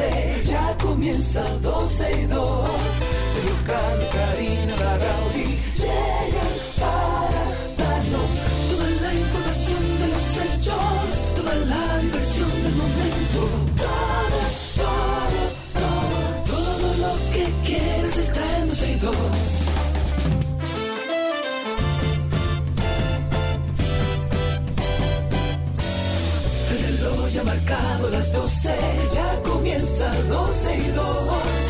12, ya comienza 12 y 2. Sergio Carlos, Karina, Larrauri llegan para darnos toda la información de los hechos, toda la diversión del momento. Todo, todo, todo, todo lo que quieres está en 12 y 2. El reloj ya ha marcado las 12, ya comienza 12 y 2.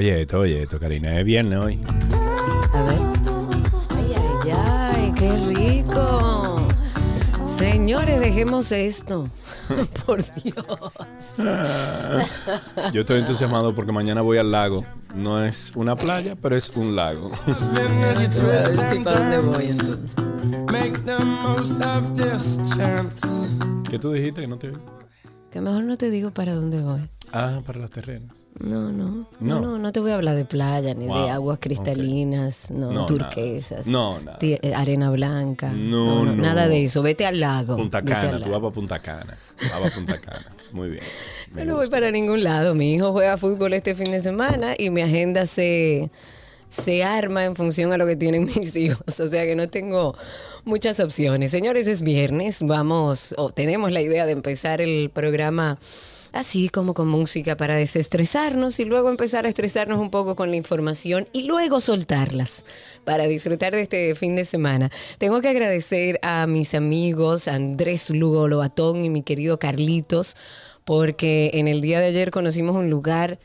Oye, esto, oye, esto, Karina, es viernes hoy. A ver. Ay, ay, ay, qué rico. Señores, dejemos esto. Por Dios. Yo estoy entusiasmado porque mañana voy al lago. No es una playa, pero es un lago. Sí, ¿para dónde voy entonces? Make the most of this chance. ¿Qué tú dijiste que no te vi? Que mejor no te digo para dónde voy. Ah, para los terrenos. No, no. No. No, no, te voy a hablar de playa, ni Wow, de aguas cristalinas, no, No, turquesas. No, nada. eh, Arena blanca. No, no. Nada de eso. Vete al lago. Punta Cana, tú lago. vas para Punta Cana. Vas para Punta Cana. Muy bien. Yo no voy para ningún lado. Mi hijo juega fútbol este fin de semana y mi agenda se, se arma en función a lo que tienen mis hijos. O sea que no tengo muchas opciones. Señores, es viernes. Vamos, o tenemos la idea de empezar el programa así como con música para desestresarnos y luego empezar a estresarnos un poco con la información y luego soltarlas para disfrutar de este fin de semana. Tengo que agradecer a mis amigos Andrés Lugo Lobatón y mi querido Carlitos porque en el día de ayer conocimos un lugar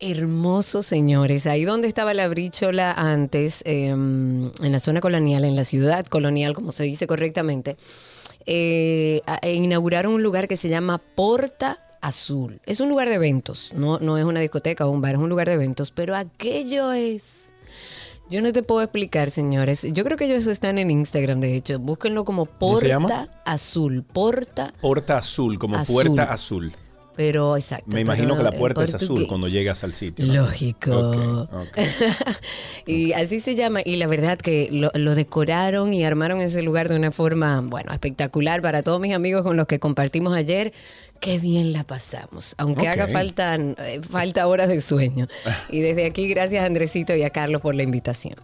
hermoso, señores. Ahí donde estaba la bríchola antes, eh, en la zona colonial, en la ciudad colonial, como se dice correctamente, eh, e inauguraron un lugar que se llama Porta Azul. Es un lugar de eventos, no, no es una discoteca o un bar, es un lugar de eventos, pero aquello es... Yo no te puedo explicar, señores. Yo creo que ellos están en Instagram, de hecho. Búsquenlo como. Porta Azul. Porta, Puerta azul, como Azul. puerta azul. Pero exacto. Me imagino que la puerta es azul cuando llegas al sitio. ¿no? Lógico. Y así se llama. Y la verdad que lo, lo decoraron y armaron ese lugar de una forma, bueno, espectacular para todos mis amigos con los que compartimos ayer. Qué bien la pasamos, aunque haga falta, eh, falta horas de sueño. Y desde aquí, gracias a Andresito y a Carlos por la invitación.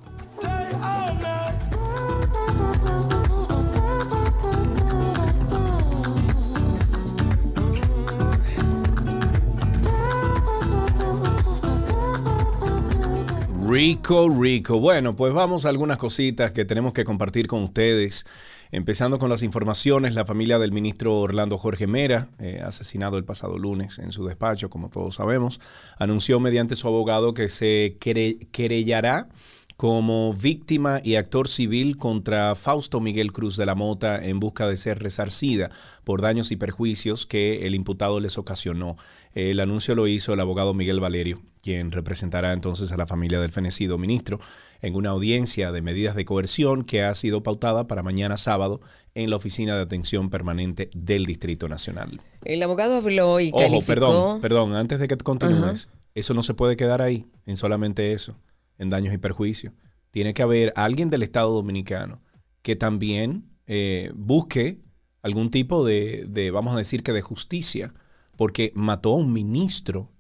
Rico, rico. Bueno, pues vamos a algunas cositas que tenemos que compartir con ustedes. Empezando con las informaciones, la familia del ministro Orlando Jorge Mera, eh, asesinado el pasado lunes en su despacho, como todos sabemos, anunció mediante su abogado que se quere- querellará como víctima y actor civil contra Fausto Miguel Cruz de la Mota en busca de ser resarcida por daños y perjuicios que el imputado les ocasionó. El anuncio lo hizo el abogado Miguel Valerio, quien representará entonces a la familia del fenecido ministro en una audiencia de medidas de coerción que ha sido pautada para mañana sábado en la Oficina de Atención Permanente del Distrito Nacional. El abogado habló y Ojo, calificó. perdón, perdón, antes de que continúes, eso no se puede quedar ahí, en solamente eso, en daños y perjuicios. Tiene que haber alguien del Estado Dominicano que también eh, busque algún tipo de, de, vamos a decir que de justicia, porque mató a un ministro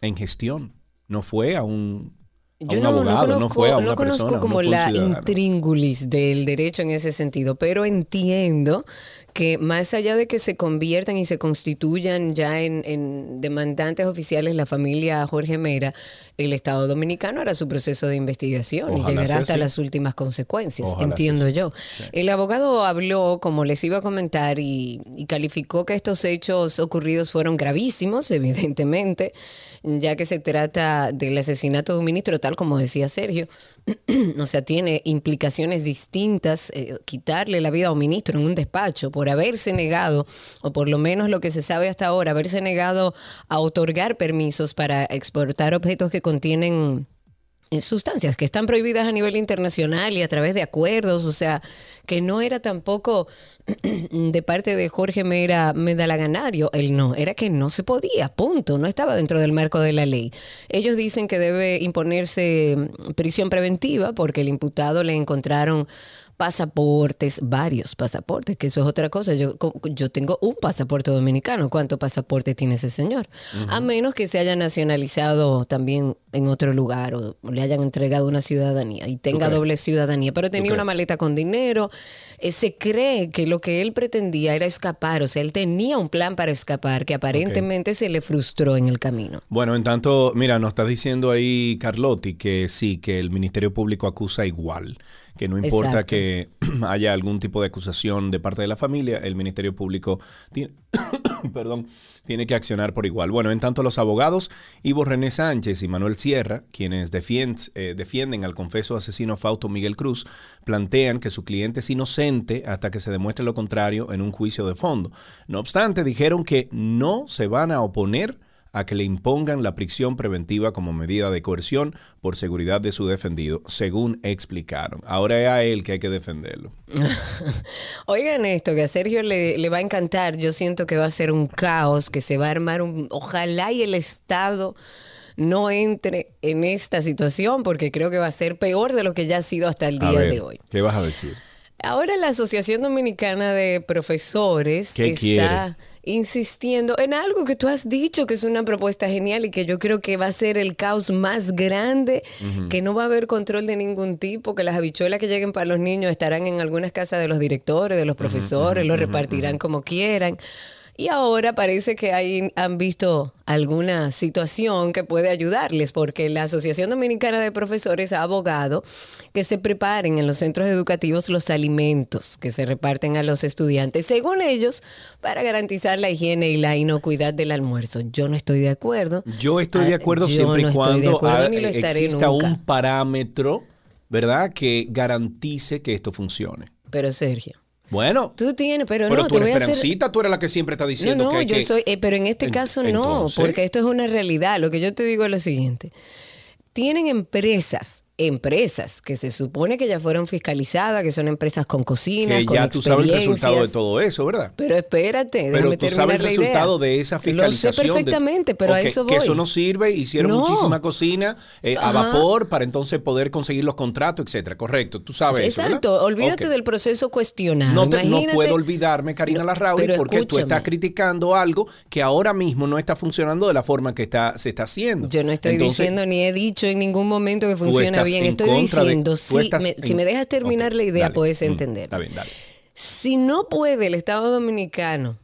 en gestión, no fue a un, a Yo no, abogado, no, conozco, fue a una no conozco persona, como la intríngulis del derecho en ese sentido, pero entiendo que más allá de que se conviertan y se constituyan ya en, en demandantes oficiales la familia Jorge Mera, el Estado Dominicano hará su proceso de investigación y llegará hasta así. las últimas consecuencias, Ojalá entiendo yo. El abogado habló, como les iba a comentar, y, y calificó que estos hechos ocurridos fueron gravísimos, evidentemente, ya que se trata del asesinato de un ministro, tal como decía Sergio. o sea, tiene implicaciones distintas eh, quitarle la vida a un ministro en un despacho por haberse negado, o por lo menos lo que se sabe hasta ahora, haberse negado a otorgar permisos para exportar objetos que contienen eh, sustancias que están prohibidas a nivel internacional y a través de acuerdos, o sea, que no era tampoco de parte de Jorge Mera Medalaganario, él no, era que no se podía, punto, no estaba dentro del marco de la ley. Ellos dicen que debe imponerse prisión preventiva porque el imputado le encontraron pasaportes, varios pasaportes, que eso es otra cosa. Yo, yo tengo un pasaporte dominicano. ¿Cuánto pasaporte tiene ese señor? A menos que se haya nacionalizado también en otro lugar o le hayan entregado una ciudadanía y tenga doble ciudadanía. Pero tenía una maleta con dinero. Eh, se cree que lo que él pretendía era escapar. O sea, él tenía un plan para escapar que aparentemente se le frustró en el camino. Bueno, en tanto, mira, nos está diciendo ahí Carlotti que sí, que el Ministerio Público acusa igual, que no importa Exacto. que haya algún tipo de acusación de parte de la familia, el Ministerio Público tiene, perdón, tiene que accionar por igual. Bueno, en tanto los abogados Ivo René Sánchez y Manuel Sierra, quienes defien- eh, defienden al confeso asesino Fausto Miguel Cruz, plantean que su cliente es inocente hasta que se demuestre lo contrario en un juicio de fondo. No obstante, dijeron que no se van a oponer a que le impongan la prisión preventiva como medida de coerción por seguridad de su defendido, según explicaron. Ahora es a él que hay que defenderlo. Oigan esto, que a Sergio le, le va a encantar. Yo siento que va a ser un caos, que se va a armar un... Ojalá y el Estado no entre en esta situación, porque creo que va a ser peor de lo que ya ha sido hasta el día ver, de hoy. ¿qué vas a decir? Ahora la Asociación Dominicana de Profesores ¿Qué está insistiendo en algo que tú has dicho que es una propuesta genial y que yo creo que va a ser el caos más grande, que no va a haber control de ningún tipo, que las habichuelas que lleguen para los niños estarán en algunas casas de los directores, de los profesores, los repartirán como quieran. Y ahora parece que hay, han visto alguna situación que puede ayudarles, porque la Asociación Dominicana de Profesores ha abogado que se preparen en los centros educativos los alimentos que se reparten a los estudiantes, según ellos, para garantizar la higiene y la inocuidad del almuerzo. Yo no estoy de acuerdo. Yo estoy de Ah, acuerdo siempre y cuando exista nunca. un parámetro, ¿verdad?, que garantice que esto funcione. Pero Sergio, Bueno, tú tienes, pero, pero no, tú te voy a hacer... Tú eres la que siempre está diciendo no, que no, hay yo que- soy, eh, pero en este En- caso no, entonces- porque esto es una realidad. Lo que yo te digo es lo siguiente. Tienen empresas, empresas que se supone que ya fueron fiscalizadas, que son empresas con cocinas, que con ya tú sabes el resultado de todo eso, ¿verdad? Pero espérate, Pero déjame tú sabes el idea. resultado de esa fiscalización. Lo sé perfectamente, pero a eso voy. Que eso no sirve, hicieron No. muchísima cocina eh, a vapor para entonces poder conseguir los contratos, etcétera. Correcto, tú sabes eso, Exacto, olvídate del proceso cuestionado. No, te- no Imagínate- puedo olvidarme, Karina No, Larrauri, porque tú escúchame. estás criticando algo que ahora mismo no está funcionando de la forma que está, se está haciendo. Yo no estoy Entonces, diciendo ni he dicho en ningún momento que funciona estás bien. en Estoy de- diciendo, estás me- si me dejas terminar la idea, dale. puedes Mm, entender. Está bien, dale. Si no puede el Estado Dominicano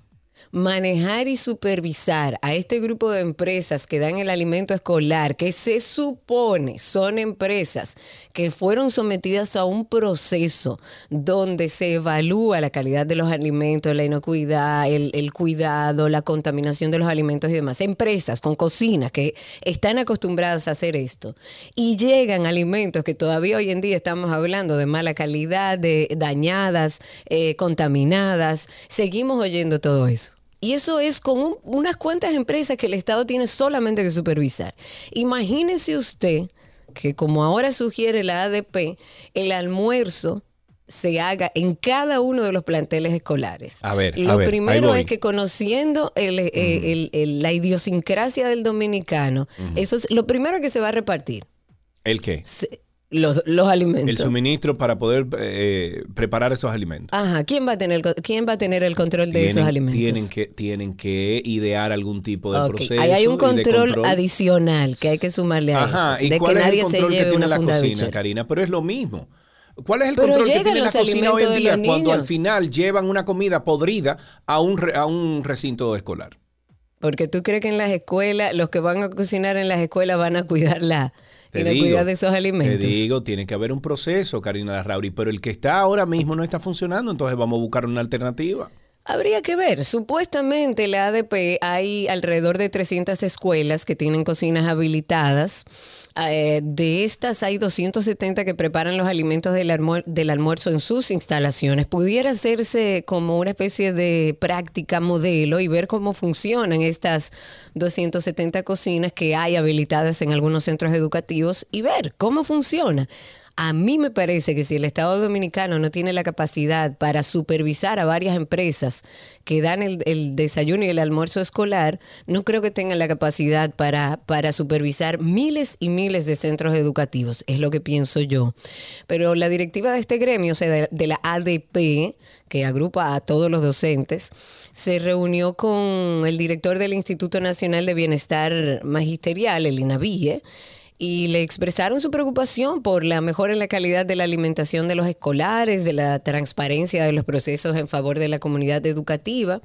manejar y supervisar a este grupo de empresas que dan el alimento escolar, que se supone son empresas que fueron sometidas a un proceso donde se evalúa la calidad de los alimentos, la inocuidad, el, cuidado, la contaminación de los alimentos y demás. Empresas con cocinas que están acostumbradas a hacer esto y llegan alimentos que todavía hoy en día estamos hablando de mala calidad, de dañadas, eh, contaminadas. Seguimos oyendo todo eso. Y eso es con un- unas cuantas empresas que el Estado tiene solamente que supervisar. Imagínese usted que como ahora sugiere la ADP, el almuerzo se haga en cada uno de los planteles escolares. A ver, a Lo ver, ahí primero es que conociendo el, eh, el- la idiosincrasia del dominicano, eso es lo primero que se va a repartir, ¿El qué? se- los, los alimentos. El suministro para poder eh, preparar esos alimentos. Ajá, ¿quién va a tener quién va a tener el control de esos alimentos? Tienen que, tienen que idear algún tipo de proceso. Ahí hay un control, adicional que hay que sumarle a Ajá, eso. ¿y De cuál que es nadie el se que lleve tiene una la funda cocina. Karina? Pero es lo mismo. ¿Cuál es el Pero control que tiene la cocina hoy en día cuando al final llevan una comida podrida a un, re- a un recinto escolar? Porque tú crees que en las escuelas, los que van a cocinar en las escuelas van a cuidar la Te inocuidad digo, de esos alimentos. Te digo, tiene que haber un proceso, Karina Larrauri, pero el que está ahora mismo no está funcionando, entonces vamos a buscar una alternativa. Habría que ver. Supuestamente la ADP hay alrededor de 300 escuelas que tienen cocinas habilitadas. Eh, de estas hay 270 que preparan los alimentos del, del almuerzo en sus instalaciones. Pudiera hacerse como una especie de práctica modelo y ver cómo funcionan estas 270 cocinas que hay habilitadas en algunos centros educativos y ver cómo funciona. A mí me parece que si el Estado Dominicano no tiene la capacidad para supervisar a varias empresas que dan el, desayuno y el almuerzo escolar, no creo que tengan la capacidad para, para supervisar miles y miles de centros educativos, es lo que pienso yo. Pero la directiva de este gremio, o sea, de, de la ADP, que agrupa a todos los docentes, se reunió con el director del Instituto Nacional de Bienestar Magisterial, el INAVIE, y le expresaron su preocupación por la mejora en la calidad de la alimentación de los escolares, de la transparencia de los procesos en favor de la comunidad educativa.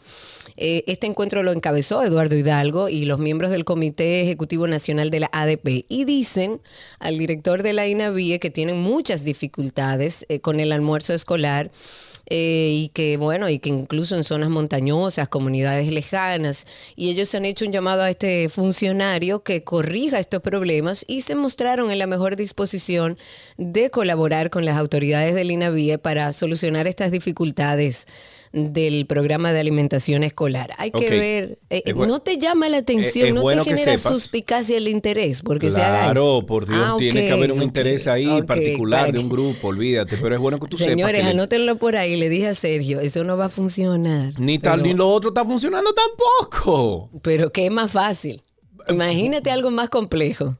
Eh, este encuentro lo encabezó Eduardo Hidalgo y los miembros del Comité Ejecutivo Nacional de la ADP y dicen al director de la INAVIE que tienen muchas dificultades eh, con el almuerzo escolar eh, y que bueno, y que incluso en zonas montañosas, comunidades lejanas, y ellos han hecho un llamado a este funcionario que corrija estos problemas y se mostraron en la mejor disposición de colaborar con las autoridades del INAVIE para solucionar estas dificultades del programa de alimentación escolar. Hay que ver, eh, no te llama la atención, es- es no bueno te que genera suspicacia el interés porque se haga Claro, por Dios, Ah, tiene que haber un interés ahí particular de un que- grupo, olvídate, pero es bueno que tú Señores, sepas que le- anótenlo por ahí, le dije a Sergio, eso no va a funcionar. ni tal ni lo otro está funcionando tampoco. Pero ¿qué es más fácil? Imagínate algo más complejo.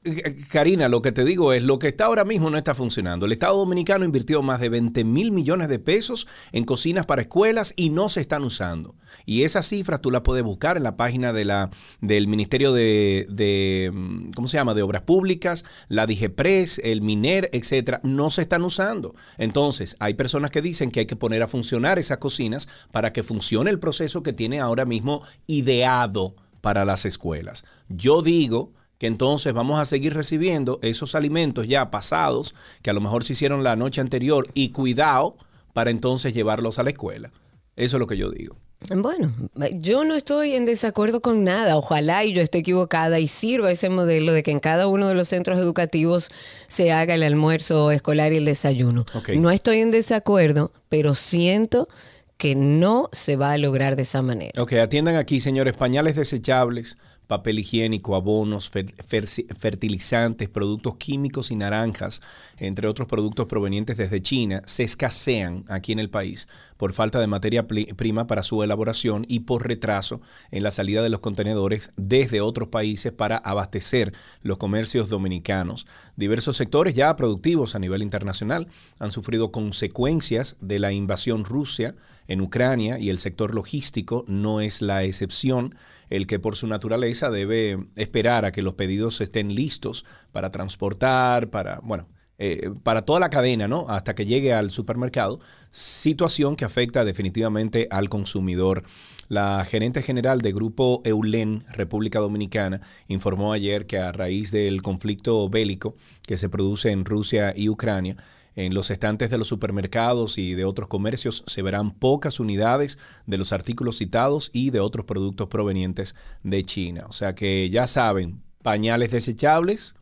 Karina, lo que te digo es, lo que está ahora mismo no está funcionando. El Estado Dominicano invirtió más de 20 mil millones de pesos en cocinas para escuelas y no se están usando. Y esas cifras tú las puedes buscar en la página del Ministerio de, de, mm, ¿cómo se llama?, de Obras Públicas, la DIGEPRES, el MINER, etcétera, no se están usando. Entonces, hay personas que dicen que hay que poner a funcionar esas cocinas para que funcione el proceso que tiene ahora mismo ideado para las escuelas. Yo digo que entonces vamos a seguir recibiendo esos alimentos ya pasados que a lo mejor se hicieron la noche anterior y cuidado para entonces llevarlos a la escuela. Eso es lo que yo digo. Bueno, yo no estoy en desacuerdo con nada. Ojalá y yo esté equivocada y sirva ese modelo de que en cada uno de los centros educativos se haga el almuerzo escolar y el desayuno. No estoy en desacuerdo, pero siento que no se va a lograr de esa manera. Ok, atiendan aquí, señores, pañales desechables, papel higiénico, abonos, fer- fer- fertilizantes, productos químicos y naranjas, entre otros productos provenientes desde China, se escasean aquí en el país por falta de materia prima para su elaboración y por retraso en la salida de los contenedores desde otros países para abastecer los comercios dominicanos. Diversos sectores ya productivos a nivel internacional han sufrido consecuencias de la invasión Rusia en Ucrania y el sector logístico no es la excepción, el que por su naturaleza debe esperar a que los pedidos estén listos para transportar, para, bueno, eh, para toda la cadena, ¿no? Hasta que llegue al supermercado, situación que afecta definitivamente al consumidor. La gerente general de Grupo Eulen, República Dominicana, informó ayer que a raíz del conflicto bélico que se produce en Rusia y Ucrania, en los estantes de los supermercados y de otros comercios se verán pocas unidades de los artículos citados y de otros productos provenientes de China. O sea que ya saben, pañales desechables,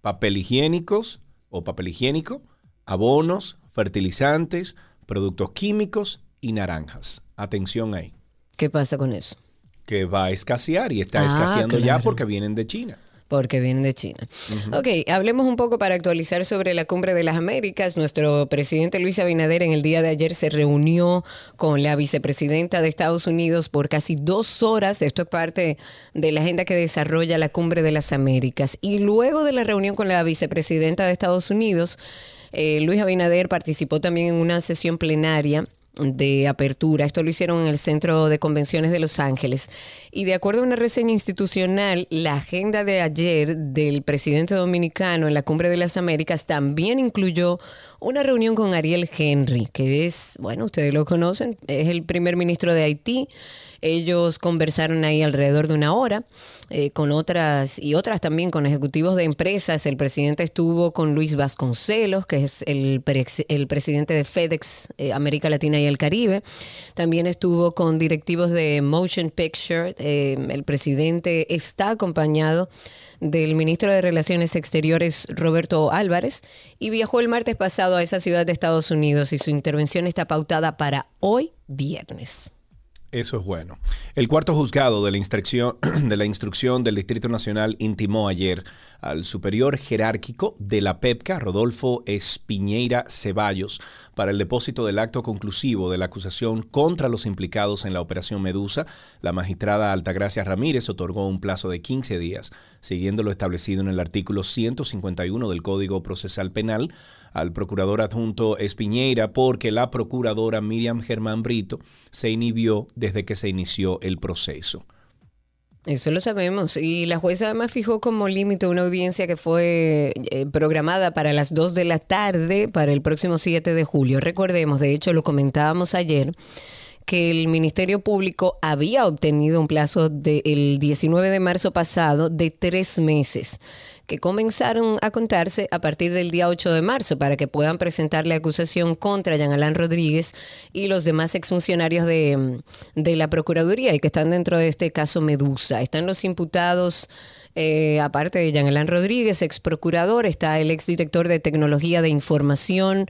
papel higiénicos o papel higiénico, abonos, fertilizantes, productos químicos y naranjas. Atención ahí, ¿Qué pasa con eso? que va a escasear y está Ah, escaseando ya porque vienen de China. Porque vienen de China. Ok, hablemos un poco para actualizar sobre la cumbre de las Américas. Nuestro presidente Luis Abinader en el día de ayer se reunió con la vicepresidenta de Estados Unidos por casi dos horas. Esto es parte de la agenda que desarrolla la cumbre de las Américas. Y luego de la reunión con la vicepresidenta de Estados Unidos, eh, Luis Abinader participó también en una sesión plenaria de apertura. Esto lo hicieron en el Centro de Convenciones de Los Ángeles. Y de acuerdo a una reseña institucional, la agenda de ayer del presidente dominicano en la Cumbre de las Américas también incluyó una reunión con Ariel Henry, que es, bueno, ustedes lo conocen, es el primer ministro de Haití. Ellos conversaron ahí alrededor de una hora eh, con otras y otras también con ejecutivos de empresas. El presidente estuvo con Luis Vasconcelos, que es el, pre- el presidente de FedEx, eh, América Latina y el Caribe. También estuvo con directivos de Motion Picture. Eh, el presidente está acompañado del ministro de Relaciones Exteriores Roberto Álvarez y viajó el martes pasado a esa ciudad de Estados Unidos y su intervención está pautada para hoy viernes. Eso es bueno. El cuarto juzgado de la, instrucción, de la instrucción del Distrito Nacional intimó ayer al superior jerárquico de la PEPCA, Rodolfo Espiñeira Ceballos, para el depósito del acto conclusivo de la acusación contra los implicados en la Operación Medusa. La magistrada Altagracia Ramírez otorgó un plazo de 15 días, siguiendo lo establecido en el artículo 151 del Código Procesal Penal, al procurador adjunto Espiñeira porque la procuradora Miriam Germán Brito se inhibió desde que se inició el proceso. Eso lo sabemos. Y la jueza además fijó como límite una audiencia que fue eh, programada para las 2 de la tarde para el próximo 7 de julio. Recordemos, de hecho lo comentábamos ayer, que el Ministerio Público había obtenido un plazo del 19 de marzo pasado de tres meses que comenzaron a contarse a partir del día 8 de marzo para que puedan presentar la acusación contra Jean Alain Rodríguez y los demás exfuncionarios de, de la Procuraduría y que están dentro de este caso Medusa. Están los imputados. Eh, aparte de Jean Alain Rodríguez, ex procurador, está el ex director de Tecnología de Información,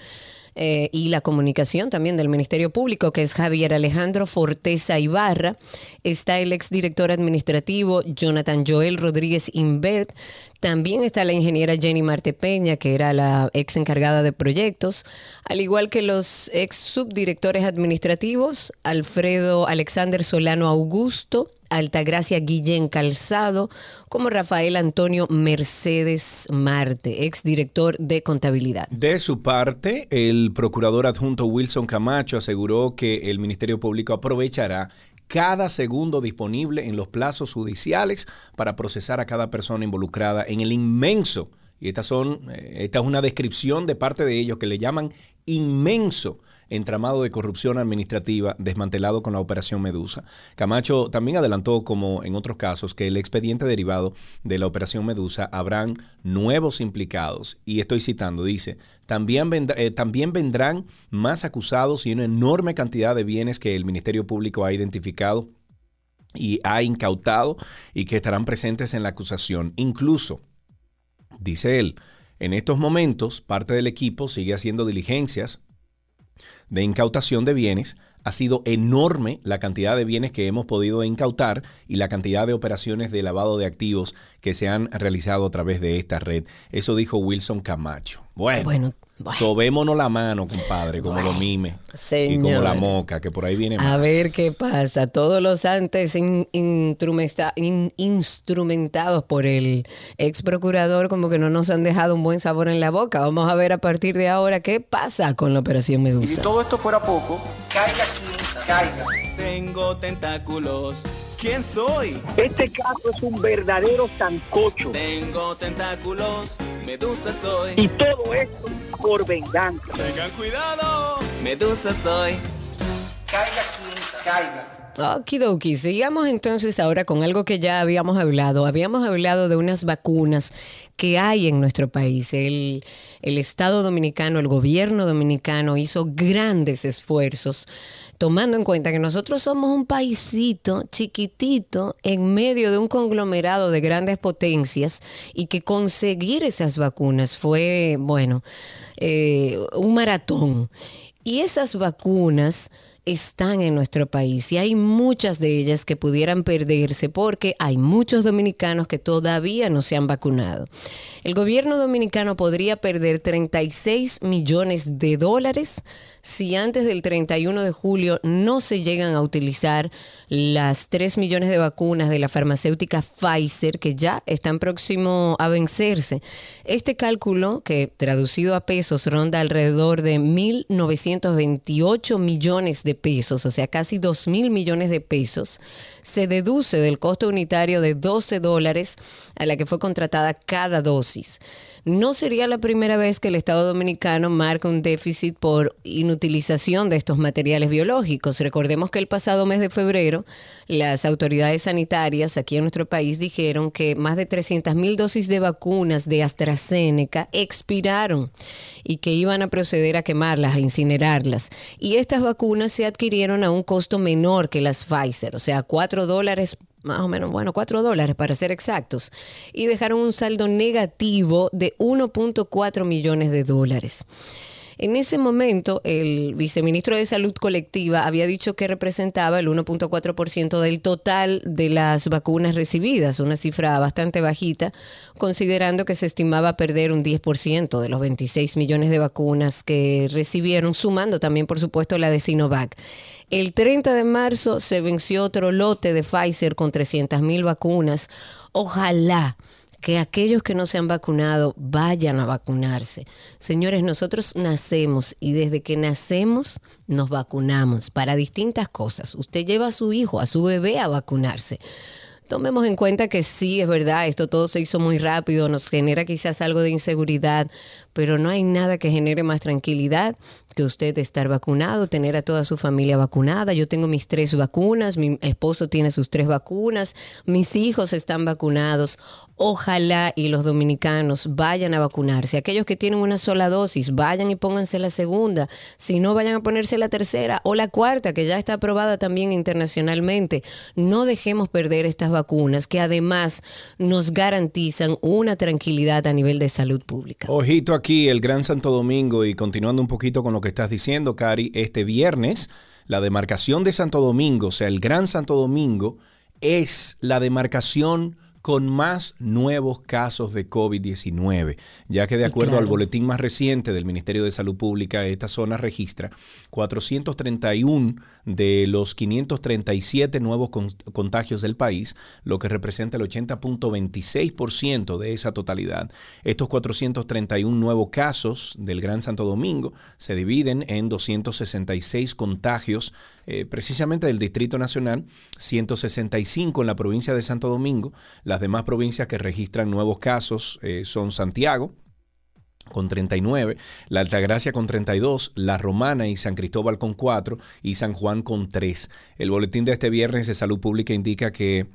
eh, y la comunicación también del Ministerio Público, que es Javier Alejandro Forteza Ibarra. Está el exdirector administrativo Jonathan Joel Rodríguez Invert. También está la ingeniera Jenny Marte Peña, que era la ex encargada de proyectos, al igual que los ex subdirectores administrativos, Alfredo Alexander Solano Augusto, Altagracia Guillén Calzado, como Rafael Antonio Mercedes Marte, exdirector de contabilidad. De su parte, el procurador adjunto Wilson Camacho aseguró que el Ministerio Público aprovechará cada segundo disponible en los plazos judiciales para procesar a cada persona involucrada en el inmenso, y estas son, eh, esta es una descripción de parte de ellos que le llaman inmenso entramado de corrupción administrativa desmantelado con la operación Medusa. Camacho también adelantó, como en otros casos, que el expediente derivado de la operación Medusa habrán nuevos implicados. Y estoy citando, dice, también, eh, también vendrán más acusados y una enorme cantidad de bienes que el Ministerio Público ha identificado y ha incautado y que estarán presentes en la acusación. Incluso, dice él, en estos momentos parte del equipo sigue haciendo diligencias de incautación de bienes, ha sido enorme la cantidad de bienes que hemos podido incautar y la cantidad de operaciones de lavado de activos que se han realizado a través de esta red. Eso dijo Wilson Camacho. Bueno, Sobémonos la mano, compadre, como lo mime. Y como la moca, que por ahí viene más. A ver qué pasa. Todos los antes instrumentados por el ex procurador, como que no nos han dejado un buen sabor en la boca. Vamos a ver a partir de ahora qué pasa con la operación Medusa. Y si todo esto fuera poco, caiga aquí, caiga. Tengo tentáculos. ¿Quién soy? Este caso es un verdadero sancocho. Tengo tentáculos Medusa soy. Y todo esto por venganza. Tengan cuidado. Medusa soy. Caiga quien caiga. Okidoki, sigamos entonces ahora con algo que ya habíamos hablado. Habíamos hablado de unas vacunas que hay en nuestro país. El, el Estado dominicano, el gobierno dominicano hizo grandes esfuerzos tomando en cuenta que nosotros somos un paisito chiquitito en medio de un conglomerado de grandes potencias y que conseguir esas vacunas fue, bueno, eh, un maratón. Y esas vacunas están en nuestro país y hay muchas de ellas que pudieran perderse porque hay muchos dominicanos que todavía no se han vacunado. El gobierno dominicano podría perder 36 millones de dólares si antes del 31 de julio no se llegan a utilizar las 3 millones de vacunas de la farmacéutica Pfizer que ya están próximos a vencerse. Este cálculo, que traducido a pesos ronda alrededor de 1.928 millones de pesos, o sea, casi 2 mil millones de pesos, se deduce del costo unitario de 12 dólares a la que fue contratada cada dosis. No sería la primera vez que el Estado Dominicano marca un déficit por inutilización de estos materiales biológicos. Recordemos que el pasado mes de febrero las autoridades sanitarias aquí en nuestro país dijeron que más de 300 mil dosis de vacunas de AstraZeneca expiraron y que iban a proceder a quemarlas, a incinerarlas. Y estas vacunas se adquirieron a un costo menor que las Pfizer, o sea, 4 dólares más o menos, bueno, 4 dólares para ser exactos, y dejaron un saldo negativo de 1.4 millones de dólares. En ese momento, el viceministro de Salud Colectiva había dicho que representaba el 1.4% del total de las vacunas recibidas, una cifra bastante bajita, considerando que se estimaba perder un 10% de los 26 millones de vacunas que recibieron, sumando también, por supuesto, la de Sinovac. El 30 de marzo se venció otro lote de Pfizer con 300 mil vacunas. Ojalá que aquellos que no se han vacunado vayan a vacunarse. Señores, nosotros nacemos y desde que nacemos nos vacunamos para distintas cosas. Usted lleva a su hijo, a su bebé a vacunarse. Tomemos en cuenta que sí, es verdad, esto todo se hizo muy rápido, nos genera quizás algo de inseguridad, pero no hay nada que genere más tranquilidad que usted estar vacunado, tener a toda su familia vacunada. Yo tengo mis tres vacunas, mi esposo tiene sus tres vacunas, mis hijos están vacunados. Ojalá y los dominicanos vayan a vacunarse. Aquellos que tienen una sola dosis, vayan y pónganse la segunda. Si no, vayan a ponerse la tercera o la cuarta, que ya está aprobada también internacionalmente. No dejemos perder estas vacunas que además nos garantizan una tranquilidad a nivel de salud pública. Ojito aquí, el Gran Santo Domingo, y continuando un poquito con lo que estás diciendo, Cari, este viernes, la demarcación de Santo Domingo, o sea, el Gran Santo Domingo, es la demarcación con más nuevos casos de COVID-19, ya que de acuerdo al boletín más reciente del Ministerio de Salud Pública, esta zona registra 431 de los 537 nuevos contagios del país, lo que representa el 80.26% de esa totalidad. Estos 431 nuevos casos del Gran Santo Domingo se dividen en 266 contagios eh, precisamente del Distrito Nacional, 165 en la provincia de Santo Domingo. Las demás provincias que registran nuevos casos eh, son Santiago, con 39, la Altagracia con 32, la Romana y San Cristóbal con 4 y San Juan con 3. El boletín de este viernes de Salud Pública indica que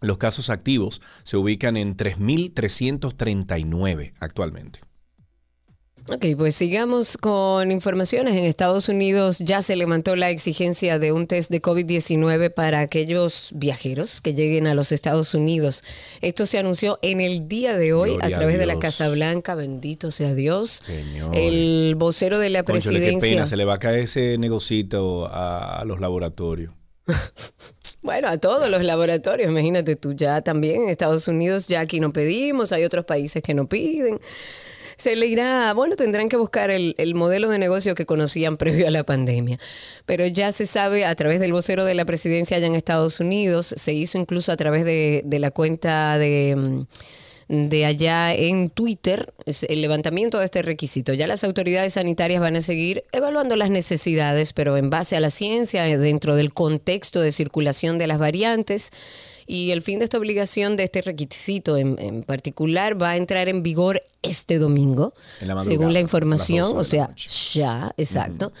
los casos activos se ubican en 3.339 actualmente. Ok, pues sigamos con informaciones. En Estados Unidos ya se levantó la exigencia de un test de COVID-19 para aquellos viajeros que lleguen a los Estados Unidos. Esto se anunció en el día de hoy a través de la Casa Blanca. Bendito sea Dios. Señor. El vocero de la presidencia. Qué pena, se le va a caer ese negocito a, a los laboratorios. Bueno, a todos los laboratorios, imagínate tú ya también en Estados Unidos, ya aquí no pedimos, hay otros países que no piden se le irá, bueno, tendrán que buscar el, modelo de negocio que conocían previo a la pandemia. Pero ya se sabe a través del vocero de la presidencia allá en Estados Unidos, se hizo incluso a través de, la cuenta de mm, de allá en Twitter el levantamiento de este requisito. Ya las autoridades sanitarias van a seguir evaluando las necesidades, pero en base a la ciencia, dentro del contexto de circulación de las variantes y el fin de esta obligación, de este requisito en, particular, va a entrar en vigor este domingo, según la información, o sea, ya, exacto.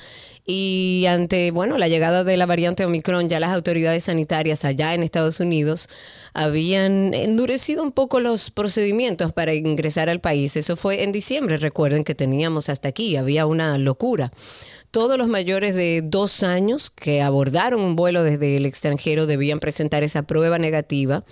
Y ante, bueno, la llegada de la variante Omicron, ya las autoridades sanitarias allá en Estados Unidos habían endurecido un poco los procedimientos para ingresar al país. Eso fue en diciembre, recuerden que teníamos hasta aquí, había una locura todos los mayores de dos años que abordaron un vuelo desde el extranjero debían presentar esa prueba negativa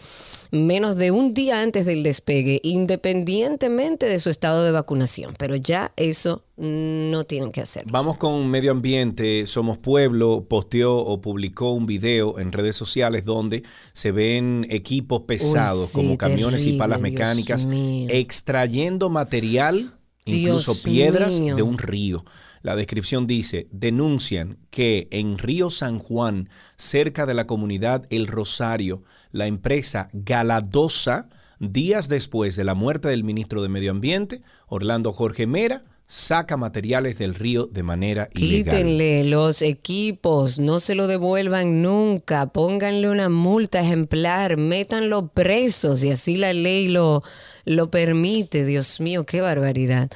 menos de un día antes del despegue, independientemente de su estado de vacunación. Pero ya eso no tienen que hacer. Vamos con medio ambiente. Somos Pueblo posteó o publicó un video en redes sociales donde se ven equipos pesados como camiones y palas mecánicas extrayendo material, incluso piedras de un río. La descripción dice, denuncian que en Río San Juan, cerca de la comunidad El Rosario, la empresa Galadosa, días después de la muerte del ministro de Medio Ambiente, Orlando Jorge Mera, saca materiales del río de manera ilegal. Quítenle los equipos, no se lo devuelvan nunca, pónganle una multa ejemplar, métanlo presos y así la ley lo, lo permite. Dios mío, qué barbaridad.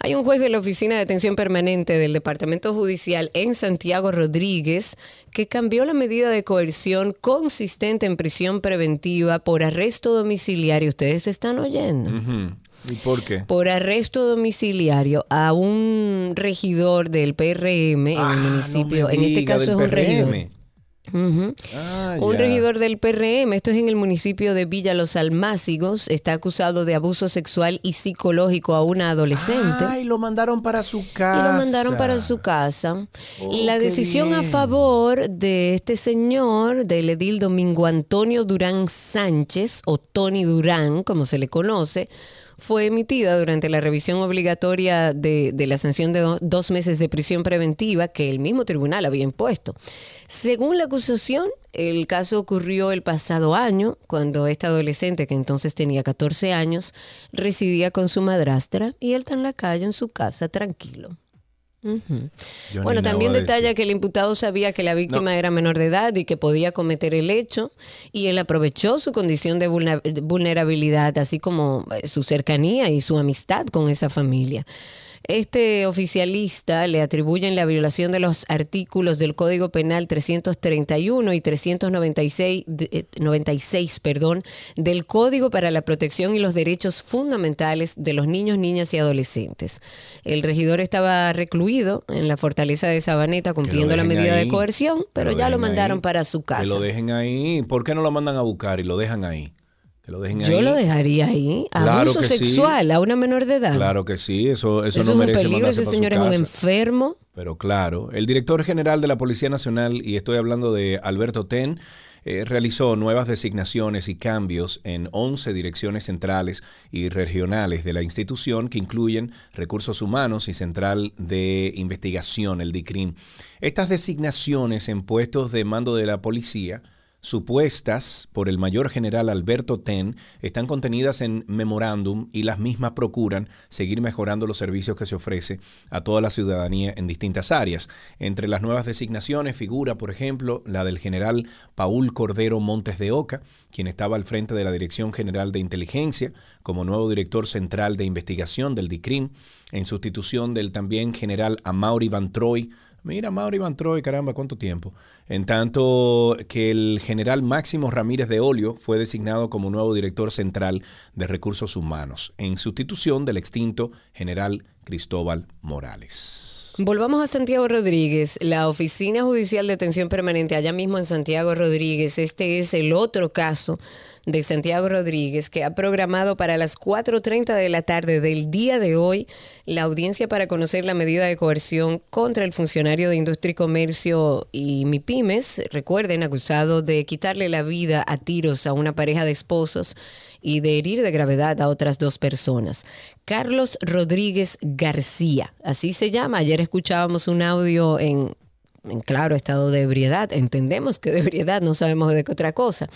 Hay un juez de la Oficina de Detención Permanente del Departamento Judicial en Santiago Rodríguez que cambió la medida de coerción consistente en prisión preventiva por arresto domiciliario. Ustedes están oyendo. ¿Y por qué? Por arresto domiciliario a un regidor del PRM en el Ah, municipio. no me en este caso es un regidor. Ah, Un regidor del PRM, esto es en el municipio de Villa Los Almácigos, está acusado de abuso sexual y psicológico a una adolescente. Ay, lo mandaron para su casa. Y lo mandaron para su casa. Oh, la decisión a favor de este señor, del edil Domingo Antonio Durán Sánchez, o Tony Durán, como se le conoce, fue emitida durante la revisión obligatoria de, de la sanción de do- dos meses de prisión preventiva que el mismo tribunal había impuesto. Según la acusación, el caso ocurrió el pasado año, cuando esta adolescente, que entonces tenía 14 años, residía con su madrastra y él está en la calle, en su casa, tranquilo. Bueno, también detalla que el imputado sabía que la víctima era menor de edad y que podía cometer el hecho y él aprovechó su condición de vulnerabilidad, así como eh, su cercanía y su amistad con esa familia. Este oficialista le atribuyen la violación de los artículos del Código Penal 331 y 396 de- eh, 96, perdón, del Código para la Protección y los Derechos Fundamentales de los Niños, Niñas y Adolescentes. El regidor estaba recluido en la fortaleza de Sabaneta cumpliendo la medida de coerción, pero lo ya lo mandaron ahí. para su casa. Que lo dejen ahí. ¿Por qué no lo mandan a buscar y lo dejan ahí? Que lo dejen Yo ahí. lo dejaría ahí. Claro Abuso que sí. sexual a una menor de edad. Claro que sí, eso, eso, Eso, no es un merece peligro, mandarse ese para su señor es un casa. enfermo. Pero claro, el director general de la Policía Nacional, y estoy hablando de Alberto Ten, eh, realizó nuevas designaciones y cambios en 11 direcciones centrales y regionales de la institución que incluyen recursos humanos y central de investigación, el DICRIM. Estas designaciones en puestos de mando de la policía supuestas por el mayor general Alberto Ten están contenidas en memorándum y las mismas procuran seguir mejorando los servicios que se ofrece a toda la ciudadanía en distintas áreas. Entre las nuevas designaciones figura, por ejemplo, la del general Paul Cordero Montes de Oca, quien estaba al frente de la Dirección General de Inteligencia como nuevo director central de investigación del DICRIM, en sustitución del también general Amaury Van Troy, Mira, Mauri Van Troy, caramba, cuánto tiempo. En tanto que el general Máximo Ramírez de Olio fue designado como nuevo director central de recursos humanos, en sustitución del extinto general Cristóbal Morales. Volvamos a Santiago Rodríguez, la Oficina Judicial de Detención Permanente, allá mismo en Santiago Rodríguez. Este es el otro caso de Santiago Rodríguez que ha programado para las 4.30 de la tarde del día de hoy la audiencia para conocer la medida de coerción contra el funcionario de Industria y Comercio y MIPIMES, recuerden, acusado de quitarle la vida a tiros a una pareja de esposos y de herir de gravedad a otras dos personas. Carlos Rodríguez García, así se llama. Ayer escuchábamos un audio en, en claro estado de ebriedad. Entendemos que de ebriedad, no sabemos de qué otra cosa.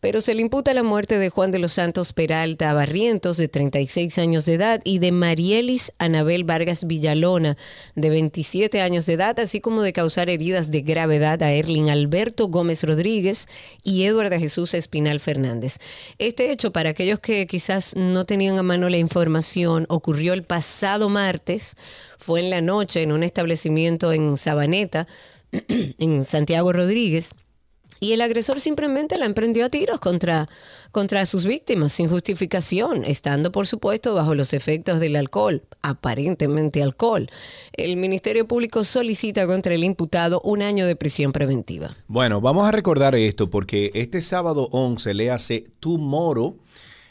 Pero se le imputa la muerte de Juan de los Santos Peralta Barrientos, de 36 años de edad, y de Marielis Anabel Vargas Villalona, de 27 años de edad, así como de causar heridas de gravedad a Erling Alberto Gómez Rodríguez y Eduardo Jesús Espinal Fernández. Este hecho, para aquellos que quizás no tenían a mano la información, ocurrió el pasado martes, fue en la noche en un establecimiento en Sabaneta, en Santiago Rodríguez. Y el agresor simplemente la emprendió a tiros contra, contra sus víctimas sin justificación, estando por supuesto bajo los efectos del alcohol, aparentemente alcohol. El Ministerio Público solicita contra el imputado un año de prisión preventiva. Bueno, vamos a recordar esto porque este sábado 11 le hace moro.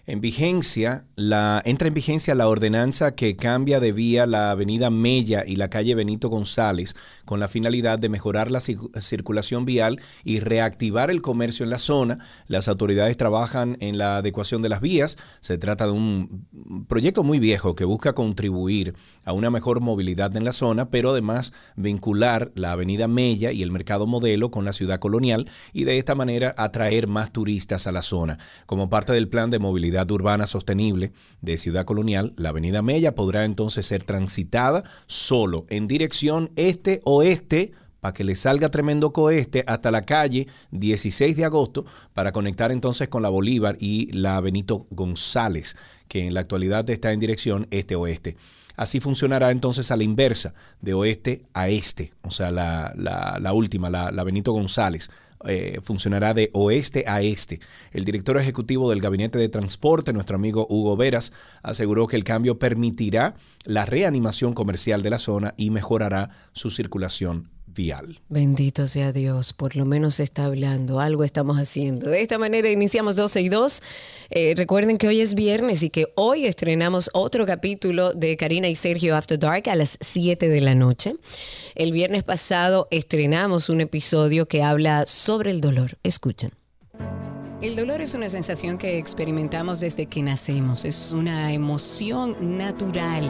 En vigencia, la, entra en vigencia la ordenanza que cambia de vía la avenida Mella y la calle Benito González con la finalidad de mejorar la cir- circulación vial y reactivar el comercio en la zona. Las autoridades trabajan en la adecuación de las vías. Se trata de un proyecto muy viejo que busca contribuir a una mejor movilidad en la zona, pero además vincular la avenida Mella y el mercado modelo con la ciudad colonial y de esta manera atraer más turistas a la zona. Como parte del plan de movilidad urbana sostenible de Ciudad Colonial, la avenida Mella podrá entonces ser transitada solo en dirección este-oeste para que le salga tremendo coeste hasta la calle 16 de agosto para conectar entonces con la Bolívar y la Benito González, que en la actualidad está en dirección este-oeste. Así funcionará entonces a la inversa, de oeste a este, o sea, la, última, la, Benito González. Eh, funcionará de oeste a este. El director ejecutivo del Gabinete de Transporte, nuestro amigo Hugo Veras, aseguró que el cambio permitirá la reanimación comercial de la zona y mejorará su circulación vial. Bendito sea Dios, por lo menos se está hablando, algo estamos haciendo. De esta manera iniciamos 12 y 2. Eh, recuerden que hoy es viernes y que hoy estrenamos otro capítulo de Karina y Sergio After Dark a las 7 de la noche. El viernes pasado estrenamos un episodio que habla sobre el dolor. Escuchen. El dolor es una sensación que experimentamos desde que nacemos, es una emoción natural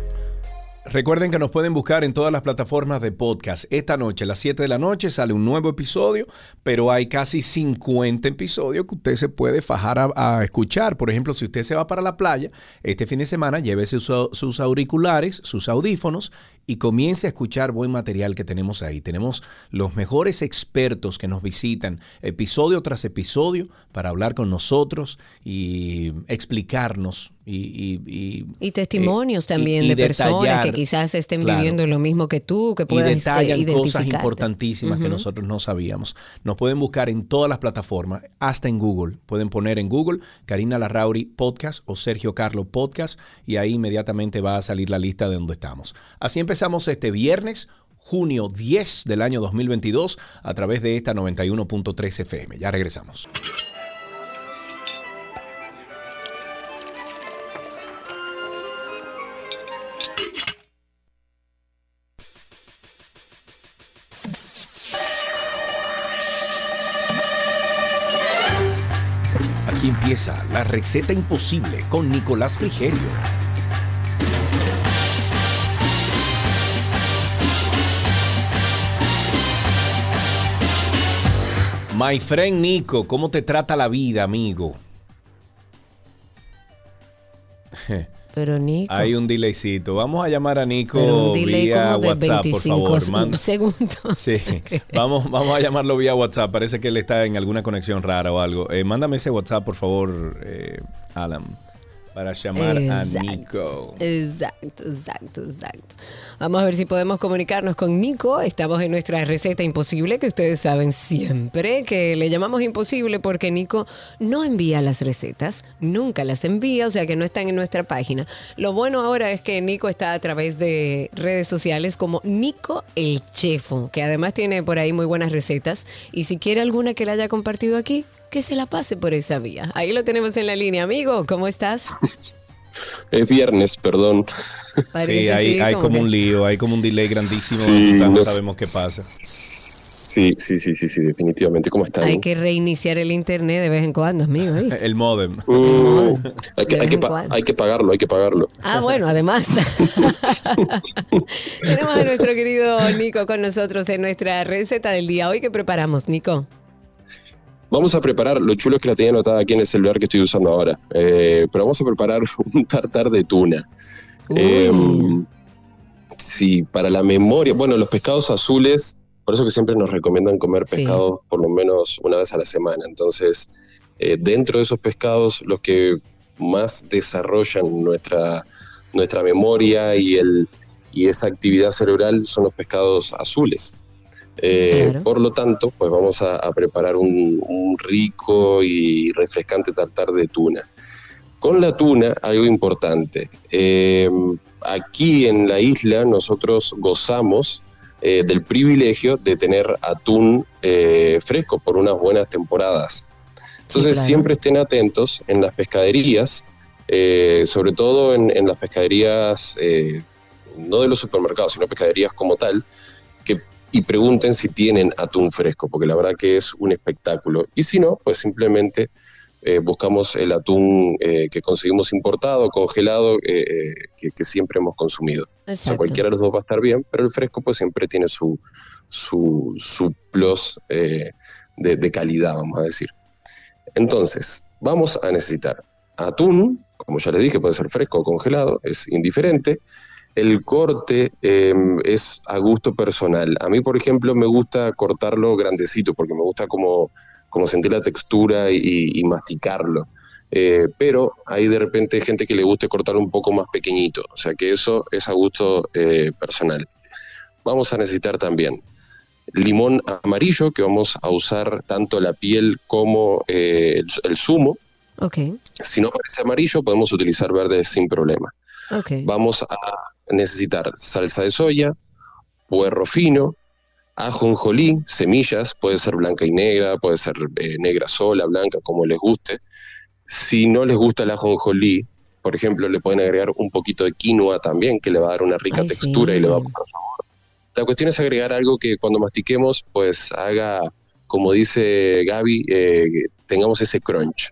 Recuerden que nos pueden buscar en todas las plataformas de podcast. Esta noche, a las 7 de la noche, sale un nuevo episodio, pero hay casi 50 episodios que usted se puede fajar a, escuchar. Por ejemplo, si usted se va para la playa, este fin de semana, llévese sus auriculares, sus audífonos y comience a escuchar buen material que tenemos ahí. Tenemos los mejores expertos que nos visitan episodio tras episodio para hablar con nosotros y explicarnos y, y, testimonios eh, también de personas que quizás estén viviendo lo mismo que tú, que puedan y detallan cosas importantísimas que nosotros no sabíamos. Nos pueden buscar en todas las plataformas, hasta en Google. Pueden poner en Google Karina Larrauri Podcast o Sergio Carlo Podcast y ahí inmediatamente va a salir la lista de donde estamos. Así empezamos este viernes junio 10 del año 2022 a través de esta 91.3 FM. Ya regresamos. Aquí empieza la receta imposible con Nicolás Frigerio. My friend Nico, ¿cómo te trata la vida, amigo? Pero Nico. Hay un delaycito. Vamos a llamar a Nico vía WhatsApp, por favor. segundos. Sí. vamos, vamos a llamarlo vía WhatsApp. Parece que él está en alguna conexión rara o algo. Eh, mándame ese WhatsApp, por favor, eh, Alan para llamar a Nico. Exacto, exacto, exacto. Vamos a ver si podemos comunicarnos con Nico. Estamos en nuestra receta imposible, que ustedes saben siempre que le llamamos imposible porque Nico no envía las recetas, nunca las envía, o sea que no están en nuestra página. Lo bueno ahora es que Nico está a través de redes sociales como Nico el Chefo, que además tiene por ahí muy buenas recetas. Y si quiere alguna que la haya compartido aquí, que se la pase por esa vía. Ahí lo tenemos en la línea, amigo. ¿Cómo estás? Es viernes, perdón. sí, hay, como, un lío, hay como un delay grandísimo. no sabemos qué pasa. Sí, sí, sí, sí, sí, definitivamente. ¿Cómo están? Hay que reiniciar el internet de vez en cuando, amigo. el modem. Uh, hay, que, hay, que pagarlo, hay que pagarlo. Ah, bueno, además. Tenemos a nuestro querido Nico con nosotros en nuestra receta del día. Hoy, ¿qué preparamos, Nico? Vamos a preparar, lo chulo es que la tenía anotada aquí en el celular que estoy usando ahora, eh, pero vamos a preparar un tartar de tuna. Em, sí, para la memoria, bueno, los pescados azules, por eso que siempre nos recomiendan comer pescados por lo menos una vez a la semana. Entonces, eh, dentro de esos pescados, los que más desarrollan nuestra, nuestra memoria y, el, y esa actividad cerebral son los pescados azules. Eh, por lo tanto, pues vamos a, preparar un, rico y refrescante tartar de tuna. Con la tuna, algo importante. Em, aquí en la isla nosotros gozamos eh, del privilegio de tener atún eh, fresco por unas buenas temporadas. Entonces siempre estén atentos en las pescaderías, sobre todo en, en las pescaderías no de los supermercados, sino pescaderías como tal, que, y pregunten si tienen atún fresco, porque la verdad que es un espectáculo. Y si no, pues simplemente eh, buscamos el atún eh, que conseguimos importado, congelado, eh, que, siempre hemos consumido. O sea, cualquiera de los dos va a estar bien, pero el fresco pues siempre tiene su, su, su plus de, de calidad, vamos a decir. Entonces, vamos a necesitar atún, como ya les dije, puede ser fresco o congelado, es indiferente. El corte em, es a gusto personal. A mí, por ejemplo, me gusta cortarlo grandecito porque me gusta como, como sentir la textura y, masticarlo. Eh, pero hay de repente gente que le guste cortar un poco más pequeñito. O sea que eso es a gusto eh, personal. Vamos a necesitar también limón amarillo, que vamos a usar tanto la piel como eh, el, zumo. Okay. Si no parece amarillo, podemos utilizar verde sin problema. Okay. Vamos a necesitar salsa de soya, puerro fino, ajonjolí, semillas, puede ser blanca y negra, puede ser eh, negra sola, blanca, como les guste. Si no les gusta el ajonjolí, por ejemplo, le pueden agregar un poquito de quinoa también, que le va a dar una rica textura y le va a poner sabor. La cuestión es agregar algo que cuando mastiquemos, pues haga, como dice Gaby, eh, tengamos ese crunch.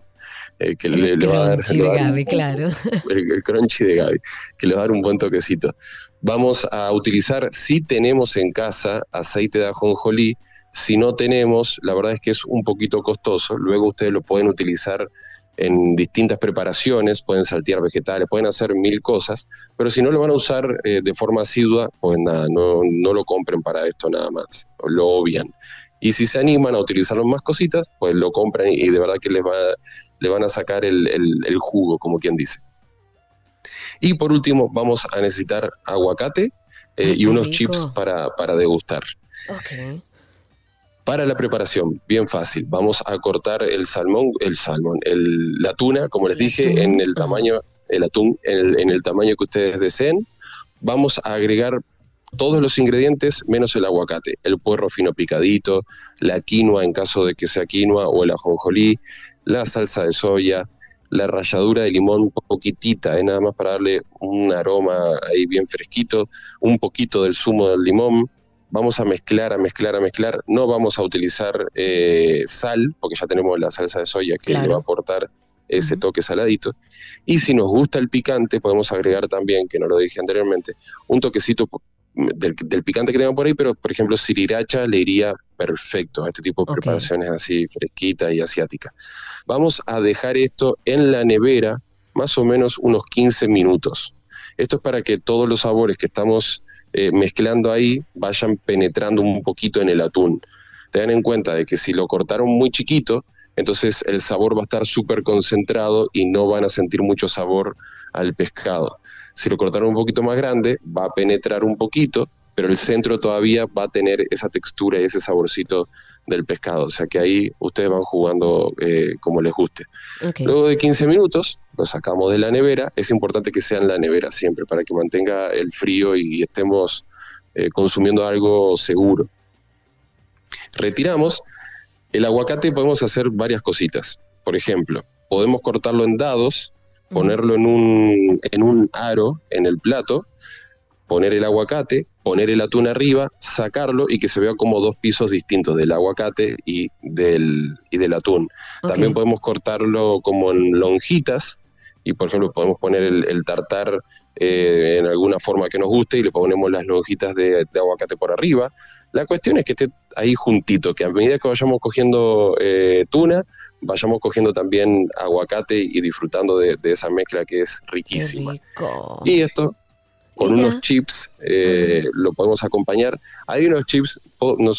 Eh, que le, va a dar, de Gaby, claro. El, crunchy de Gaby, que le va a dar un buen toquecito. Vamos a utilizar, si tenemos en casa aceite de ajonjolí, si no tenemos, la verdad es que es un poquito costoso. Luego ustedes lo pueden utilizar en distintas preparaciones, pueden saltear vegetales, pueden hacer mil cosas, pero si no lo van a usar eh, de forma asidua, pues nada, no, no lo compren para esto nada más, lo obvian. Y si se animan a utilizarlo más cositas, pues lo compran y de verdad que les va, le van a sacar el, jugo, como quien dice. Y por último, vamos a necesitar aguacate eh, y unos chips para, para degustar. Para la preparación, bien fácil. Vamos a cortar el salmón, el salmón, el, la tuna, como les dije, en el tamaño, el atún, en el tamaño que ustedes deseen. Vamos a agregar todos los ingredientes menos el aguacate, el puerro fino picadito, la quinoa en caso de que sea quinoa o el ajonjolí, la salsa de soya, la ralladura de limón poquitita, ¿eh? nada más para darle un aroma ahí bien fresquito, un poquito del zumo del limón. Vamos a mezclar, a mezclar, a mezclar. No vamos a utilizar eh, sal, porque ya tenemos la salsa de soya que le va a aportar ese toque saladito. Y si nos gusta el picante, podemos agregar también, que no lo dije anteriormente, un toquecito del, picante que tengo por ahí, pero por ejemplo siriracha le iría perfecto a este tipo de preparaciones así fresquitas y asiáticas. Vamos a dejar esto en la nevera más o menos unos 15 minutos. Esto es para que todos los sabores que estamos eh, mezclando ahí vayan penetrando un poquito en el atún. Tengan en cuenta de que si lo cortaron muy chiquito, entonces el sabor va a estar súper concentrado y no van a sentir mucho sabor al pescado. Si lo cortaron un poquito más grande, va a penetrar un poquito, pero el centro todavía va a tener esa textura y ese saborcito del pescado. O sea que ahí ustedes van jugando eh, como les guste. Luego de 15 minutos, lo sacamos de la nevera. Es importante que sea en la nevera siempre para que mantenga el frío y, estemos eh, consumiendo algo seguro. Retiramos. El aguacate podemos hacer varias cositas. Por ejemplo, podemos cortarlo en dados ponerlo en un, en un aro en el plato, poner el aguacate, poner el atún arriba, sacarlo y que se vea como dos pisos distintos del aguacate y del, y del atún. También podemos cortarlo como en lonjitas y por ejemplo podemos poner el, tartar eh, en alguna forma que nos guste y le ponemos las lonjitas de, de aguacate por arriba la cuestión es que esté ahí juntito, que a medida que vayamos cogiendo eh, tuna, vayamos cogiendo también aguacate y disfrutando de, esa mezcla que es riquísima. Y esto, con unos chips, eh, lo podemos acompañar. Hay unos chips,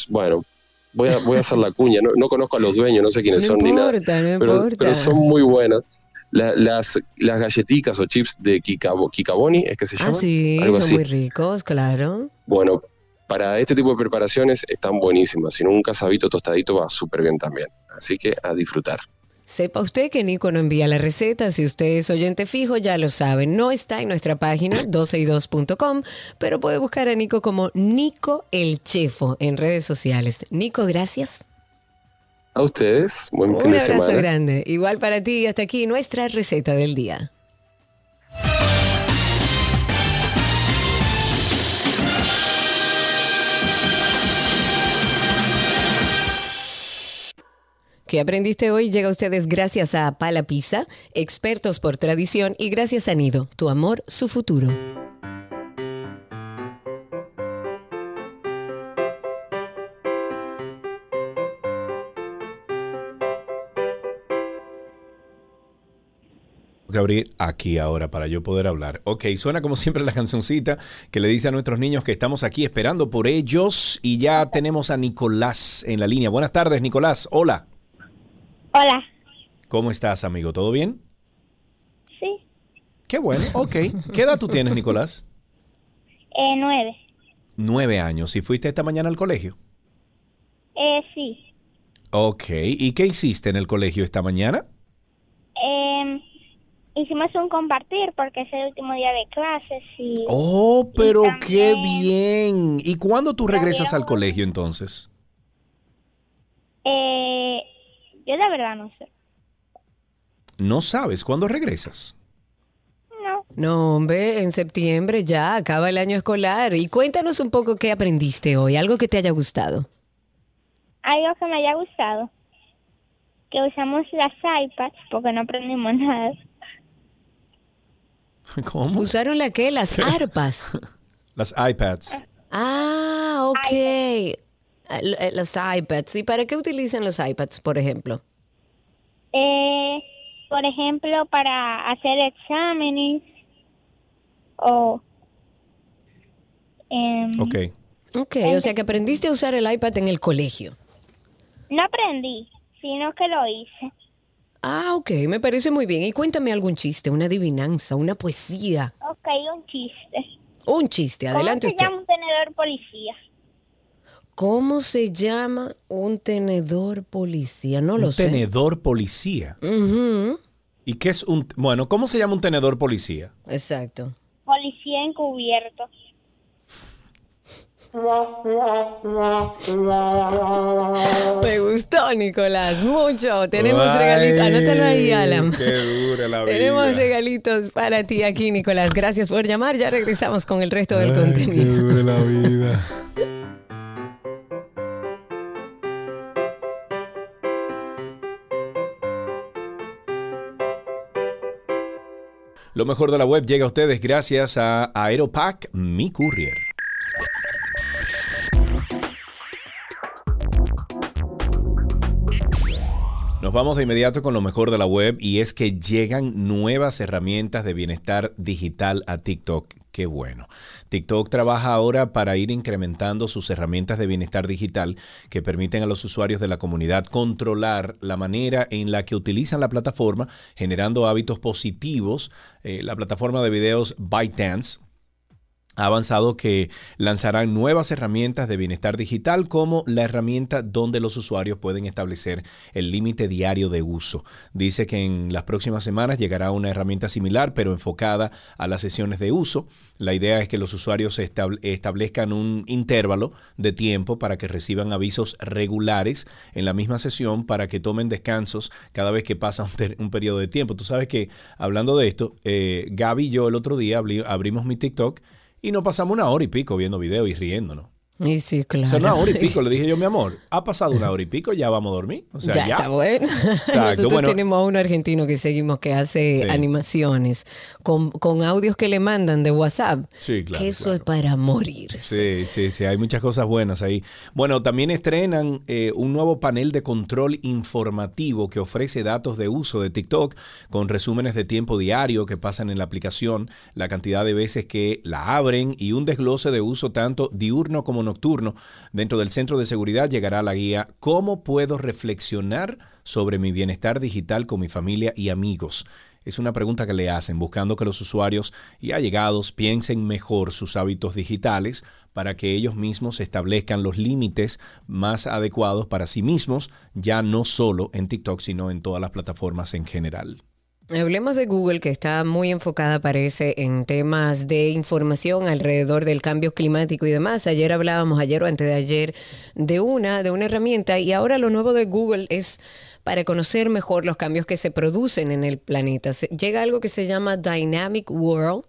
bueno, voy a, voy a hacer la cuña, no, conozco a los dueños, no sé quiénes son ni nada. pero, son muy buenas. las, las galletitas o chips de Kikaboni, es que se llaman. Ah, sí, son muy ricos, claro. Bueno, para este tipo de preparaciones están buenísimas. Si no, un casabito tostadito va súper bien también. Así que a disfrutar. Sepa usted que Nico no envía la receta. Si usted es oyente fijo, ya lo sabe. No está en nuestra página 12y2.com, pero puede buscar a Nico como Nico el Chefo en redes sociales. Nico, gracias. A ustedes. Buen Un fin de abrazo semana. grande. Igual para ti hasta aquí nuestra receta del día. ¿Qué aprendiste hoy? Llega a ustedes gracias a Pala Pizza, expertos por tradición, y gracias a Nido, tu amor, su futuro. que abrir aquí ahora para yo poder hablar. Ok, suena como siempre la cancioncita que le dice a nuestros niños que estamos aquí esperando por ellos y ya tenemos a Nicolás en la línea. Buenas tardes, Nicolás. Hola. Hola. ¿Cómo estás, amigo? ¿Todo bien? Sí. Qué bueno, ok. ¿Qué edad tú tienes, Nicolás? Eh, nueve. Nueve años. ¿Y fuiste esta mañana al colegio? Eh, sí. Ok. ¿Y qué hiciste en el colegio esta mañana? Eh, hicimos un compartir porque es el último día de clases y... Oh, pero también- qué bien. ¿Y cuándo tú regresas al colegio entonces? Eh, yo la verdad no sé. No sabes cuándo regresas. No. No, hombre, en septiembre ya acaba el año escolar. Y cuéntanos un poco qué aprendiste hoy, algo que te haya gustado. Algo que me haya gustado. Que usamos las iPads porque no aprendimos nada. ¿Cómo? ¿Usaron la qué? Las arpas. Las iPads. Ah, ok. Eh, Los iPads. ¿Y para qué utilizan los iPads, por ejemplo? Eh, por ejemplo, para hacer exámenes o... em, Ok. Ok, o sea que aprendiste a usar el iPad en el colegio. No aprendí, sino que lo hice. Ah, ok, me parece muy bien. Y cuéntame algún chiste, una adivinanza, una poesía. Ok, un chiste. Un chiste, adelante ¿Cómo se usted. llama un tenedor policía? ¿Cómo se llama un tenedor policía? No lo un sé. tenedor policía. ¿Y qué es un... Bueno, ¿cómo se llama un tenedor policía? Exacto. Policía encubierto. Me gustó, Nicolás, mucho. Tenemos Ay, regalitos. Anótalo ahí, Alan. Qué dura la vida. Tenemos regalitos para ti aquí, Nicolás. Gracias por llamar. Ya regresamos con el resto del contenido. dura la vida. Lo mejor de la web llega a ustedes gracias a Aeropack, mi courier. Nos vamos de inmediato con lo mejor de la web y es que llegan nuevas herramientas de bienestar digital a TikTok. Qué bueno. TikTok trabaja ahora para ir incrementando sus herramientas de bienestar digital que permiten a los usuarios de la comunidad controlar la manera en la que utilizan la plataforma, generando hábitos positivos. Eh, la plataforma de videos ByteDance ha avanzado que lanzarán nuevas herramientas de bienestar digital como la herramienta donde los usuarios pueden establecer el límite diario de uso. Dice que en las próximas semanas llegará una herramienta similar pero enfocada a las sesiones de uso. La idea es que los usuarios estable- establezcan un intervalo de tiempo para que reciban avisos regulares en la misma sesión para que tomen descansos cada vez que pasa un, periodo de tiempo. Tú sabes que hablando de esto, eh, Gaby y yo el otro día abri- abrimos mi TikTok y nos pasamos una hora y pico viendo videos y riéndonos. Y sí, claro. O sea, una hora y pico. Le dije yo, mi amor, ha pasado una hora y pico, ya vamos a dormir. O sea, ya, ya. está bueno. Nosotros bueno. tenemos a un argentino que seguimos que hace Sí. animaciones con, con audios que le mandan de WhatsApp. Sí, claro, Que eso claro. es para morirse. Sí, sí, sí, hay muchas cosas buenas ahí. Bueno, también estrenan eh, un nuevo panel de control informativo que ofrece datos de uso de TikTok con resúmenes de tiempo diario que pasan en la aplicación, la cantidad de veces que la abren y un desglose de uso tanto diurno como nocturno. Dentro del centro de seguridad llegará la guía ¿Cómo puedo reflexionar sobre mi bienestar digital con mi familia y amigos? Es una pregunta que le hacen, buscando que los usuarios y allegados piensen mejor sus hábitos digitales para que ellos mismos establezcan los límites más adecuados para sí mismos, ya no solo en TikTok, sino en todas las plataformas en general. Hablemos de Google, que está muy enfocada, parece, en temas de información alrededor del cambio climático y demás. Ayer hablábamos, ayer o antes de ayer, de una, de una herramienta, y ahora lo nuevo de Google es para conocer mejor los cambios que se producen en el planeta. Llega algo que se llama Dynamic World,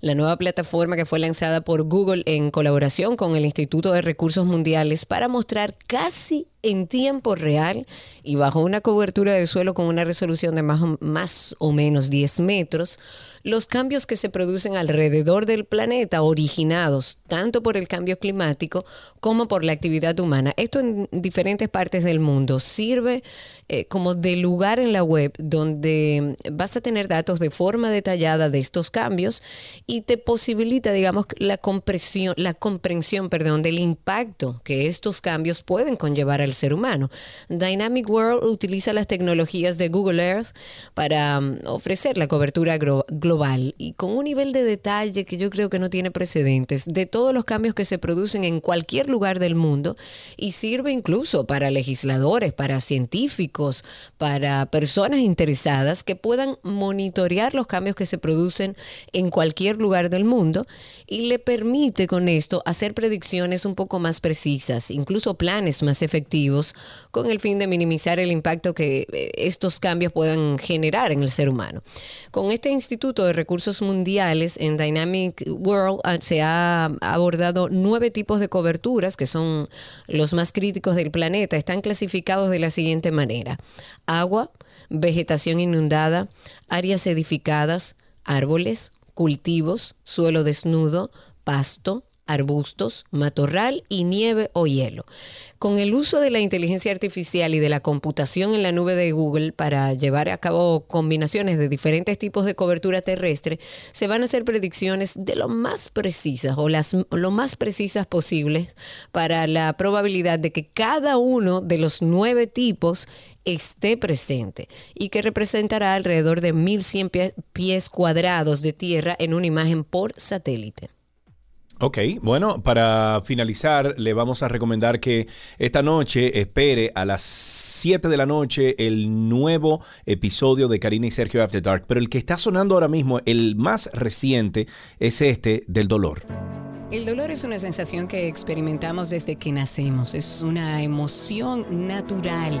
la nueva plataforma que fue lanzada por Google en colaboración con el Instituto de Recursos Mundiales para mostrar casi en tiempo real y bajo una cobertura de suelo con una resolución de más o, menos 10 metros, los cambios que se producen alrededor del planeta originados tanto por el cambio climático como por la actividad humana. Esto en diferentes partes del mundo sirve eh, como de lugar en la web donde vas a tener datos de forma detallada de estos cambios y te posibilita, digamos, la comprensión, la comprensión, perdón, del impacto que estos cambios pueden conllevar al ser humano. Dynamic World utiliza las tecnologías de Google Earth para um, ofrecer la cobertura global y con un nivel de detalle que yo creo que no tiene precedentes de todos los cambios que se producen en cualquier lugar del mundo y sirve incluso para legisladores, para científicos, para personas interesadas que puedan monitorear los cambios que se producen en cualquier lugar del mundo y le permite con esto hacer predicciones un poco más precisas, incluso planes más efectivos con el fin de minimizar el impacto que eh, estos cambios puedan generar en el ser humano. Con este Instituto de Recursos Mundiales en Dynamic World ah, se ha abordado nueve tipos de coberturas que son los más críticos del planeta. Están clasificados de la siguiente manera. Agua, vegetación inundada, áreas edificadas, árboles, cultivos, suelo desnudo, pasto, arbustos, matorral y nieve o hielo. Con el uso de la inteligencia artificial y de la computación en la nube de Google para llevar a cabo combinaciones de diferentes tipos de cobertura terrestre, se van a hacer predicciones de lo más precisas o las lo más precisas posibles para la probabilidad de que cada uno de los nueve tipos esté presente y que representará alrededor de 1.100 pies cuadrados de tierra en una imagen por satélite. Ok, bueno, para finalizar, le vamos a recomendar que esta noche espere a las 7 de la noche el nuevo episodio de Karina y Sergio After Dark. Pero el que está sonando ahora mismo, el más reciente, es este del dolor. El dolor es una sensación que experimentamos desde que nacemos. Es una emoción natural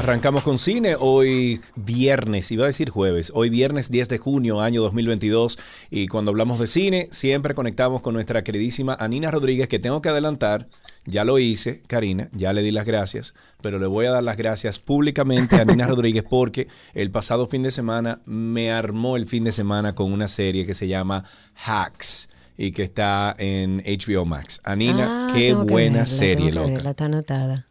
Arrancamos con cine hoy viernes, iba a decir jueves, hoy viernes 10 de junio, año 2022, y cuando hablamos de cine siempre conectamos con nuestra queridísima Anina Rodríguez, que tengo que adelantar, ya lo hice, Karina, ya le di las gracias, pero le voy a dar las gracias públicamente a Anina Rodríguez porque el pasado fin de semana me armó el fin de semana con una serie que se llama Hacks y que está en HBO Max. Anina, ah, qué buena serie, loca. está anotada.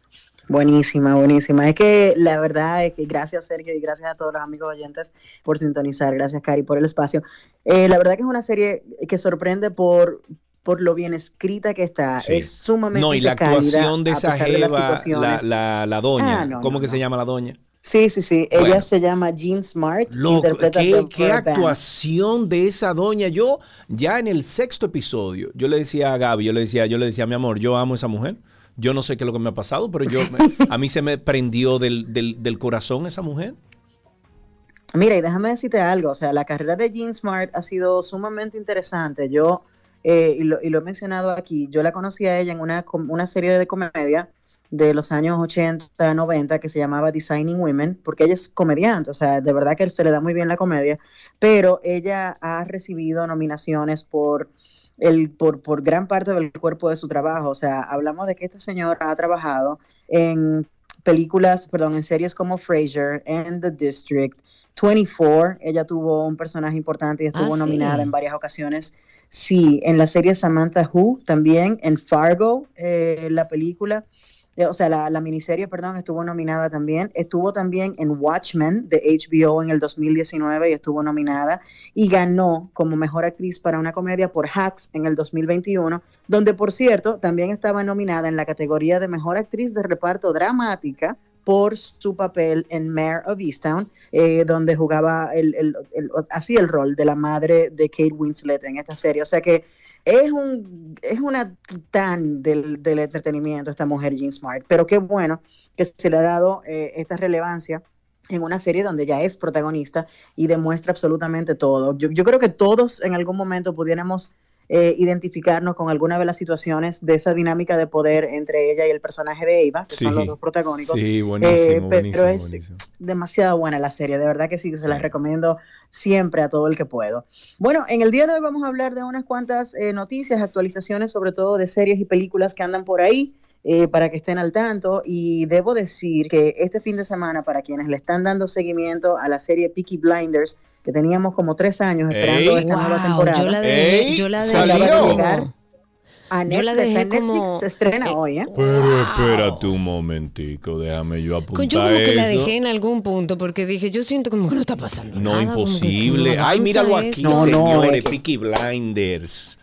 Buenísima, buenísima. Es que la verdad es que gracias Sergio y gracias a todos los amigos oyentes por sintonizar. Gracias Cari por el espacio. Eh, la verdad que es una serie que sorprende por, por lo bien escrita que está. Es sumamente No, y la actuación de esa jeva, la, la, doña. Ah, ¿Cómo que se llama la doña? Sí, sí, sí. Ella se llama Jean Smart. Loco, qué, qué actuación de esa doña. Yo, ya en el sexto episodio, yo le decía a Gaby, yo le decía, yo le decía, mi amor, yo amo a esa mujer. Yo no sé qué es lo que me ha pasado, pero yo a mí se me prendió del, del, del corazón esa mujer. Mira, y déjame decirte algo, o sea, la carrera de Jean Smart ha sido sumamente interesante. Yo, eh, y, lo, y, lo, he mencionado aquí, yo la conocí a ella en una, una serie de comedia de los años 80, 90, que se llamaba Designing Women, porque ella es comediante, o sea, de verdad que se le da muy bien la comedia, pero ella ha recibido nominaciones por, el, por, por gran parte del cuerpo de su trabajo, o sea, hablamos de que esta señora ha trabajado en películas, perdón, en series como Frasier, and The District, 24, ella tuvo un personaje importante y estuvo ah, nominada en varias ocasiones. Sí, en la serie Samantha Who también, en Fargo, eh, la película, o sea, la, miniserie, perdón, estuvo nominada también. Estuvo también en Watchmen de HBO en el 2019 y estuvo nominada. Y ganó como mejor actriz para una comedia por Hacks en el 2021, donde, por cierto, también estaba nominada en la categoría de mejor actriz de reparto dramática por su papel en Mayor of Easttown, eh, donde jugaba el, el, así el rol de la madre de Kate Winslet en esta serie. O sea que es un es una titán del, del entretenimiento esta mujer Jean Smart, pero qué bueno que se le ha dado eh, esta relevancia en una serie donde ya es protagonista y demuestra absolutamente todo. Yo, yo creo que todos en algún momento pudiéramos eh, identificarnos con alguna de las situaciones de esa dinámica de poder entre ella y el personaje de Eva, que son los dos protagónicos. Sí, buenísimo, eh, pero es demasiado buena la serie, de verdad que sí, se la recomiendo siempre a todo el que puedo. Bueno, en el día de hoy vamos a hablar de unas cuantas eh, noticias, actualizaciones, sobre todo de series y películas que andan por ahí. para que estén al tanto. Y debo decir que este fin de semana, para quienes le están dando seguimiento a la serie Peaky Blinders, que teníamos como tres años esperando esta nueva temporada. Yo la dejé, yo la dejé. A Netflix, yo la dejé como... se estrena eh, hoy, ¿eh? Pero espérate un momentico, déjame yo apuntar Yo como que la dejé en algún punto porque dije, yo siento como que no está pasando no, nada. Imposible. Ay, míralo aquí, no, señores, no, Peaky Blinders.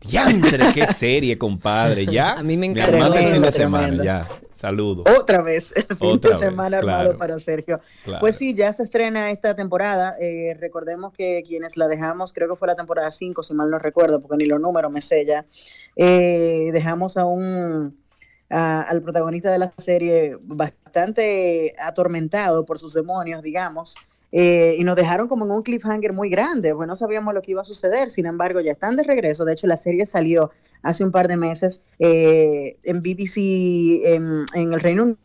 Diantre, qué serie, compadre. Ya. A mí me encanta. el fin de semana, ya. Saludos. Otra vez, el fin de semana armado para Sergio. Pues sí, ya se estrena esta temporada. Eh, recordemos que quienes la dejamos, creo que fue la temporada 5, si mal no recuerdo, porque ni los números me sella. Eh, dejamos a un al protagonista de la serie bastante atormentado por sus demonios, digamos. Eh, y nos dejaron como en un cliffhanger muy grande, pues no sabíamos lo que iba a suceder, sin embargo ya están de regreso, de hecho la serie salió hace un par de meses eh, en BBC en, en el Reino Unido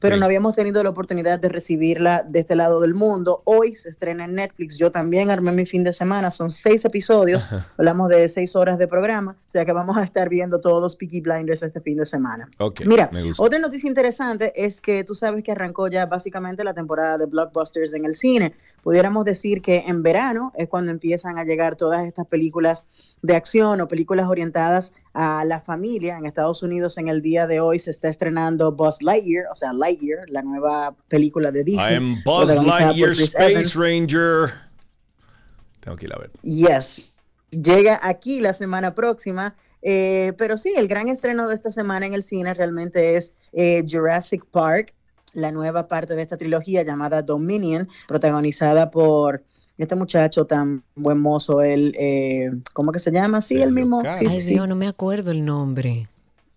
pero no habíamos tenido la oportunidad de recibirla de este lado del mundo. Hoy se estrena en Netflix. Yo también armé mi fin de semana. Son seis episodios. Hablamos de seis horas de programa. O sea que vamos a estar viendo todos Peaky Blinders este fin de semana. Mira, otra noticia interesante es que tú sabes que arrancó ya básicamente la temporada de blockbusters en el cine pudiéramos decir que en verano es cuando empiezan a llegar todas estas películas de acción o películas orientadas a la familia. En Estados Unidos en el día de hoy se está estrenando Buzz Lightyear, o sea, Lightyear, la nueva película de Disney. I am Buzz Lightyear, Space Ranger. Tengo que ir a ver. Yes. Llega aquí la semana próxima. Eh, pero sí, el gran estreno de esta semana en el cine realmente es eh, Jurassic Park, la nueva parte de esta trilogía llamada Dominion, protagonizada por este muchacho tan buen mozo, él, eh, ¿cómo que se llama? Sí, el mismo. Sí, Ay, Dios, no me acuerdo el nombre.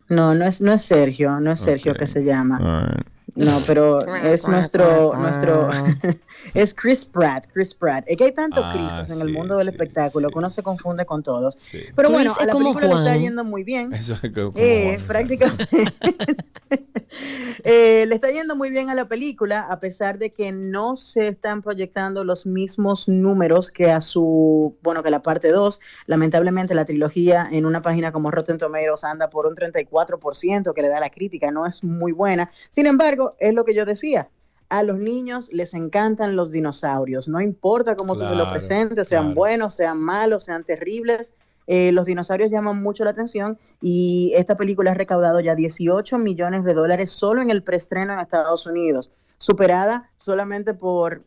No, no es, no es Sergio, no es Sergio que se llama. No, pero es nuestro, nuestro, es Chris Pratt, Chris Pratt. Es que hay tantos ah, Chris en el mundo del espectáculo que uno se confunde con todos. Pero bueno, a la película le está yendo muy bien. Eso es como eh, prácticamente. eh, le está yendo muy bien a la película, a pesar de que no se están proyectando los mismos números que a su, bueno, que la parte 2. Lamentablemente la trilogía en una página como Rotten Tomatoes anda por un 34% que le da la crítica, no es muy buena. Sin embargo, es lo que yo decía. A los niños les encantan los dinosaurios, no importa cómo tú se lo presentes, sean buenos, sean malos, sean terribles, eh, los dinosaurios llaman mucho la atención y esta película ha recaudado ya 18 millones de dólares solo en el preestreno en Estados Unidos, superada solamente por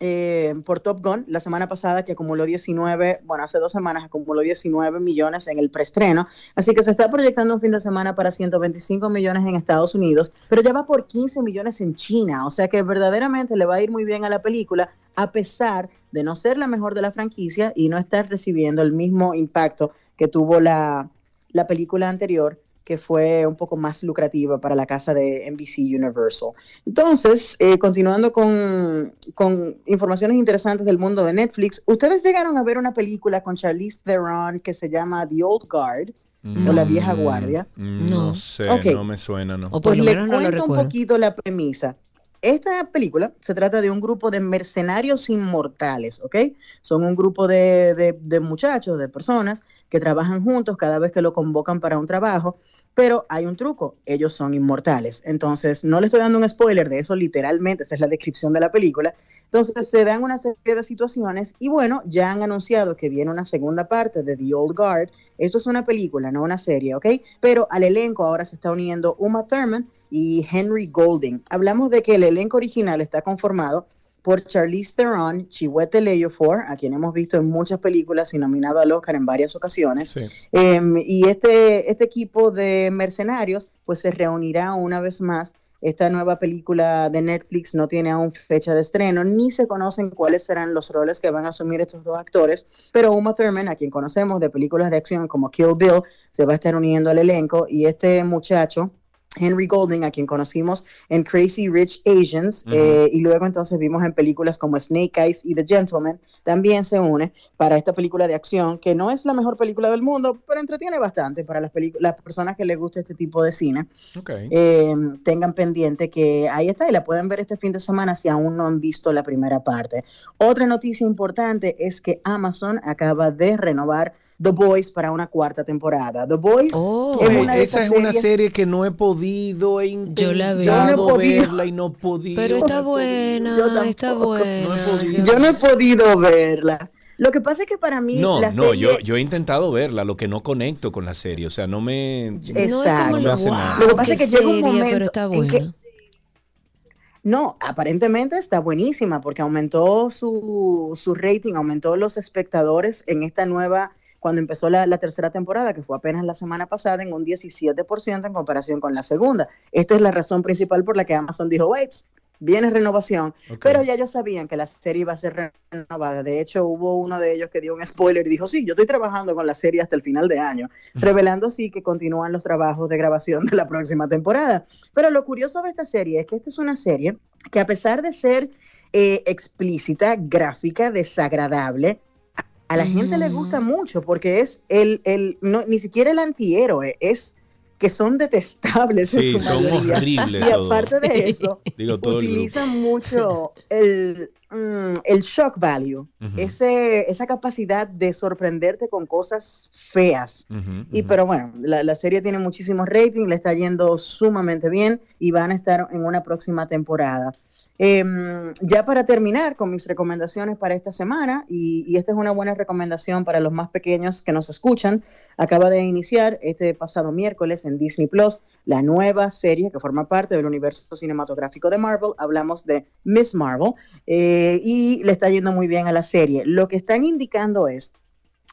eh, por Top Gun la semana pasada que acumuló 19, bueno, hace dos semanas acumuló 19 millones en el preestreno, así que se está proyectando un fin de semana para 125 millones en Estados Unidos, pero ya va por 15 millones en China, o sea que verdaderamente le va a ir muy bien a la película a pesar de no ser la mejor de la franquicia y no estar recibiendo el mismo impacto que tuvo la, la película anterior que fue un poco más lucrativa para la casa de NBC Universal. Entonces, eh, continuando con, con, informaciones interesantes del mundo de Netflix, ¿ustedes llegaron a ver una película con Charlize Theron que se llama The Old Guard? o la vieja mm, guardia. No, sé, no me suena, ¿no? pues le cuento un poquito la premisa. Esta película se trata de un grupo de mercenarios inmortales, ¿ok? Son un grupo de, de, muchachos, de personas que trabajan juntos cada vez que lo convocan para un trabajo, pero hay un truco, ellos son inmortales. Entonces, no le estoy dando un spoiler de eso literalmente, esa es la descripción de la película. Entonces, se dan una serie de situaciones y bueno, ya han anunciado que viene una segunda parte de The Old Guard. Esto es una película, no una serie, ¿ok? Pero al elenco ahora se está uniendo Uma Thurman, y Henry Golding. Hablamos de que el elenco original está conformado por Charlize Theron, Chiwetel Ejiofor, a quien hemos visto en muchas películas y nominado al Oscar en varias ocasiones. Em, y este, este equipo de mercenarios pues se reunirá una vez más. Esta nueva película de Netflix no tiene aún fecha de estreno, ni se conocen cuáles serán los roles que van a asumir estos dos actores, pero Uma Thurman, a quien conocemos de películas de acción como Kill Bill, se va a estar uniendo al elenco y este muchacho, Henry Golding, a quien conocimos en Crazy Rich Asians, eh, y luego entonces vimos en películas como Snake Eyes y The Gentleman, también se une para esta película de acción, que no es la mejor película del mundo, pero entretiene bastante para las, las personas que les gusta este tipo de cine. Eh, tengan pendiente que ahí está y la pueden ver este fin de semana si aún no han visto la primera parte. Otra noticia importante es que Amazon acaba de renovar The Boys para una cuarta temporada. The Boys oh. es una de esa es una serie que no he podido he yo la veo. Yo no he podido verla y no he podido. Pero está buena, está buena. yo no he podido verla. Lo que pasa es que para mí. No, no, yo, yo he intentado verla, lo que no conecto con la serie. O sea, no me. Exacto. No, hace nada. Lo que pasa es que llega un momento. Pero está buena. no, aparentemente está buenísima porque aumentó su, su rating, aumentó los espectadores en esta nueva cuando empezó la, tercera temporada, que fue apenas la semana pasada, en un 17% en comparación con la segunda. Esta es la razón principal por la que Amazon dijo, wait, viene renovación, pero ya ellos sabían que la serie iba a ser renovada. De hecho, hubo uno de ellos que dio un spoiler y dijo, sí, yo estoy trabajando con la serie hasta el final de año, revelando así que continúan los trabajos de grabación de la próxima temporada. Pero lo curioso de esta serie es que esta es una serie que a pesar de ser eh, explícita, gráfica, desagradable, a la gente le gusta mm. mucho porque es el, el no, ni siquiera el antihéroe, es que son detestables en su son horribles. Y aparte de eso, utilizan mucho el, mm, el shock value, ese, esa capacidad de sorprenderte con cosas feas. y pero bueno, la, la, serie tiene muchísimos ratings, le está yendo sumamente bien y van a estar en una próxima temporada. Em, ya para terminar con mis recomendaciones para esta semana, y, esta es una buena recomendación para los más pequeños que nos escuchan, acaba de iniciar este pasado miércoles en Disney Plus la nueva serie que forma parte del universo cinematográfico de Marvel. Hablamos de Miss Marvel eh, y le está yendo muy bien a la serie. Lo que están indicando es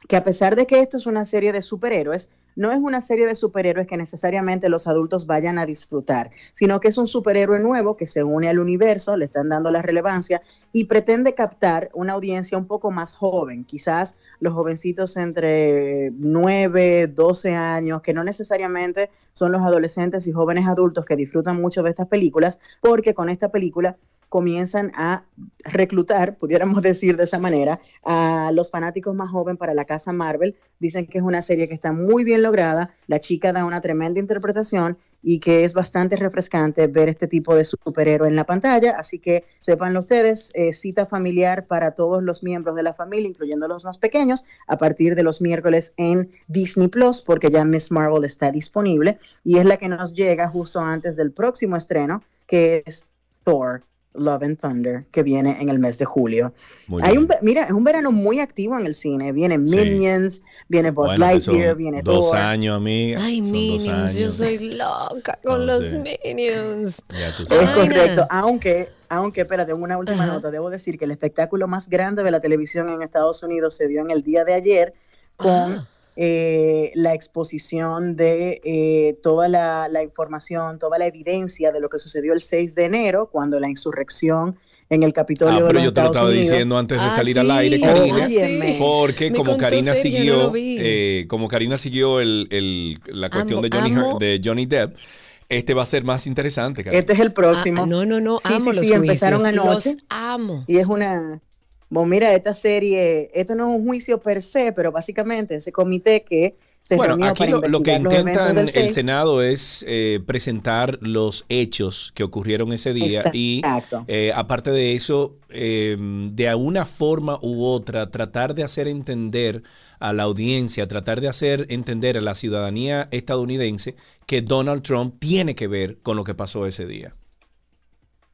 que a pesar de que esto es una serie de superhéroes, no es una serie de superhéroes que necesariamente los adultos vayan a disfrutar, sino que es un superhéroe nuevo que se une al universo, le están dando la relevancia y pretende captar una audiencia un poco más joven, quizás los jovencitos entre 9, 12 años, que no necesariamente son los adolescentes y jóvenes adultos que disfrutan mucho de estas películas, porque con esta película comienzan a reclutar, pudiéramos decir de esa manera, a los fanáticos más jóvenes para la casa Marvel. Dicen que es una serie que está muy bien lograda, la chica da una tremenda interpretación y que es bastante refrescante ver este tipo de superhéroe en la pantalla. Así que sépanlo ustedes, eh, cita familiar para todos los miembros de la familia, incluyendo los más pequeños, a partir de los miércoles en Disney Plus, porque ya Miss Marvel está disponible y es la que nos llega justo antes del próximo estreno, que es Thor Love and Thunder, que viene en el mes de julio. Hay un, mira, es un verano muy activo en el cine. Vienen Minions, viene Buzz Lightyear, viene Dos años, amiga. Ay, Minions, yo soy loca con los Minions. Es correcto, aunque, aunque, espérate, una última nota. Debo decir que el espectáculo más grande de la televisión en Estados Unidos se dio en el día de ayer con... Ah. Eh, la exposición de eh, toda la, información, toda la evidencia de lo que sucedió el 6 de enero, cuando la insurrección en el Capitolio ah, pero yo te lo estaba diciendo antes de ah, salir al aire, Karina, porque como Karina, siguió, eh, como Karina siguió el, la cuestión de, Johnny, de Johnny Depp, este va a ser más interesante. Este es el próximo. Ah, no, no, no, amo los empezaron anoche. Los amo. Y es una bueno, mira, esta serie, esto no es un juicio per se, pero básicamente ese comité que se bueno, aquí lo, que intenta el Senado es eh, presentar los hechos que ocurrieron ese día y eh, aparte de eso, em, de alguna forma u otra, tratar de hacer entender a la audiencia, tratar de hacer entender a la ciudadanía estadounidense que Donald Trump tiene que ver con lo que pasó ese día.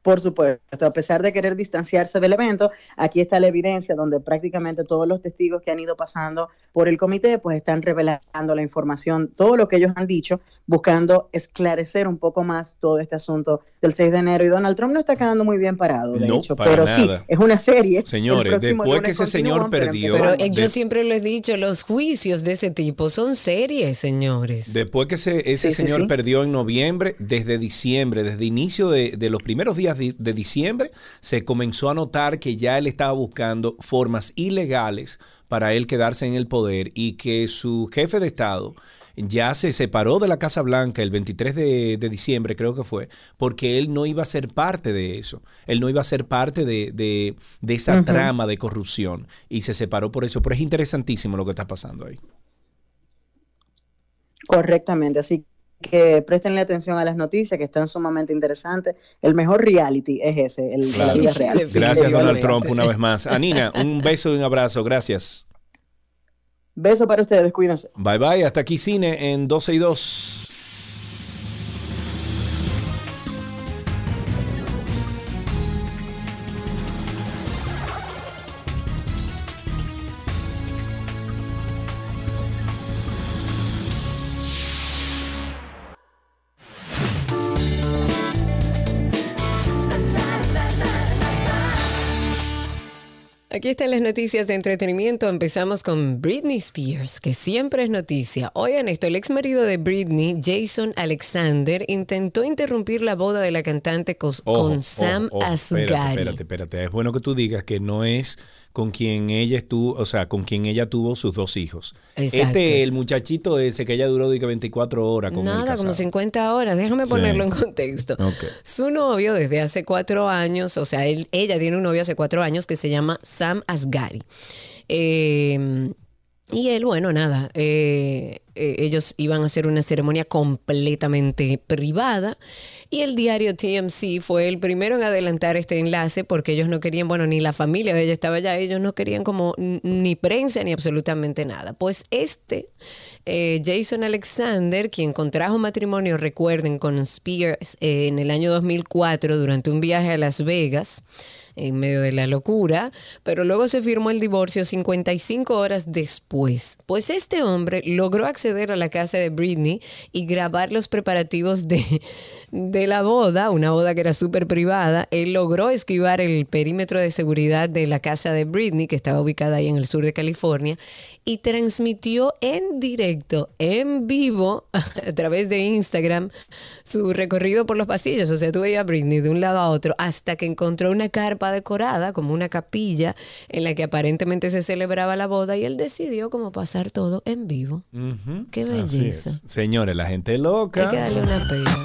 Por supuesto, a pesar de querer distanciarse del evento, aquí está la evidencia donde prácticamente todos los testigos que han ido pasando por el comité pues están revelando la información, todo lo que ellos han dicho, buscando esclarecer un poco más todo este asunto del 6 de enero. Y Donald Trump no está quedando muy bien parado, de hecho, pero sí, es una serie. Señores, después que ese señor perdió... Pero eh, yo siempre les he dicho, los juicios de ese tipo son series, señores. Después que ese, ese señor perdió en noviembre, desde diciembre, desde inicio de, de los primeros días de, diciembre, se comenzó a notar que ya él estaba buscando formas ilegales para él quedarse en el poder y que su jefe de Estado ya se separó de la Casa Blanca el 23 de, diciembre, creo que fue, porque él no iba a ser parte de eso. Él no iba a ser parte de, esa trama de corrupción y se separó por eso. Pero es interesantísimo lo que está pasando ahí. Correctamente, así que prestenle atención a las noticias que están sumamente interesantes. El mejor reality es ese, el de la vida real. Gracias, Donald Trump, una vez más. Anina, un beso y un abrazo. Gracias. Beso para ustedes, cuídense. Bye bye, hasta aquí cine en 12 y 2. Aquí están las noticias de entretenimiento. Empezamos con Britney Spears, que siempre es noticia. Oigan esto, el ex marido de Britney, Jason Alexander, intentó interrumpir la boda de la cantante con, Sam Asghari. espérate, espérate. Es bueno que tú digas que no es con quien ella estuvo, o sea, con quien ella tuvo sus dos hijos. Este, el muchachito ese que ella duró de 24 horas con Nada, como 50 horas. Déjame ponerlo en contexto. Su novio desde hace cuatro años, o sea, él, ella tiene un novio hace cuatro años que se llama Sam Asghari. Eh, y él, bueno, nada, eh, eh, ellos iban a hacer una ceremonia completamente privada y el diario TMC fue el primero en adelantar este enlace porque ellos no querían, bueno, ni la familia de ella estaba allá, ellos no querían como ni prensa ni absolutamente nada. Pues este, eh, Jason Alexander, quien contrajo matrimonio, recuerden, con Spears en el año 2004 durante un viaje a Las Vegas, en medio de la locura, pero luego se firmó el divorcio 55 horas después. Pues este hombre logró acceder a la casa de Britney y grabar los preparativos de, de la boda, una boda que era súper privada. Él logró esquivar el perímetro de seguridad de la casa de Britney, que estaba ubicada ahí en el sur de California, y transmitió en directo, en vivo, a través de Instagram, su recorrido por los pasillos. O sea, tú veías a Britney de un lado a otro hasta que encontró una carpa decorada, como una capilla, en la que aparentemente se celebraba la boda y él decidió como pasar todo en vivo. Qué belleza. Señores, la gente loca. Hay que darle una pena.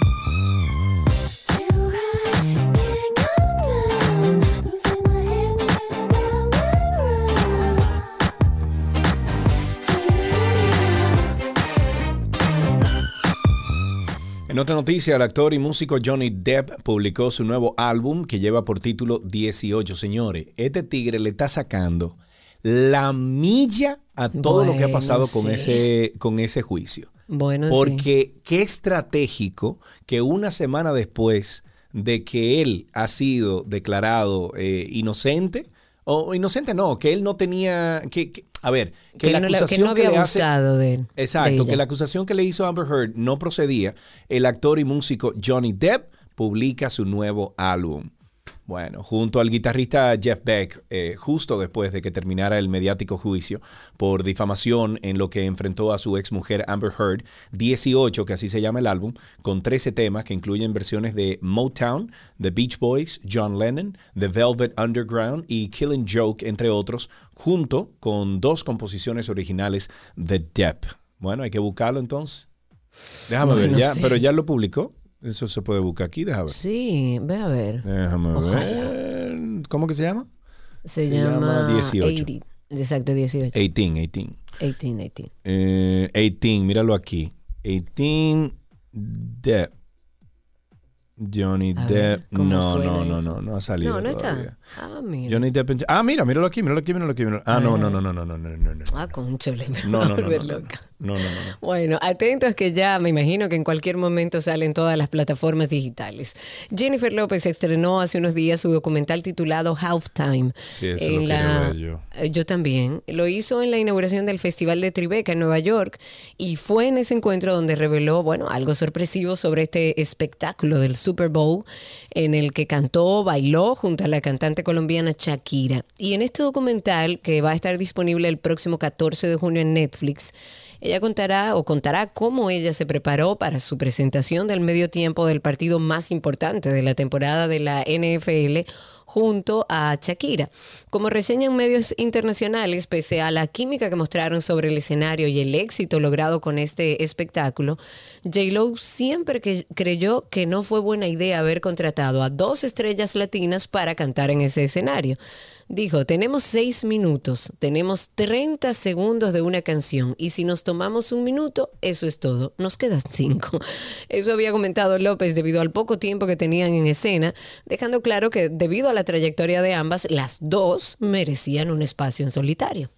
En otra noticia, el actor y músico Johnny Depp publicó su nuevo álbum que lleva por título 18. Señores, este tigre le está sacando la milla a todo lo que ha pasado con, ese, con ese juicio. Bueno, Porque qué estratégico que una semana después de que él ha sido declarado eh, inocente. O inocente no, que él no tenía, que, a ver, que, la acusación no, había abusado de él. Exacto, que la acusación que le hizo Amber Heard no procedía. El actor y músico Johnny Depp publica su nuevo álbum. Bueno, junto al guitarrista Jeff Beck, eh, justo después de que terminara el mediático juicio por difamación en lo que enfrentó a su ex mujer Amber Heard, 18, que así se llama el álbum, con 13 temas que incluyen versiones de Motown, The Beach Boys, John Lennon, The Velvet Underground y Killing Joke, entre otros, junto con dos composiciones originales de Depp. Bueno, hay que buscarlo entonces. Déjame ver, ya, pero ya lo publicó. Eso se puede buscar aquí, déjame ver. Sí, ve a ver. Déjame ver. ¿Cómo que se llama? Se, llama, 18. Exacto, 18. 18, 18. 18, 18. Eh, 18, míralo aquí. 18 Depp. Johnny Depp. no, no, no, no, no ha salido. No, no está. Ah, mira. Johnny Depp. Ah, mira, míralo aquí, míralo aquí, míralo aquí. Ah, no, no, no, no, no, no, no, no. Ah, conchole, me no, no, no, loca. No, no, no, Bueno, atentos que ya me imagino que en cualquier momento salen todas las plataformas digitales. Jennifer López estrenó hace unos días su documental titulado Halftime. Sí, eso en lo la... ver yo. Eh, yo también. Lo hizo en la inauguración del Festival de Tribeca en Nueva York y fue en ese encuentro donde reveló, bueno, algo sorpresivo sobre este espectáculo del Super Bowl en el que cantó, bailó junto a la cantante colombiana Shakira. Y en este documental, que va a estar disponible el próximo 14 de junio en Netflix, ella contará o contará cómo ella se preparó para su presentación del medio tiempo del partido más importante de la temporada de la NFL junto a Shakira. Como reseñan medios internacionales, pese a la química que mostraron sobre el escenario y el éxito logrado con este espectáculo, J-Lo siempre creyó que no fue buena idea haber contratado a dos estrellas latinas para cantar en ese escenario. Dijo, tenemos seis minutos, tenemos 30 segundos de una canción y si nos tomamos un minuto, eso es todo, nos quedan cinco. Eso había comentado López debido al poco tiempo que tenían en escena, dejando claro que debido a la trayectoria de ambas, las dos merecían un espacio en solitario.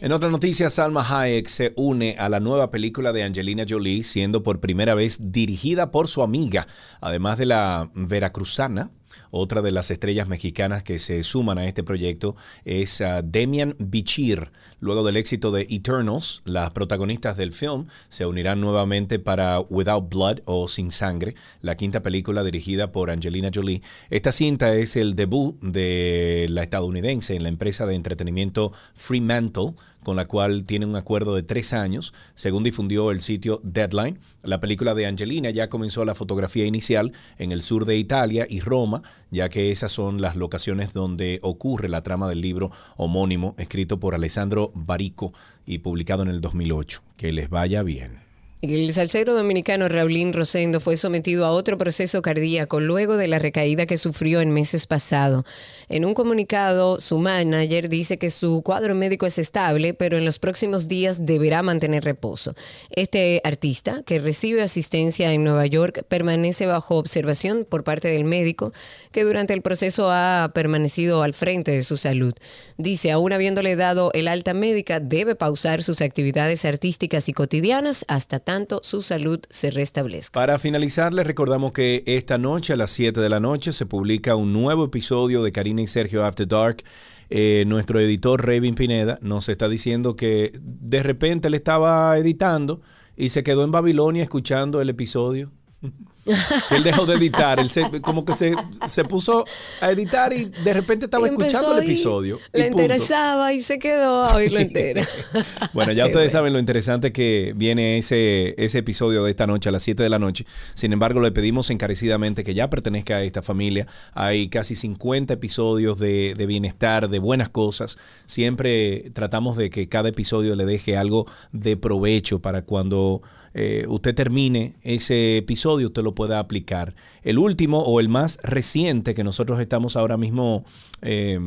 En otra noticia, Salma Hayek se une a la nueva película de Angelina Jolie, siendo por primera vez dirigida por su amiga, además de la veracruzana otra de las estrellas mexicanas que se suman a este proyecto es uh, Demian Bichir. Luego del éxito de Eternals, las protagonistas del film se unirán nuevamente para Without Blood o Sin Sangre, la quinta película dirigida por Angelina Jolie. Esta cinta es el debut de la estadounidense en la empresa de entretenimiento Fremantle, con la cual tiene un acuerdo de tres años, según difundió el sitio Deadline. La película de Angelina ya comenzó la fotografía inicial en el sur de Italia y Roma, ya que esas son las locaciones donde ocurre la trama del libro homónimo escrito por Alessandro Barico y publicado en el 2008. Que les vaya bien. El salsero dominicano Raulín Rosendo fue sometido a otro proceso cardíaco luego de la recaída que sufrió en meses pasados. En un comunicado, su manager dice que su cuadro médico es estable, pero en los próximos días deberá mantener reposo. Este artista, que recibe asistencia en Nueva York, permanece bajo observación por parte del médico, que durante el proceso ha permanecido al frente de su salud. Dice, aún habiéndole dado el alta médica, debe pausar sus actividades artísticas y cotidianas hasta tanto su salud se restablezca. Para finalizar, les recordamos que esta noche a las 7 de la noche se publica un nuevo episodio de Karina y Sergio After Dark. Eh, nuestro editor Revin Pineda nos está diciendo que de repente él estaba editando y se quedó en Babilonia escuchando el episodio. Él dejó de editar, él como que se, se, puso a editar y de repente estaba escuchando el episodio. Le interesaba y se quedó a oírlo entero. bueno, ya ustedes saben lo interesante que viene ese, ese episodio de esta noche a las 7 de la noche. Sin embargo, le pedimos encarecidamente que ya pertenezca a esta familia. Hay casi 50 episodios de, de bienestar, de buenas cosas. Siempre tratamos de que cada episodio le deje algo de provecho para cuando eh, usted termine ese episodio, usted lo pueda aplicar. El último o el más reciente que nosotros estamos ahora mismo eh,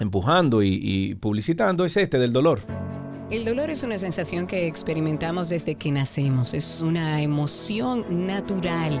empujando y publicitando es este del dolor. El dolor es una sensación que experimentamos desde que nacemos, es una emoción natural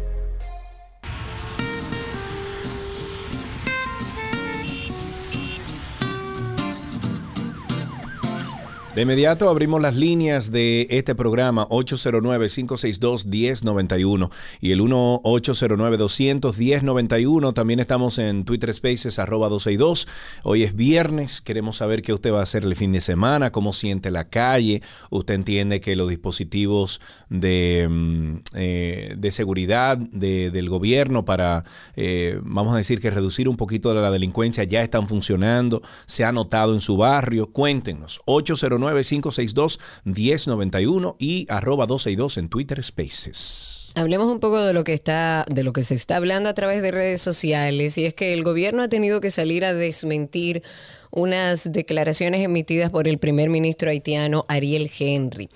De inmediato abrimos las líneas de este programa 809-562-1091 y el 1-809-200-1091. También estamos en Twitter Spaces arroba 262. Hoy es viernes, queremos saber qué usted va a hacer el fin de semana, cómo siente la calle. Usted entiende que los dispositivos de, mm, eh, de seguridad del gobierno para, eh, vamos a decir que reducir un poquito la delincuencia ya están funcionando. Se ha notado en su barrio. Cuéntenos. 809 809-562-1091 y arroba 262 en Twitter Spaces. Hablemos un poco de lo que está, de lo que se está hablando a través de redes sociales, y es que el gobierno ha tenido que salir a desmentir unas declaraciones emitidas por el primer ministro haitiano Ariel Henry.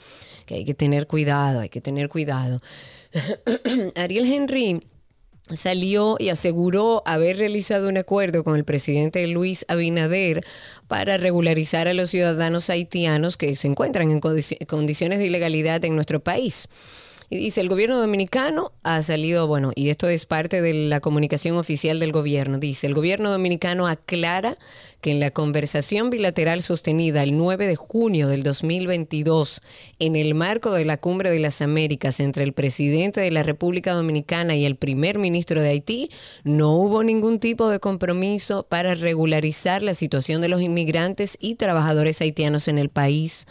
Que hay que tener cuidado, hay que tener cuidado. Ariel Henry salió y aseguró haber realizado un acuerdo con el presidente Luis Abinader para regularizar a los ciudadanos haitianos que se encuentran en condiciones de ilegalidad en nuestro país. Y dice, el gobierno dominicano ha salido, bueno, y esto es parte de la comunicación oficial del gobierno, dice, el gobierno dominicano aclara que en la conversación bilateral sostenida el 9 de junio del 2022 en el marco de la Cumbre de las Américas entre el presidente de la República Dominicana y el primer ministro de Haití, no hubo ningún tipo de compromiso para regularizar la situación de los inmigrantes y trabajadores haitianos en el país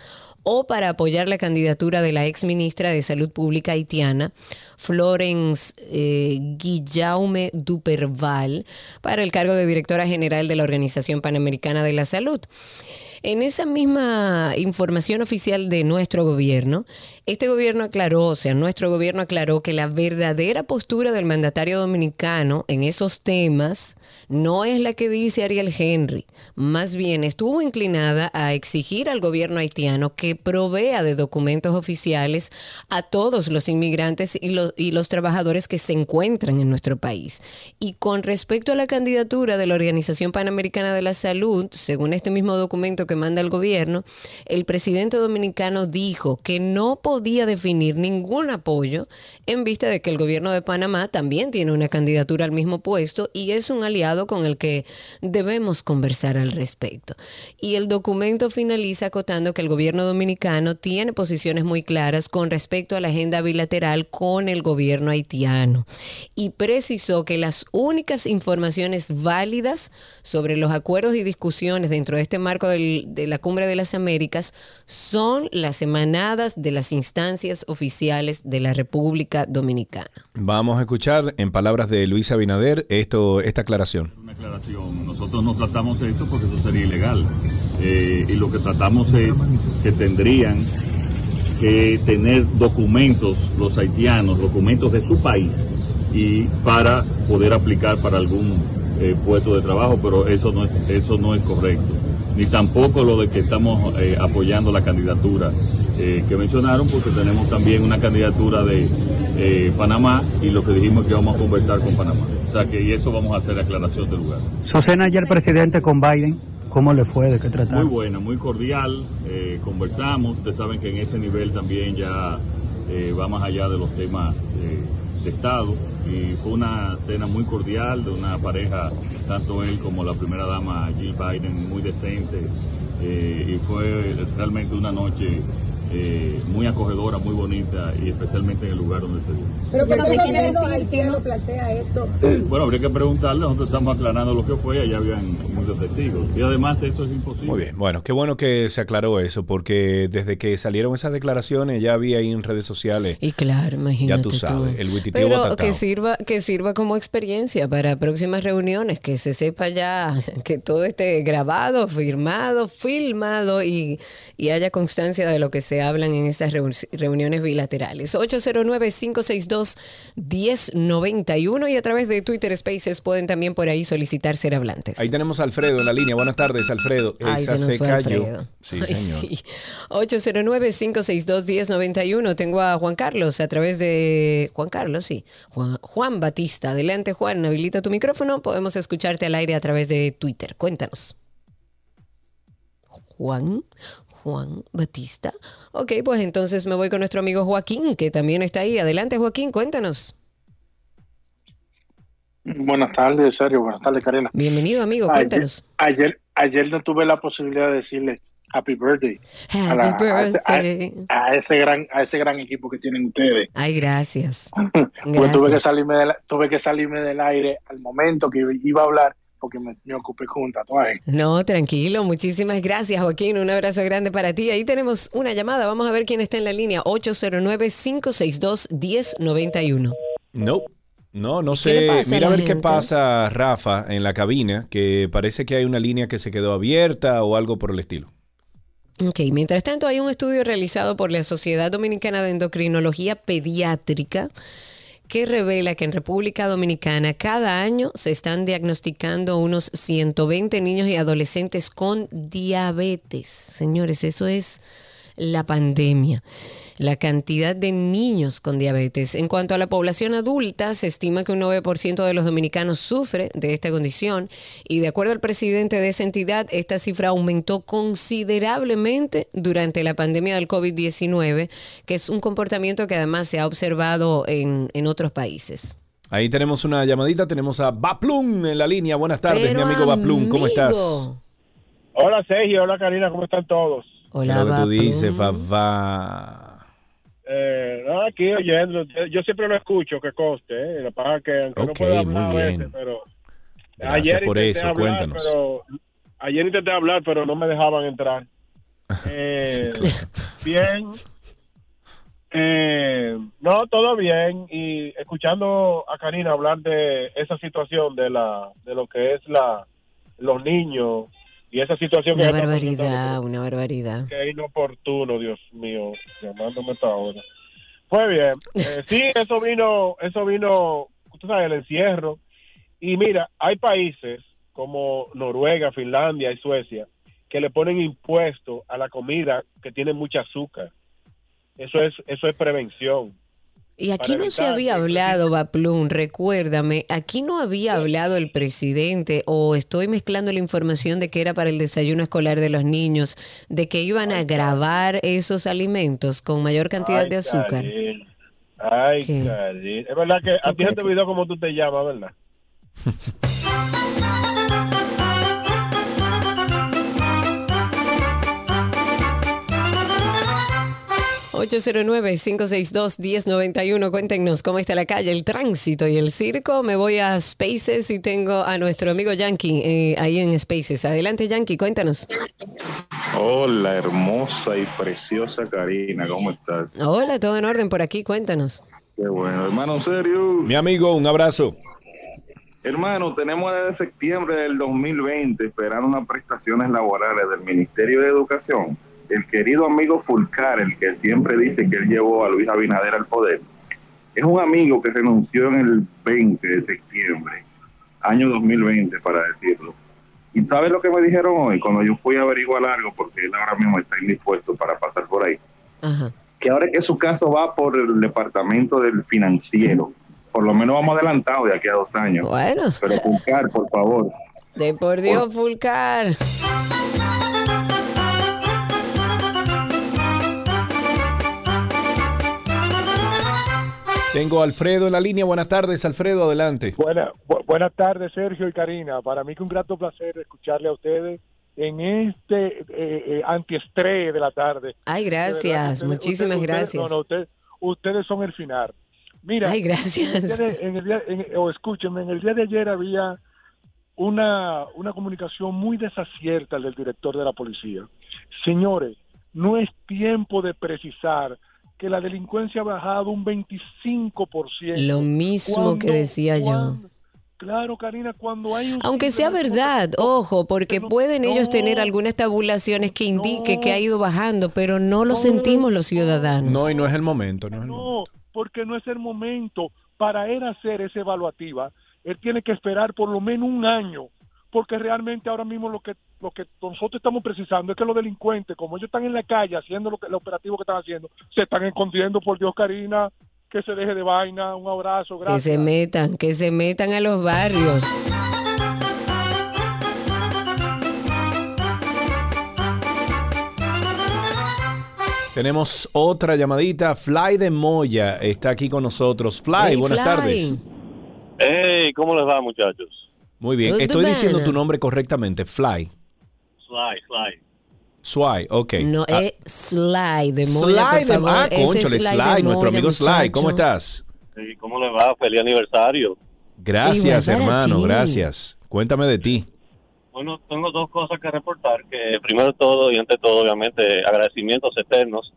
o para apoyar la candidatura de la ex ministra de Salud Pública haitiana, Florence eh, Guillaume Duperval, para el cargo de directora general de la Organización Panamericana de la Salud. En esa misma información oficial de nuestro gobierno, este gobierno aclaró, o sea, nuestro gobierno aclaró que la verdadera postura del mandatario dominicano en esos temas no es la que dice Ariel Henry, más bien estuvo inclinada a exigir al gobierno haitiano que provea de documentos oficiales a todos los inmigrantes y los, y los trabajadores que se encuentran en nuestro país. Y con respecto a la candidatura de la Organización Panamericana de la Salud, según este mismo documento que manda el gobierno, el presidente dominicano dijo que no podía definir ningún apoyo en vista de que el gobierno de Panamá también tiene una candidatura al mismo puesto y es un aliado con el que debemos conversar al respecto. Y el documento finaliza acotando que el gobierno dominicano tiene posiciones muy claras con respecto a la agenda bilateral con el gobierno haitiano y precisó que las únicas informaciones válidas sobre los acuerdos y discusiones dentro de este marco de la Cumbre de las Américas son las emanadas de las instancias oficiales de la República Dominicana. Vamos a escuchar en palabras de Luis Abinader esto, esta aclaración una aclaración. Nosotros no tratamos eso porque eso sería ilegal. Eh, y lo que tratamos es que tendrían que tener documentos los haitianos, documentos de su país, y para poder aplicar para algún eh, puesto de trabajo, pero eso no es, eso no es correcto. Ni tampoco lo de que estamos eh, apoyando la candidatura que mencionaron, porque tenemos también una candidatura de Panamá y lo que dijimos que vamos a conversar con Panamá sea que y eso vamos a hacer aclaración de lugar. Su cena ayer presidente con Biden, ¿cómo le fue? ¿De qué trataron? Muy buena, muy cordial, eh, conversamos, ustedes saben que en ese nivel también ya eh, va más allá de los temas eh, Estado y fue una cena muy cordial de una pareja, tanto él como la primera dama Jill Biden, muy decente y fue realmente una noche eh, muy acogedora, muy bonita y especialmente en el lugar donde se dio. Pero que presidente plantea esto. Bueno, habría que preguntarle, nosotros estamos aclarando lo que fue, allá habían de testigos. Y además eso es imposible. Muy bien, bueno, qué bueno que se aclaró eso, porque desde que salieron esas declaraciones ya había ahí en redes sociales. Y claro, imagínate Ya tú sabes, el Pero batatao. que sirva, que sirva como experiencia para próximas reuniones, que se sepa ya que todo esté grabado, firmado, filmado y, y haya constancia de lo que se hablan en esas reu- reuniones bilaterales. 809-562-1091 y a través de Twitter Spaces pueden también por ahí solicitar ser hablantes. Ahí tenemos a Alfredo en la línea. Buenas tardes, Alfredo. Ay, Esa se nos fue cayó. Alfredo. Sí, Ay, señor. sí. 809-562-1091. Tengo a Juan Carlos a través de... Juan Carlos, sí. Juan, Juan Batista. Adelante, Juan. Habilita tu micrófono. Podemos escucharte al aire a través de Twitter. Cuéntanos. Juan. Juan Batista. Ok, pues entonces me voy con nuestro amigo Joaquín, que también está ahí. Adelante, Joaquín, cuéntanos. Buenas tardes, Sergio. Buenas tardes, Karina. Bienvenido, amigo. Cuéntanos. Ayer, ayer no tuve la posibilidad de decirle Happy Birthday, a, Happy la- a ese, a- birthday. a ese gran a ese gran equipo que tienen ustedes. Ay, gracias. Porque tuve que Gracias. salirme del, tuve que salirme del aire al momento que iba a hablar porque me, me ocupé con un tatuaje. No, tranquilo. Muchísimas gracias, Joaquín. Un abrazo grande para ti. Ahí tenemos una llamada. Vamos a ver quién está en la línea. 809-562-1091. No, no, no sé. a Mira a ver qué pasa, Rafa, en la cabina, que parece que hay una línea que se quedó abierta o algo por el estilo. Ok, mientras tanto hay un estudio realizado por la Sociedad Dominicana de Endocrinología Pediátrica que revela que en República Dominicana cada año se están diagnosticando unos 120 niños y adolescentes con diabetes. Señores, eso es la pandemia. La cantidad de niños con diabetes. En cuanto a la población adulta, se estima que un 9% de los dominicanos sufre de esta condición y de acuerdo al presidente de esa entidad, esta cifra aumentó considerablemente durante la pandemia del COVID-19, que es un comportamiento que además se ha observado en, en otros países. Ahí tenemos una llamadita, tenemos a Baplum en la línea. Buenas tardes, Pero, mi amigo Baplum, ¿cómo estás? amigo. Hola Sergio, hola Karina, ¿cómo están todos? Hola, Lo que tú dices, Fafá. Eh, no, aquí oyendo, yo, siempre lo escucho, que coste, ¿eh? Lo que pasa que aunque no Ok, puedo hablar muy a bien. veces, pero Gracias por intenté eso, hablar, cuéntanos. Pero, ayer intenté hablar, pero no me dejaban entrar. Eh, Bien. Eh, no, todo bien. Y escuchando a Karina hablar de esa situación de la de lo que es la los niños y esa situación Una que barbaridad, una barbaridad. Qué inoportuno, Dios mío, llamándome esta hora. Pues bien, eh, sí, eso vino, eso vino, tú sabes, el encierro. Y mira, hay países como Noruega, Finlandia y Suecia que le ponen impuestos a la comida que tiene mucha azúcar. Eso es, eso es prevención. Y aquí no se había hablado, Baplum, recuérdame, aquí no había hablado el presidente o estoy mezclando la información de que era para el desayuno escolar de los niños, de que iban a grabar esos alimentos con mayor cantidad Ay, de azúcar. Ay. Karina. Es verdad que a ti se te olvidó cómo tú te llamas, ¿verdad? 809-562-1091. Cuéntenos cómo está la calle, el tránsito y el circo. Me voy a Spaces y tengo a nuestro amigo Yankee eh, ahí en Spaces. Adelante, Yankee, cuéntanos. Hola, hermosa y preciosa Karina, ¿cómo estás? Hola, todo en orden por aquí, cuéntanos. Qué bueno, hermano, en serio. Mi amigo, un abrazo. Hermano, tenemos desde septiembre del 2020 esperando unas prestaciones laborales del Ministerio de Educación. El querido amigo Fulcar, el que siempre dice que él llevó a Luis Abinader al poder, es un amigo que renunció en el 20 de septiembre, año 2020 para decirlo. ¿Y sabes lo que me dijeron hoy? Cuando yo fui a averiguar algo, porque él ahora mismo está indispuesto para pasar por ahí. Ajá. que ahora que su caso va por el departamento del financiero, por lo menos vamos adelantado de aquí a dos años. Bueno. Pero Fulcar, por favor. De por Dios, Fulcar. Tengo a Alfredo en la línea. Buenas tardes, Alfredo, adelante. Buena, bu- buenas tardes, Sergio y Karina. Para mí que un grato placer escucharle a ustedes en este eh, eh, antiestrés de la tarde. Ay, gracias, ustedes- muchísimas ustedes- gracias. no, no, ustedes, ustedes son el final. Mira, Ay, gracias. ustedes en el día- en- o escúchenme, en el día de ayer había una, una comunicación muy desacierta del director de la policía. Señores, no es tiempo de precisar que la delincuencia ha bajado un 25%. Lo mismo que decía yo. Claro, Karina, cuando hay un... Aunque sea verdad, ojo, porque pueden ellos tener algunas tabulaciones que indique que ha ido bajando, pero no lo sentimos los ciudadanos. No, y no es el momento. No, es el momento. porque no es el momento para él hacer esa evaluativa. Él tiene que esperar por lo menos un año, porque realmente ahora mismo lo que lo que nosotros estamos precisando es que los delincuentes, como ellos están en la calle haciendo lo que, el operativo que están haciendo, se están escondiendo, por Dios, Karina, que se deje de vaina, un abrazo, gracias. Que se metan, que se metan a los barrios. Tenemos otra llamadita. Fly de Moya está aquí con nosotros. Fly, Hey, buenas Fly. tardes. Hey, ¿cómo les va, muchachos? Muy bien. Estoy diciendo tu nombre correctamente. Fly. Sly, Sly. Swai, ok. No Ah, es Sly de Moya, Sly por de favor. Ah, Ese es conchole, Sly Sly, de nuestro Moya, amigo Sly. ¿Cómo muchacho. estás? Sí, ¿Cómo les va? Feliz aniversario. Gracias, hermano. Gracias. Cuéntame de ti. Bueno, tengo dos cosas que reportar. Que primero de todo y ante todo, obviamente, agradecimientos eternos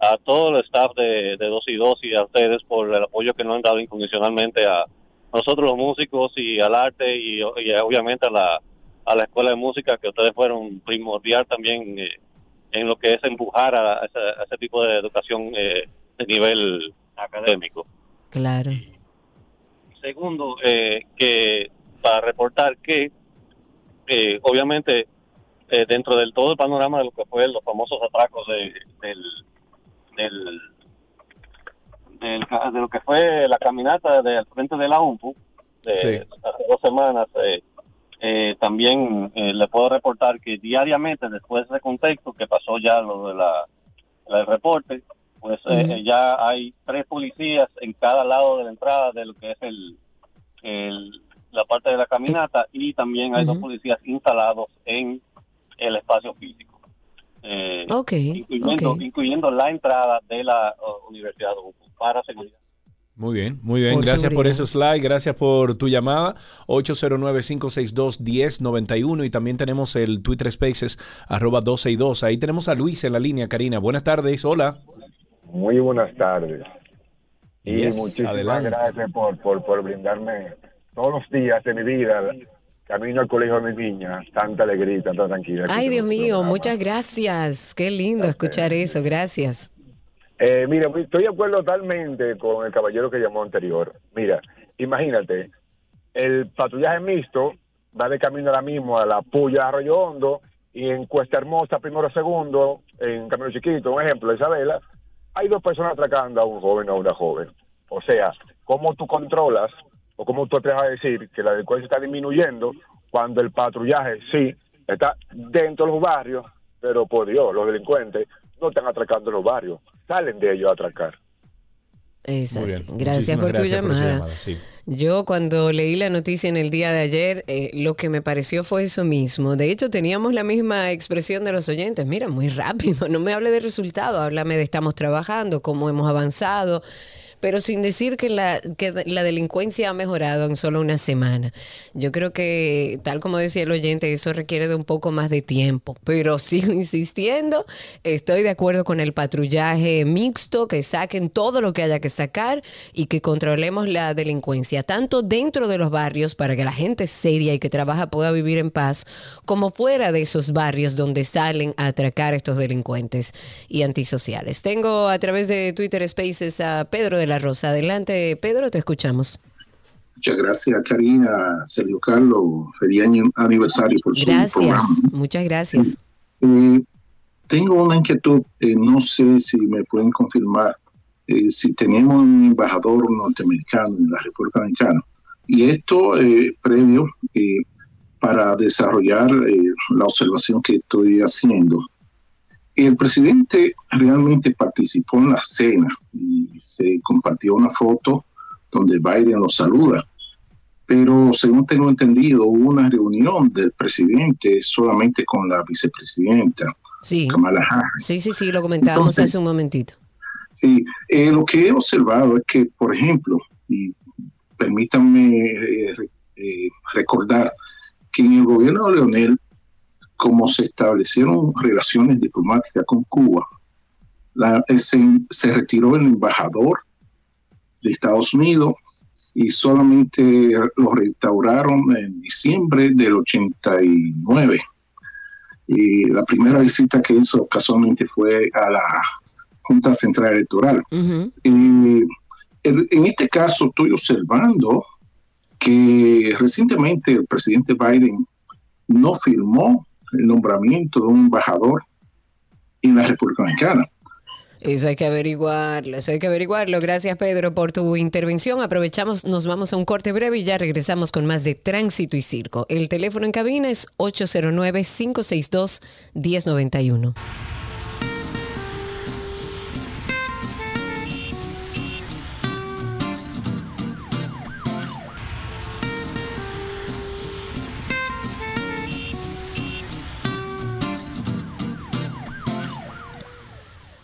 a todo el staff de, de 2 y 2 y a ustedes por el apoyo que nos han dado incondicionalmente a nosotros los músicos y al arte y, y obviamente a la, a la escuela de música que ustedes fueron primordial también eh, en lo que es empujar a, ese, a ese tipo de educación eh, de nivel académico. Claro. Segundo, eh, que para reportar que eh, obviamente eh, dentro del todo el panorama de lo que fue los famosos atracos de, del, del, del de lo que fue la caminata del frente de la UNPU de Sí. hace dos semanas, eh, eh, también eh, le puedo reportar que diariamente después de ese contexto que pasó ya lo de la el reporte, pues eh, ya hay tres policías en cada lado de la entrada de lo que es el, el- la parte de la caminata y también hay dos policías instalados en el espacio físico, eh, Ok, incluyendo, la entrada de la uh, Universidad de para seguridad. Muy bien, muy bien. Por Gracias por eso, Sly. Gracias por tu llamada. 809-562-1091. Y también tenemos el Twitter Spaces, arroba 12 y 2. Ahí tenemos a Luis en la línea, Karina. Buenas tardes. Hola. Muy buenas tardes. Y Yes, muchísimas adelante. gracias por, por, por brindarme todos los días de mi vida, camino al colegio de mi niña, tanta alegría, tanta tranquilidad. Ay, Dios mío, programa. muchas gracias. Qué lindo escuchar eso. Gracias. Eh, mira, estoy de acuerdo totalmente con el caballero que llamó anterior. Mira, imagínate, el patrullaje mixto va de camino ahora mismo a la Puya de Arroyo Hondo y en Cuesta Hermosa, primero segundo, en Camino Chiquito, un ejemplo, Isabela, hay dos personas atracando a un joven o a una joven. O sea, ¿cómo tú controlas o cómo tú te vas a decir que la delincuencia está disminuyendo cuando el patrullaje sí está dentro de los barrios, pero por Dios, los delincuentes no están atracando los barrios, salen de ellos a atracar. Es así. Gracias por tu por llamada. sí. Yo cuando leí la noticia en el día de ayer, eh, lo que me pareció fue eso mismo. De hecho, teníamos la misma expresión de los oyentes. Mira, muy rápido, no me hable de resultado, háblame de estamos trabajando, cómo hemos avanzado, pero sin decir que la, que la delincuencia ha mejorado en solo una semana. Yo creo que, tal como decía el oyente, eso requiere de un poco más de tiempo, pero sigo insistiendo, estoy de acuerdo con el patrullaje mixto, que saquen todo lo que haya que sacar y que controlemos la delincuencia, tanto dentro de los barrios para que la gente seria y que trabaja pueda vivir en paz, como fuera de esos barrios donde salen a atracar estos delincuentes y antisociales. Tengo a través de Twitter Spaces a Pedro de la Rosa. Adelante, Pedro, te escuchamos. Muchas gracias, Karina, Sergio Carlos. Feliz año aniversario por su Gracias, programa. muchas gracias. Eh, tengo una inquietud, eh, no sé si me pueden confirmar eh, si tenemos un embajador norteamericano en la República Dominicana. Y esto eh, previo eh, para desarrollar eh, la observación que estoy haciendo. El presidente realmente participó en la cena y se compartió una foto donde Biden lo saluda. Pero según tengo entendido, hubo una reunión del presidente solamente con la vicepresidenta Sí. Kamala Harris. Sí, sí, sí, lo comentábamos Entonces- hace un momentito. Sí, eh, lo que he observado es que, por ejemplo, y permítanme eh, eh, recordar que en el gobierno de Leonel, como se establecieron relaciones diplomáticas con Cuba, la, se, se retiró el embajador de Estados Unidos y solamente lo restauraron en diciembre del 89. Y la primera visita que hizo casualmente fue a la Junta Central Electoral. y en este caso estoy observando que recientemente el presidente Biden no firmó el nombramiento de un embajador en la República Dominicana. Eso hay que averiguarlo, eso hay que averiguarlo. Gracias Pedro por tu intervención. Aprovechamos, nos vamos a un corte breve y ya regresamos con más de Tránsito y Circo. El teléfono en cabina es 809-562-1091.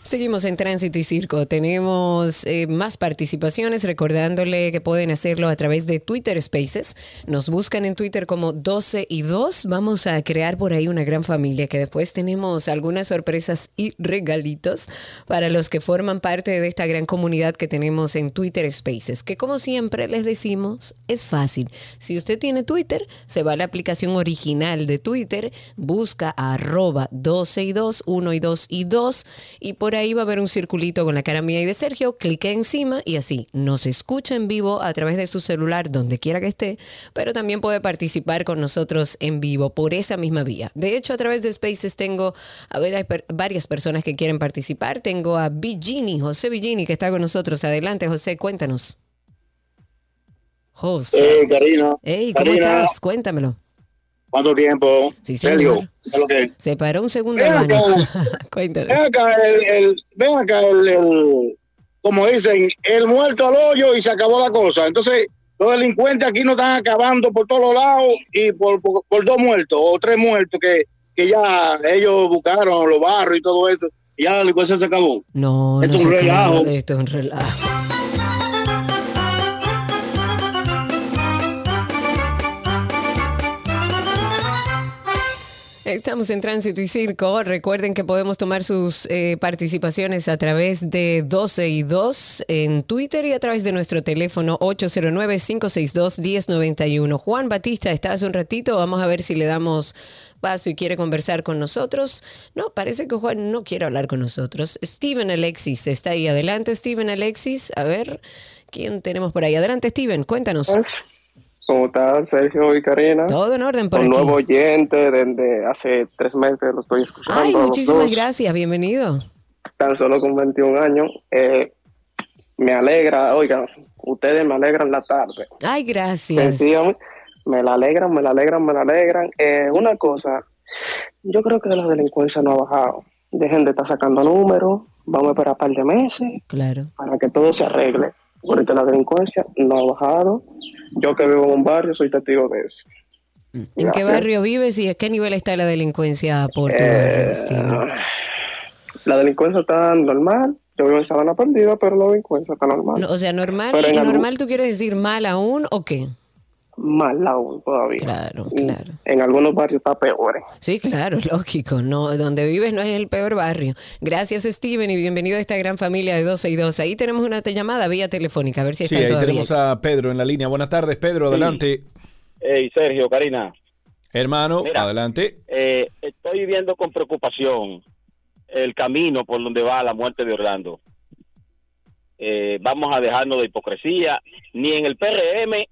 Seguimos en Tránsito y Circo. Tenemos eh, más participaciones, recordándole que pueden hacerlo a través de Twitter Spaces. Nos buscan en Twitter como 12 y 2. Vamos a crear por ahí una gran familia que después tenemos algunas sorpresas y regalitos para los que forman parte de esta gran comunidad que tenemos en Twitter Spaces. Que como siempre les decimos, es fácil. Si usted tiene Twitter, se va a la aplicación original de Twitter, busca arroba 12 y 2, 1 y 2 y 2 y por ahí va a haber un circulito con la cara mía y de Sergio, clique encima y así nos escucha en vivo a través de su celular donde quiera que esté, pero también puede participar con nosotros en vivo por esa misma vía. De hecho, a través de Spaces tengo, a ver, hay varias personas que quieren participar. Tengo a Vigini, José Vigini, que está con nosotros. Adelante, José, cuéntanos. José. Hey, Karina. Hey, ¿cómo estás? Cuéntamelo. ¿Cuánto tiempo? Sí, señor. Se paró un segundo ven acá, Cuéntanos. Ven acá, el, ven acá el, como dicen, el muerto al hoyo y se acabó la cosa. Entonces, los delincuentes aquí no están acabando por todos lados y por, por, dos muertos o tres muertos que, que ya ellos buscaron los barrios y todo eso. Y ya la delincuencia se acabó. No, esto no es un relajo. Esto es un relajo. Estamos en Tránsito y Circo. Recuerden que podemos tomar sus eh, participaciones a través de 12 y 2 en Twitter y a través de nuestro teléfono 809-562-1091. Juan Batista está hace un ratito. Vamos a ver si le damos paso y quiere conversar con nosotros. No, parece que Juan no quiere hablar con nosotros. Steven Alexis está ahí. Adelante, Steven Alexis. A ver, ¿quién tenemos por ahí? Adelante, Steven, cuéntanos. ¿Cómo estás, Sergio y Karina? Todo en orden por Un aquí. nuevo oyente desde hace tres meses lo estoy escuchando. Ay, muchísimas gracias, bienvenido. Tan solo con 21 años. Eh, me alegra, oigan, ustedes me alegran la tarde. Ay, gracias. me la alegran, me la alegran, me la alegran. Eh, una cosa, yo creo que la delincuencia no ha bajado. Dejen de estar sacando números, vamos a esperar un par de meses claro. para que todo se arregle porque la delincuencia no ha bajado. Yo que vivo en un barrio soy testigo de eso. ¿En qué barrio vives y a qué nivel está la delincuencia por tu barrio, eh, La delincuencia está normal. Yo vivo en Sabana Perdida, pero la delincuencia está normal. o sea, normal, ¿y normal tú quieres decir mal aún o qué? Mal aún todavía. Claro, claro. En algunos barrios está peor. Sí, claro, lógico. No, donde vives no es el peor barrio. Gracias, Steven, y bienvenido a esta gran familia de 12 y 2. Ahí tenemos una llamada vía telefónica, a ver si está sí, ahí todavía. tenemos a Pedro en la línea. Buenas tardes, Pedro, adelante. Hey, Sergio, Karina. Hermano, adelante. Eh, estoy viendo con preocupación el camino por donde va la muerte de Orlando. Eh, vamos a dejarnos de hipocresía. Ni en el PRM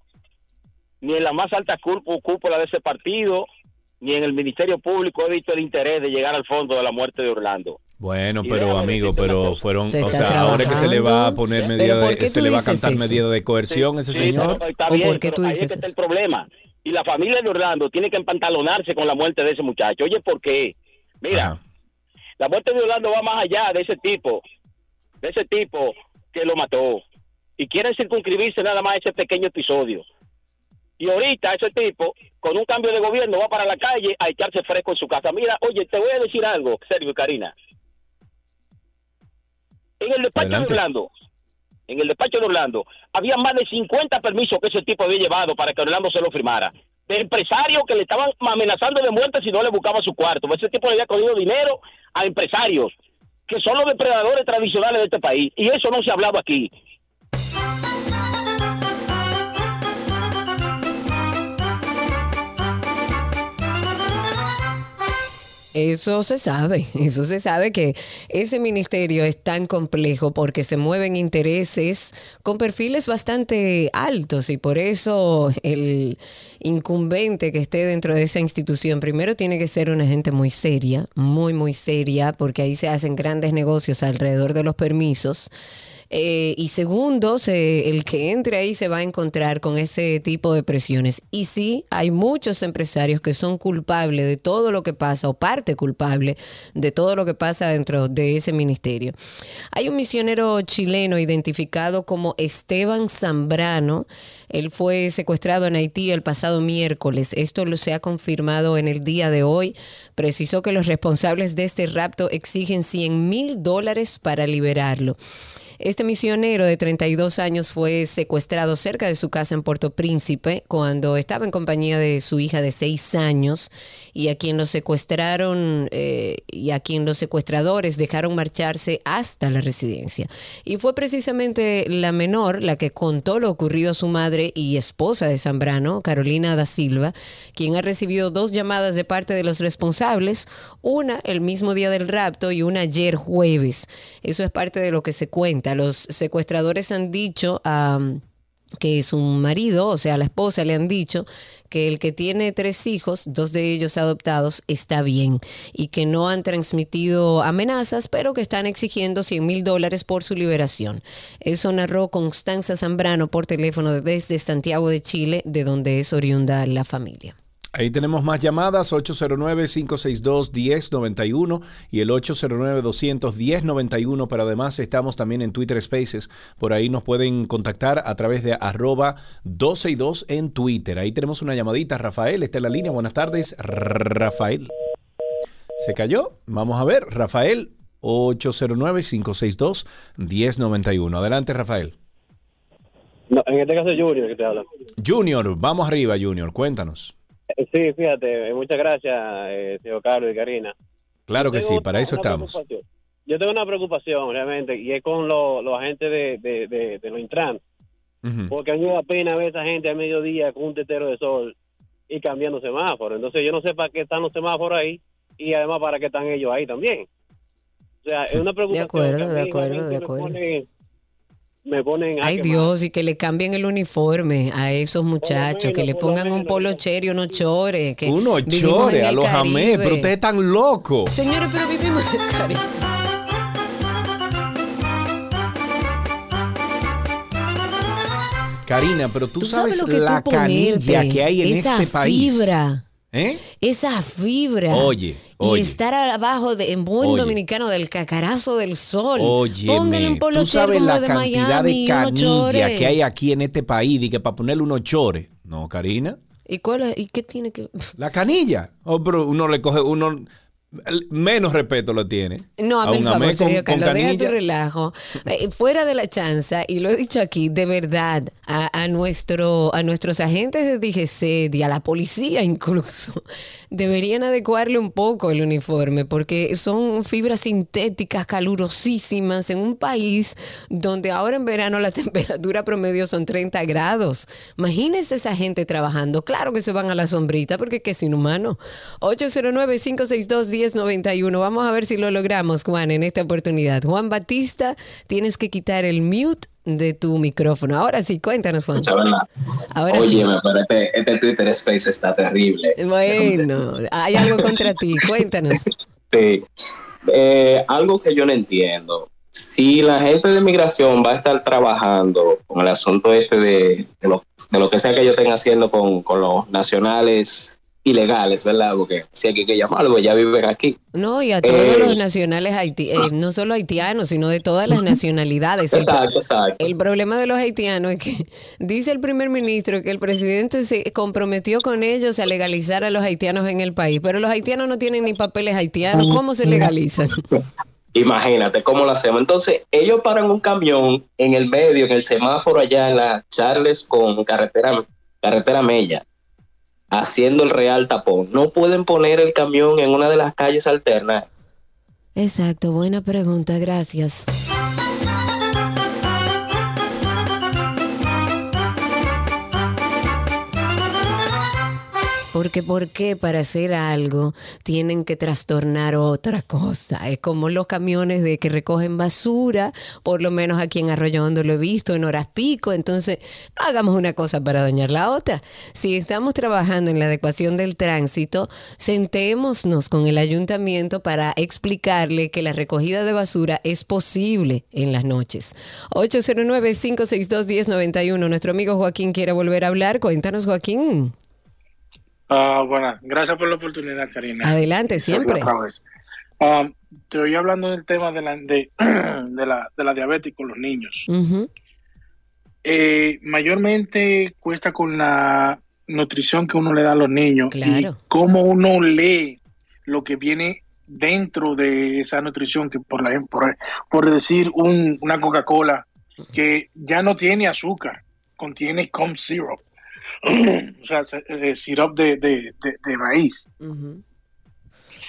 ni en la más alta cúpula de ese partido, ni en el Ministerio Público he visto el interés de llegar al fondo de la muerte de Orlando. Bueno, pero amigo, pero fueron, o sea, ahora que se le va a poner medida de, se le va a cantar medida de coerción ese señor. está bien, ¿Por qué tú dices ahí es que está el problema. Y la familia de Orlando tiene que empantalonarse con la muerte de ese muchacho. Oye, ¿por qué? Mira, la muerte de Orlando va más allá de ese tipo, de ese tipo que lo mató. Y quieren circunscribirse nada más a ese pequeño episodio. Y ahorita ese tipo, con un cambio de gobierno, va para la calle a echarse fresco en su casa. Mira, oye, te voy a decir algo, Sergio y Karina. En el despacho de Orlando, en el despacho de Orlando, había más de 50 permisos que ese tipo había llevado para que Orlando se lo firmara. de empresarios que le estaban amenazando de muerte si no le buscaba su cuarto. Ese tipo le había cogido dinero a empresarios que son los depredadores tradicionales de este país. Y eso no se ha hablado aquí. Eso se sabe, eso se sabe que ese ministerio es tan complejo porque se mueven intereses con perfiles bastante altos y por eso el incumbente que esté dentro de esa institución primero tiene que ser una gente muy seria, muy, muy seria, porque ahí se hacen grandes negocios alrededor de los permisos. Eh, y segundo, el que entre ahí se va a encontrar con ese tipo de presiones. Y sí, hay muchos empresarios que son culpables de todo lo que pasa o parte culpable de todo lo que pasa dentro de ese ministerio. Hay un misionero chileno identificado como Esteban Zambrano. Él fue secuestrado en Haití el pasado miércoles. Esto lo se ha confirmado en el día de hoy. Precisó que los responsables de este rapto exigen 100 mil dólares para liberarlo. Este misionero de 32 años fue secuestrado cerca de su casa en Puerto Príncipe cuando estaba en compañía de su hija de 6 años y a quien lo secuestraron eh, y a quien los secuestradores dejaron marcharse hasta la residencia. Y fue precisamente la menor la que contó lo ocurrido a su madre y esposa de Zambrano, Carolina da Silva, quien ha recibido dos llamadas de parte de los responsables, una el mismo día del rapto y una ayer jueves. Eso es parte de lo que se cuenta. Los secuestradores han dicho a que su marido, o sea, la esposa, le han dicho que el que tiene tres hijos, dos de ellos adoptados, está bien y que no han transmitido amenazas, pero que están exigiendo 100 mil dólares por su liberación. Eso narró Constanza Zambrano por teléfono desde Santiago de Chile, de donde es oriunda la familia. Ahí tenemos más llamadas, 809-562-1091 y el 809-21091, pero además estamos también en Twitter Spaces. Por ahí nos pueden contactar a través de arroba 12 y 2 en Twitter. Ahí tenemos una llamadita. Rafael está en la línea. Buenas tardes, Rafael. ¿Se cayó? Vamos a ver. Rafael, 809-562-1091. Adelante, Rafael. No, en este caso es Junior que te habla. Junior, vamos arriba, Junior. Cuéntanos. Sí, fíjate, eh, muchas gracias, eh, tío Carlos y Karina. Claro que sí, para eso estamos. Yo tengo una preocupación, realmente, y es con los agentes de, de, de, los Intran. Porque a mí me da pena ver a esa gente a mediodía con un tetero de sol y cambiando semáforos. Entonces yo no sé para qué están los semáforos ahí y además para qué están ellos ahí también. O sea, es una preocupación. De acuerdo, de acuerdo, de acuerdo me ponen Ay Dios, y que le cambien el uniforme a esos muchachos, que le pongan un polo cherry, unos chores. Que unos chores, a los jamés, pero ustedes están locos. Señores, pero vivimos en el Caribe. Karina, pero tú, sabes, lo que la canilla que hay en este país. Fibra. ¿Eh? Esa fibra. Oye, oye. Y estar abajo de, en buen dominicano del cacarazo del sol. Oye, tú sabes la cantidad de canilla que hay aquí en este país y que para ponerle unos chores. No, Karina. ¿Y cuál ¿Y qué tiene que La canilla. Oh, uno le coge uno menos respeto lo tiene. No, a, el favor, serio, Carlos, deja tu relajo. Eh, fuera de la chanza, y lo he dicho aquí, de verdad, a, nuestro, a nuestros agentes de DGC y a la policía incluso, deberían adecuarle un poco el uniforme, porque son fibras sintéticas calurosísimas en un país donde ahora en verano la temperatura promedio son 30 grados. Imagínense esa gente trabajando. Claro que se van a la sombrita, porque es que es inhumano. 809 562 1091. Vamos a ver si lo logramos, Juan, en esta oportunidad. Juan Batista, tienes que quitar el mute de tu micrófono. Ahora sí, cuéntanos, Juan. Ahora Oye, pero este, este, Twitter Space está terrible. Bueno, hay algo contra ti, cuéntanos. Sí. Eh, algo que yo no entiendo. Si la gente de migración va a estar trabajando con el asunto este de, de, lo, de lo que sea que ellos estén haciendo con, con los nacionales ilegales, ¿verdad? Porque si hay que llamarlo, pues ya viven aquí. No, y a todos eh, los nacionales haitianos, eh, no solo haitianos, sino de todas las nacionalidades. Exacto, exacto. El problema de los haitianos es que dice el primer ministro que el presidente se comprometió con ellos a legalizar a los haitianos en el país, pero los haitianos no tienen ni papeles haitianos, ¿cómo se legalizan? Imagínate cómo lo hacemos. Entonces, ellos paran un camión en el medio, en el semáforo allá en la Charles con carretera, carretera Mella haciendo el real tapón. No pueden poner el camión en una de las calles alternas. Exacto, buena pregunta, gracias. Porque ¿por qué para hacer algo tienen que trastornar otra cosa? Es como los camiones de que recogen basura, por lo menos aquí en Arroyo Hondo lo he visto en horas pico, entonces no hagamos una cosa para dañar la otra. Si estamos trabajando en la adecuación del tránsito, sentémonos con el ayuntamiento para explicarle que la recogida de basura es posible en las noches. 809-562-1091. Nuestro amigo Joaquín quiere volver a hablar. Cuéntanos, Joaquín. Ah, bueno, gracias por la oportunidad, Karina. Adelante, siempre. Ah, te oí hablando del tema de la, de, la, de la diabetes con los niños. Eh, mayormente cuesta con la nutrición que uno le da a los niños y cómo uno lee lo que viene dentro de esa nutrición, que por, la, por, por decir una Coca-Cola que ya no tiene azúcar, contiene com syrup. o sea, eh, sirope de, de, de, maíz.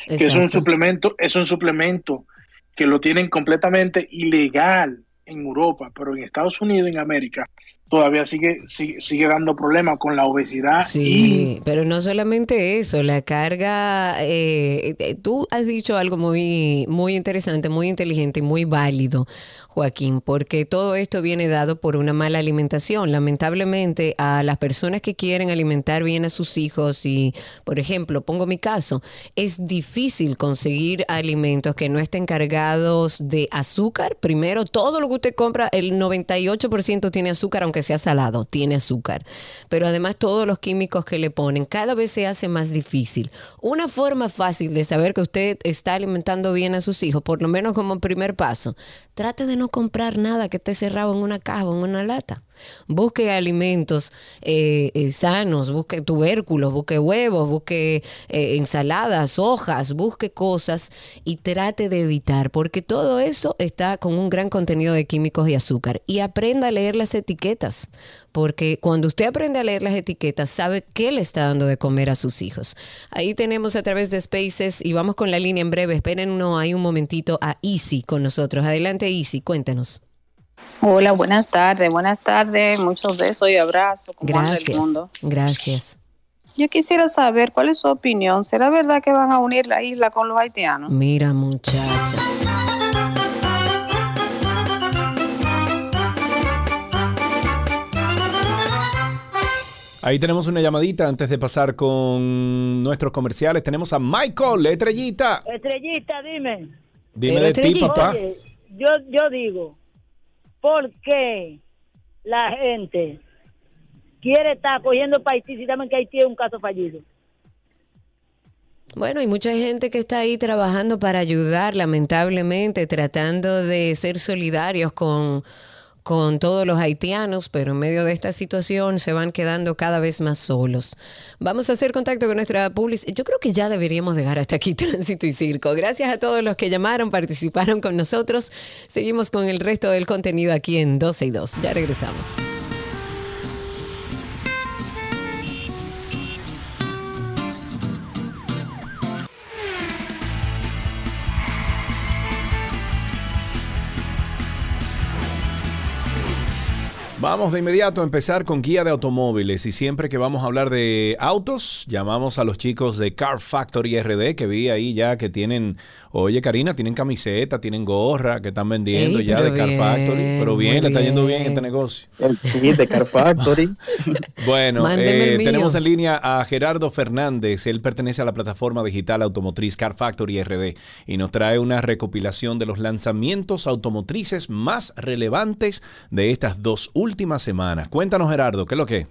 Que es un suplemento, es un suplemento que lo tienen completamente ilegal en Europa, pero en Estados Unidos, en América, todavía sigue, sigue, dando problemas con la obesidad. Sí, pero no solamente eso, la carga, eh, eh, tú has dicho algo muy, muy interesante, muy inteligente y muy válido. Joaquín, porque todo esto viene dado por una mala alimentación. Lamentablemente, a las personas que quieren alimentar bien a sus hijos y, por ejemplo, pongo mi caso, es difícil conseguir alimentos que no estén cargados de azúcar. Primero, todo lo que usted compra, el 98% tiene azúcar, aunque sea salado, tiene azúcar. Pero además, todos los químicos que le ponen, cada vez se hace más difícil. Una forma fácil de saber que usted está alimentando bien a sus hijos, por lo menos como primer paso, trate de no comprar nada que esté cerrado en una caja o en una lata. Busque alimentos eh, eh, sanos, busque tubérculos, busque huevos, busque eh, ensaladas, hojas, busque cosas y trate de evitar, porque todo eso está con un gran contenido de químicos y azúcar. Y aprenda a leer las etiquetas, porque cuando usted aprende a leer las etiquetas, sabe qué le está dando de comer a sus hijos. Ahí tenemos a través de Spaces y vamos con la línea en breve. Esperen no hay un momentito a Easy con nosotros. Adelante, Easy, cuéntanos. Hola, buenas tardes, buenas tardes, muchos besos y abrazos. Gracias. mundo? Gracias. Yo quisiera saber cuál es su opinión. ¿Será verdad que van a unir la isla con los haitianos? Mira, muchacha. Ahí tenemos una llamadita antes de pasar con nuestros comerciales. Tenemos a Michael, Estrellita. Estrellita, dime. Dime de ti, papá. yo, yo digo, ¿Por qué la gente quiere estar cogiendo países y también que Haití es un caso fallido? Bueno, hay mucha gente que está ahí trabajando para ayudar, lamentablemente, tratando de ser solidarios con con todos los haitianos, pero en medio de esta situación se van quedando cada vez más solos. Vamos a hacer contacto con nuestra publicidad. Yo creo que ya deberíamos dejar hasta aquí Tránsito y Circo. Gracias a todos los que llamaron, participaron con nosotros. Seguimos con el resto del contenido aquí en 12 y 2. Ya regresamos. Vamos de inmediato a empezar con guía de automóviles y siempre que vamos a hablar de autos, llamamos a los chicos de Car Factory RD que vi ahí ya que tienen, oye Karina, tienen camiseta, tienen gorra que están vendiendo ya de Car Factory, pero bien, le está yendo bien este negocio. El de Car Factory. bueno, eh, tenemos en línea a Gerardo Fernández, él pertenece a la plataforma digital automotriz Car Factory RD y nos trae una recopilación de los lanzamientos automotrices más relevantes de estas dos últimas última semana. Cuéntanos, Gerardo, ¿qué es lo que?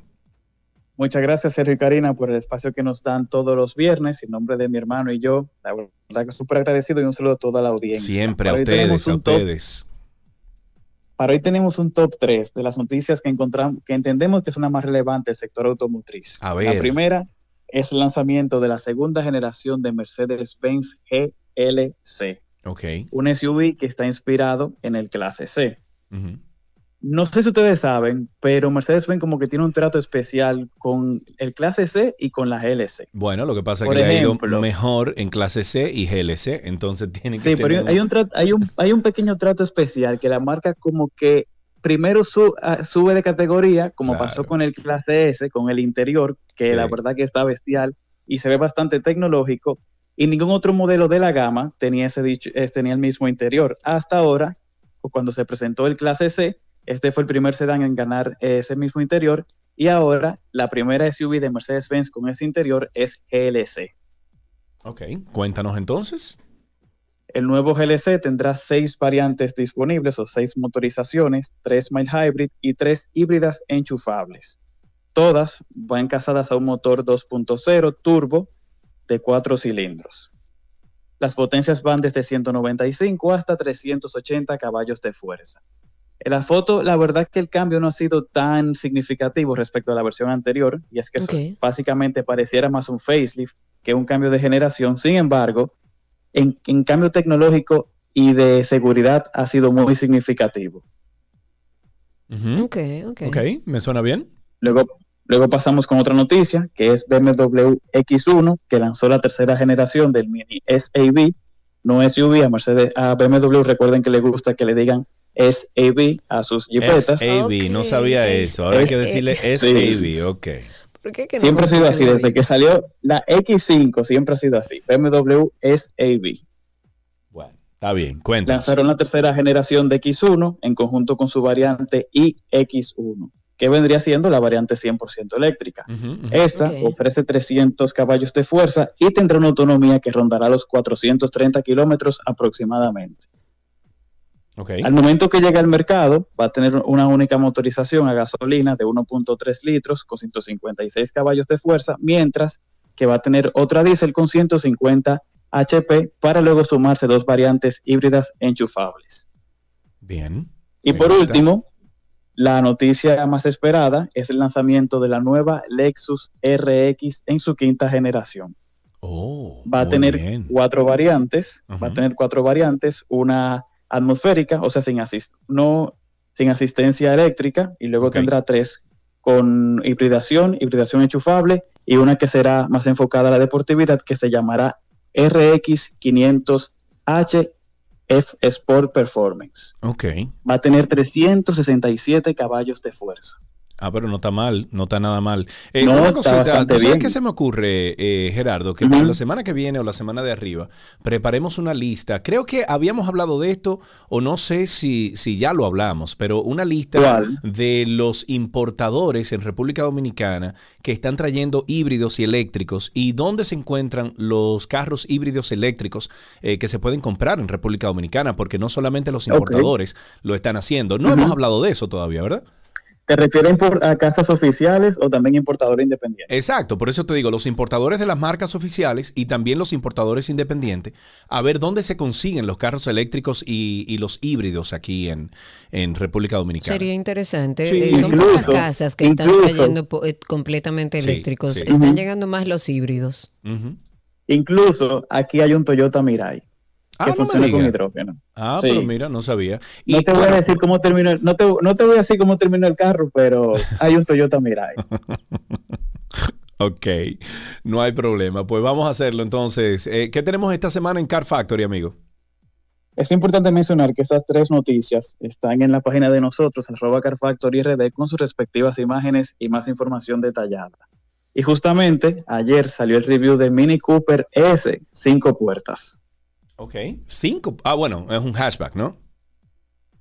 Muchas gracias, Sergio y Karina, por el espacio que nos dan todos los viernes. En nombre de mi hermano y yo, la verdad que súper agradecido y un saludo a toda la audiencia. Siempre a ustedes, a ustedes. para hoy tenemos un top 3 de las noticias que encontramos, que entendemos que es una más relevante del sector automotriz. A ver. La primera es el lanzamiento de la segunda generación de Mercedes-Benz GLC. Ok. Un SUV que está inspirado en el clase C. no sé si ustedes saben, pero Mercedes-Benz como que tiene un trato especial con el clase C y con la GLC. Bueno, lo que pasa es que le ha ido mejor en clase C y GLC, entonces tiene que Sí, pero hay un, hay, un, hay un pequeño trato especial que la marca como que primero ah, sube de categoría, como pasó con el clase S, con el interior, que la verdad que está bestial y se ve bastante tecnológico, y ningún otro modelo de la gama tenía, ese dicho, eh, tenía el mismo interior. Hasta ahora, cuando se presentó el clase C, este fue el primer sedán en ganar ese mismo interior y ahora la primera SUV de Mercedes-Benz con ese interior es GLC. Ok, cuéntanos entonces. El nuevo GLC tendrá seis variantes disponibles o seis motorizaciones, tres mild hybrid y tres híbridas enchufables. Todas van casadas a un motor 2.0 turbo de cuatro cilindros. Las potencias van desde 195 hasta 380 caballos de fuerza. En la foto, la verdad que el cambio no ha sido tan significativo respecto a la versión anterior, y es que básicamente pareciera más un facelift que un cambio de generación. Sin embargo, en, cambio tecnológico y de seguridad ha sido muy significativo. ok, ok. Ok, me suena bien. Luego, luego pasamos con otra noticia, que es BMW X1, que lanzó la tercera generación del Mini SAV, no SUV, a Mercedes, a BMW recuerden que le gusta que le digan SAV a sus jipetas. SAV, no sabía eso. Ahora hay que decirle SAV, ok. siempre ha sido así, desde que salió la X5, siempre ha sido así. BMW SAV. Bueno, está bien, cuenta. Lanzaron la tercera generación de X1 en conjunto con su variante iX1, que vendría siendo la variante 100% eléctrica. Esta ofrece 300 caballos de fuerza y tendrá una autonomía que rondará los 430 kilómetros aproximadamente. Al momento que llegue al mercado, va a tener una única motorización a gasolina de 1.3 litros con 156 caballos de fuerza, mientras que va a tener otra diésel con 150 HP para luego sumarse dos variantes híbridas enchufables. Bien. Y por último, la noticia más esperada es el lanzamiento de la nueva Lexus RX en su quinta generación. Oh, va a tener cuatro variantes, va a tener cuatro variantes, una atmosférica, o sea, sin, no, sin asistencia eléctrica, y luego tendrá tres con hibridación, hibridación enchufable, y una que será más enfocada a la deportividad, que se llamará RX500H F Sport Performance. Ok. Va a tener 367 caballos de fuerza. Ah, pero no está mal, no está nada mal. Eh, una cosita, sabes qué se me ocurre, eh, Gerardo? Que para la semana que viene o la semana de arriba preparemos una lista. Creo que habíamos hablado de esto, o no sé si, si ya lo hablamos, pero una lista de los importadores en República Dominicana que están trayendo híbridos y eléctricos y dónde se encuentran los carros híbridos eléctricos eh, que se pueden comprar en República Dominicana, porque no solamente los importadores lo están haciendo. No hemos hablado de eso todavía, ¿verdad? ¿Te refieres a casas oficiales o también importadores independientes? Exacto, por eso te digo, los importadores de las marcas oficiales y también los importadores independientes, a ver dónde se consiguen los carros eléctricos y, los híbridos aquí en, en, República Dominicana. Sería interesante. Eh, son pocas casas que están trayendo eh, completamente eléctricos. Están llegando más los híbridos. Incluso aquí hay un Toyota Mirai que ah, funciona con hidrógeno. Ah, pero mira, no sabía. no te voy a decir cómo terminó, no te, no te voy a decir cómo terminó el carro, pero hay un Toyota Mirai. ok, no hay problema. Pues vamos a hacerlo entonces. Eh, ¿Qué tenemos esta semana en Car Factory, amigo? Es importante mencionar que estas tres noticias están en la página de nosotros, arroba Car Factory RD, con sus respectivas imágenes y más información detallada. Y justamente ayer salió el review de Mini Cooper S, cinco puertas. Ok. Cinco. Ah, bueno, es un hatchback, ¿no?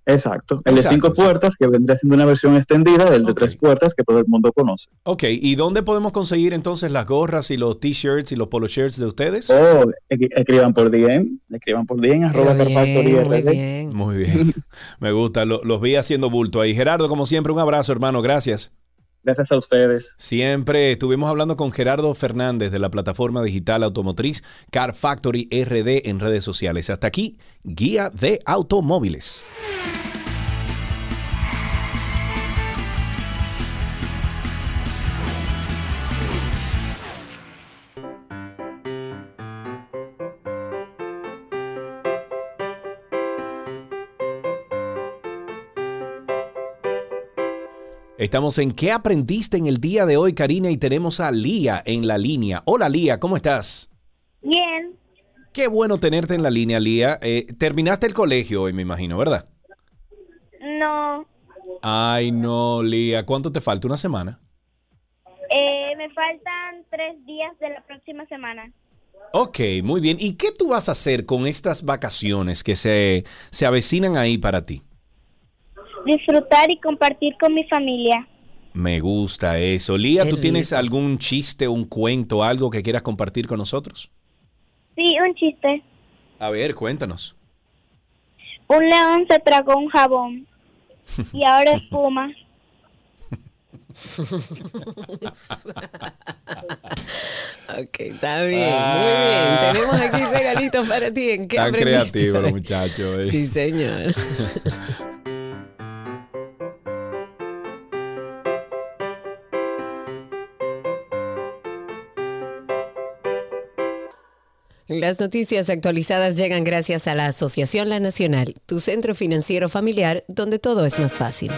Exacto. El de cinco puertas, que vendría siendo una versión extendida del de tres puertas que todo el mundo conoce. Ok, ¿y dónde podemos conseguir entonces las gorras y los t-shirts y los polo shirts de ustedes? Oh, escriban por DM, escriban por DM, arroba muy bien. Muy bien. Me gusta, los vi haciendo bulto ahí. Gerardo, como siempre, un abrazo, hermano, gracias. Gracias a ustedes. Siempre estuvimos hablando con Gerardo Fernández de la plataforma digital automotriz Car Factory RD en redes sociales. Hasta aquí, guía de automóviles. Estamos en ¿Qué aprendiste en el día de hoy, Karina? Y tenemos a Lía en la línea. Hola, Lía, ¿cómo estás? Bien. Qué bueno tenerte en la línea, Lía. Eh, terminaste el colegio hoy, me imagino, ¿verdad? No. Ay, no, Lía. ¿Cuánto te falta? ¿Una semana? Eh, me faltan tres días de la próxima semana. Ok, muy bien. ¿Y qué tú vas a hacer con estas vacaciones que se, se avecinan ahí para ti? Disfrutar y compartir con mi familia. Me gusta eso. Lía, ¿tú tienes algún chiste, un cuento, algo que quieras compartir con nosotros? Sí, un chiste. A ver, cuéntanos. Un león se tragó un jabón y ahora espuma. ok, está bien, muy bien. Tenemos aquí regalitos para ti. ¿En qué Tan creativo, muchachos. Eh. Sí, señor. Las noticias actualizadas llegan gracias a la Asociación La Nacional, tu centro financiero familiar donde todo es más fácil.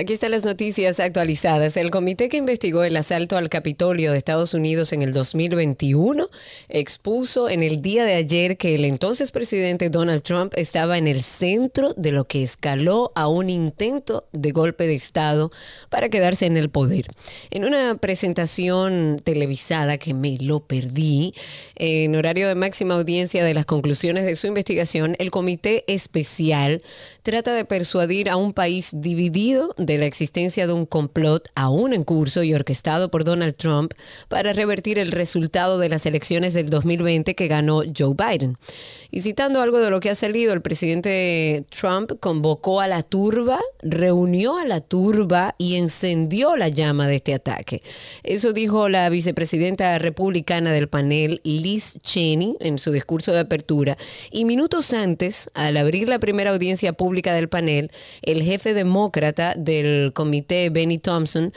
Aquí están las noticias actualizadas. El comité que investigó el asalto al Capitolio de Estados Unidos en el 2021 expuso en el día de ayer que el entonces presidente Donald Trump estaba en el centro de lo que escaló a un intento de golpe de Estado para quedarse en el poder. En una presentación televisada que me lo perdí, en horario de máxima audiencia de las conclusiones de su investigación, el comité especial trata de persuadir a un país dividido la existencia de un complot aún en curso y orquestado por Donald Trump para revertir el resultado de las elecciones del 2020 que ganó Joe Biden. Y citando algo de lo que ha salido, el presidente Trump convocó a la turba, reunió a la turba y encendió la llama de este ataque. Eso dijo la vicepresidenta republicana del panel, Liz Cheney, en su discurso de apertura. Y minutos antes, al abrir la primera audiencia pública del panel, el jefe demócrata del comité, Benny Thompson,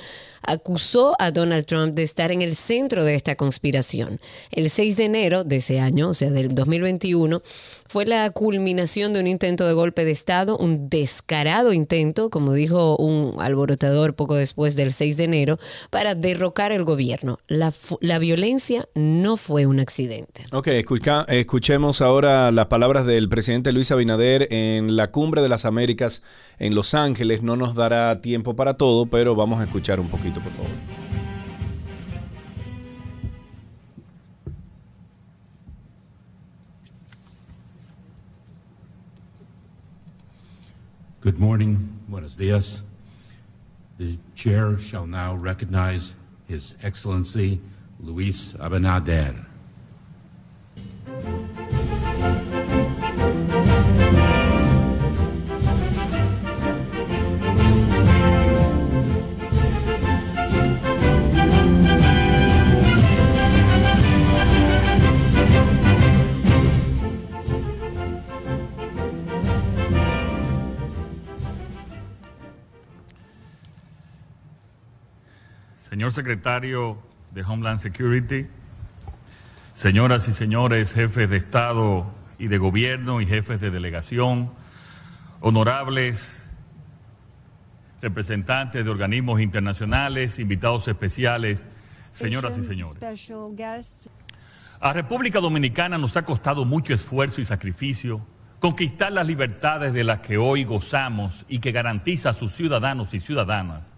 acusó a Donald Trump de estar en el centro de esta conspiración. El 6 de enero de ese año, o sea, del 2021, fue la culminación de un intento de golpe de Estado, un descarado intento, como dijo un alborotador poco después del 6 de enero, para derrocar el gobierno. La, la violencia no fue un accidente. Ok, escuchemos ahora las palabras del presidente Luis Abinader en la Cumbre de las Américas en Los Ángeles. No nos dará tiempo para todo, pero vamos a escuchar un poquito, Good morning, buenos dias. The chair shall now recognize His Excellency Luis Abinader. Señor secretario de Homeland Security, señoras y señores jefes de Estado y de Gobierno y jefes de delegación, honorables representantes de organismos internacionales, invitados especiales, señoras y señores. A República Dominicana nos ha costado mucho esfuerzo y sacrificio conquistar las libertades de las que hoy gozamos y que garantiza a sus ciudadanos y ciudadanas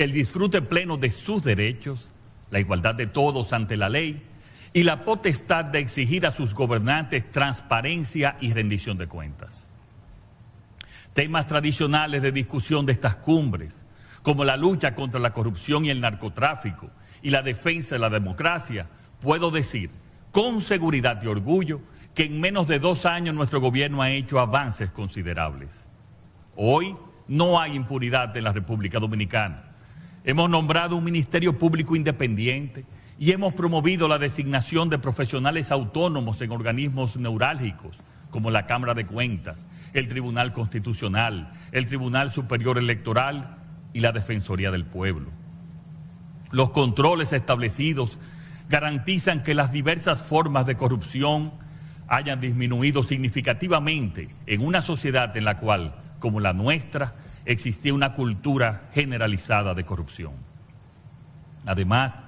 el disfrute pleno de sus derechos, la igualdad de todos ante la ley y la potestad de exigir a sus gobernantes transparencia y rendición de cuentas. Temas tradicionales de discusión de estas cumbres, como la lucha contra la corrupción y el narcotráfico y la defensa de la democracia, puedo decir con seguridad y orgullo que en menos de dos años nuestro gobierno ha hecho avances considerables. Hoy no hay impunidad en la República Dominicana Hemos nombrado un Ministerio Público Independiente y hemos promovido la designación de profesionales autónomos en organismos neurálgicos como la Cámara de Cuentas, el Tribunal Constitucional, el Tribunal Superior Electoral y la Defensoría del Pueblo. Los controles establecidos garantizan que las diversas formas de corrupción hayan disminuido significativamente en una sociedad en la cual, como la nuestra, existía una cultura generalizada de corrupción. Además,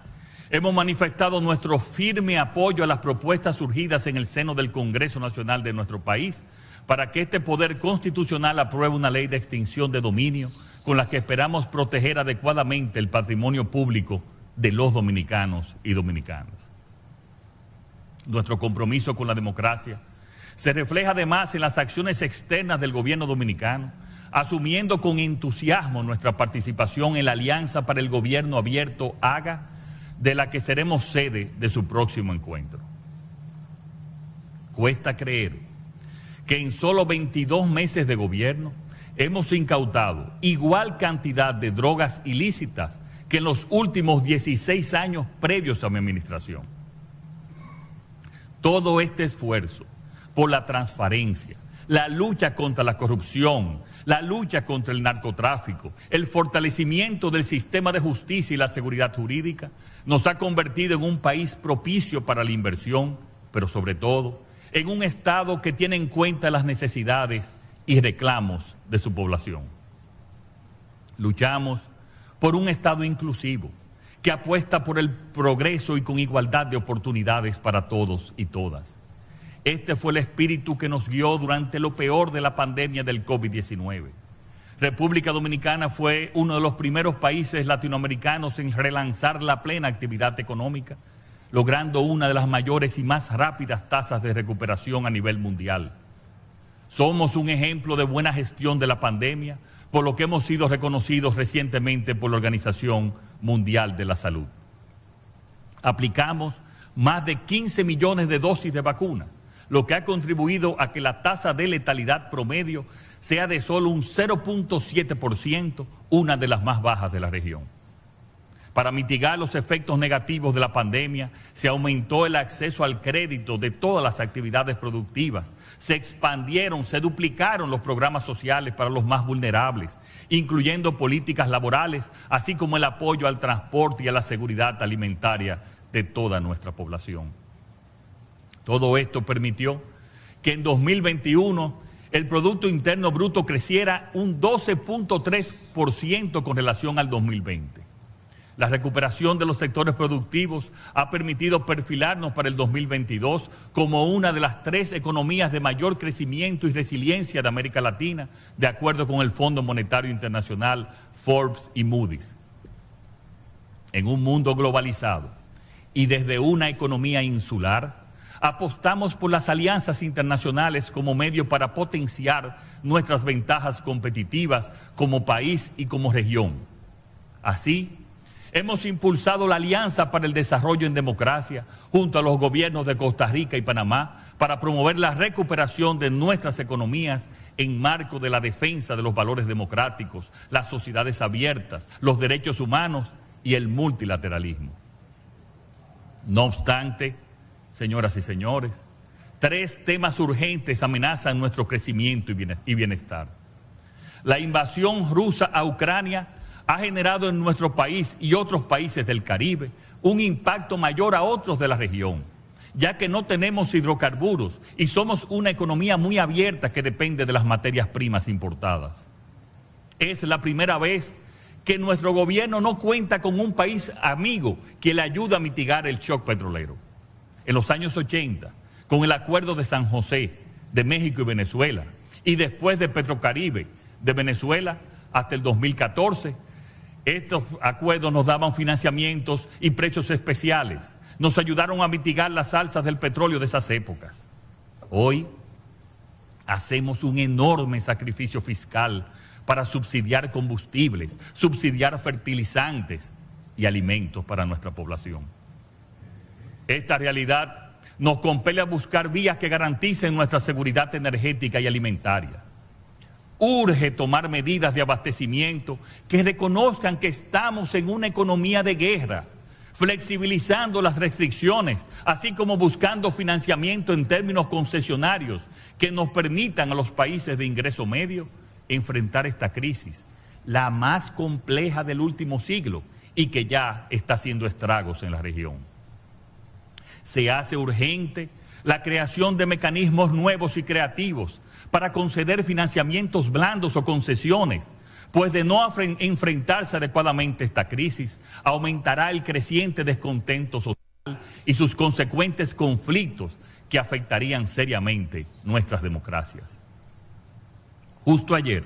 hemos manifestado nuestro firme apoyo a las propuestas surgidas en el seno del Congreso Nacional de nuestro país para que este poder constitucional apruebe una ley de extinción de dominio con la que esperamos proteger adecuadamente el patrimonio público de los dominicanos y dominicanas. Nuestro compromiso con la democracia se refleja además en las acciones externas del gobierno dominicano, asumiendo con entusiasmo nuestra participación en la Alianza para el Gobierno Abierto AGA, de la que seremos sede de su próximo encuentro. Cuesta creer que en solo 22 meses de gobierno hemos incautado igual cantidad de drogas ilícitas que en los últimos 16 años previos a mi administración todo este esfuerzo por la transparencia, la lucha contra la corrupción, la lucha contra el narcotráfico, el fortalecimiento del sistema de justicia y la seguridad jurídica, nos ha convertido en un país propicio para la inversión, pero sobre todo en un Estado que tiene en cuenta las necesidades y reclamos de su población. Luchamos por un Estado inclusivo, que apuesta por el progreso y con igualdad de oportunidades para todos y todas. Este fue el espíritu que nos guió durante lo peor de la pandemia del COVID-19. República Dominicana fue uno de los primeros países latinoamericanos en relanzar la plena actividad económica, logrando una de las mayores y más rápidas tasas de recuperación a nivel mundial. Somos un ejemplo de buena gestión de la pandemia, por lo que hemos sido reconocidos recientemente por la Organización Mundial de la Salud. Aplicamos más de 15 millones de dosis de vacuna, lo que ha contribuido a que la tasa de letalidad promedio sea de solo un 0.7%, una de las más bajas de la región. Para mitigar los efectos negativos de la pandemia, se aumentó el acceso al crédito de todas las actividades productivas, se expandieron, se duplicaron los programas sociales para los más vulnerables, incluyendo políticas laborales, así como el apoyo al transporte y a la seguridad alimentaria de toda nuestra población. Todo esto permitió que en 2021 el Producto Interno Bruto creciera un 12.3% con relación al 2020. La recuperación de los sectores productivos ha permitido perfilarnos para el 2022 como una de las tres economías de mayor crecimiento y resiliencia de América Latina, de acuerdo con el Fondo Monetario Internacional, Forbes y Moody's. En un mundo globalizado y desde una economía insular, apostamos por las alianzas internacionales como medio para potenciar nuestras ventajas competitivas como país y como región. Así, Hemos impulsado la Alianza para el Desarrollo en Democracia junto a los gobiernos de Costa Rica y Panamá para promover la recuperación de nuestras economías en marco de la defensa de los valores democráticos, las sociedades abiertas, los derechos humanos y el multilateralismo. No obstante, señoras y señores, tres temas urgentes amenazan nuestro crecimiento y bienestar. La invasión rusa a Ucrania ha generado en nuestro país y otros países del Caribe un impacto mayor a otros de la región, ya que no tenemos hidrocarburos y somos una economía muy abierta que depende de las materias primas importadas. Es la primera vez que nuestro gobierno no cuenta con un país amigo que le ayude a mitigar el shock petrolero. En los años 80, con el acuerdo de San José de México y Venezuela, y después de Petrocaribe de Venezuela hasta el 2014, estos acuerdos nos daban financiamientos y precios especiales. Nos ayudaron a mitigar las alzas del petróleo de esas épocas. Hoy hacemos un enorme sacrificio fiscal para subsidiar combustibles, subsidiar fertilizantes y alimentos para nuestra población. Esta realidad nos compele a buscar vías que garanticen nuestra seguridad energética y alimentaria urge tomar medidas de abastecimiento que reconozcan que estamos en una economía de guerra, flexibilizando las restricciones, así como buscando financiamiento en términos concesionarios que nos permitan a los países de ingreso medio enfrentar esta crisis, la más compleja del último siglo y que ya está haciendo estragos en la región. Se hace urgente la creación de mecanismos nuevos y creativos para conceder financiamientos blandos o concesiones, pues de no enfrentarse adecuadamente esta crisis, aumentará el creciente descontento social y sus consecuentes conflictos que afectarían seriamente nuestras democracias. Justo ayer,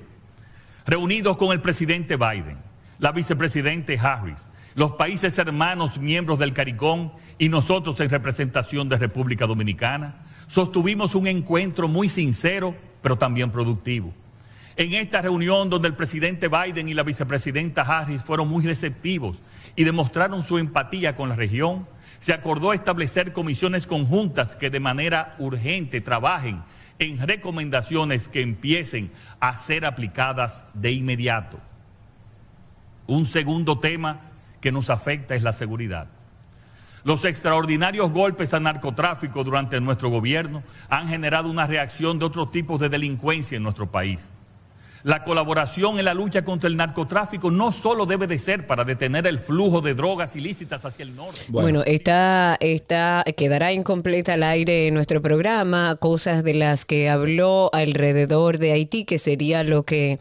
reunidos con el presidente Biden, la vicepresidente Harris, los países hermanos miembros del CARICOM y nosotros en representación de República Dominicana, sostuvimos un encuentro muy sincero, pero también productivo. En esta reunión donde el presidente Biden y la vicepresidenta Harris fueron muy receptivos y demostraron su empatía con la región, se acordó establecer comisiones conjuntas que de manera urgente trabajen en recomendaciones que empiecen a ser aplicadas de inmediato. Un segundo tema que nos afecta es la seguridad. Los extraordinarios golpes al narcotráfico durante nuestro gobierno han generado una reacción de otros tipos de delincuencia en nuestro país. La colaboración en la lucha contra el narcotráfico no solo debe de ser para detener el flujo de drogas ilícitas hacia el norte. Bueno, está, está, quedará incompleta al aire nuestro programa, cosas de las que habló alrededor de Haití, que sería lo que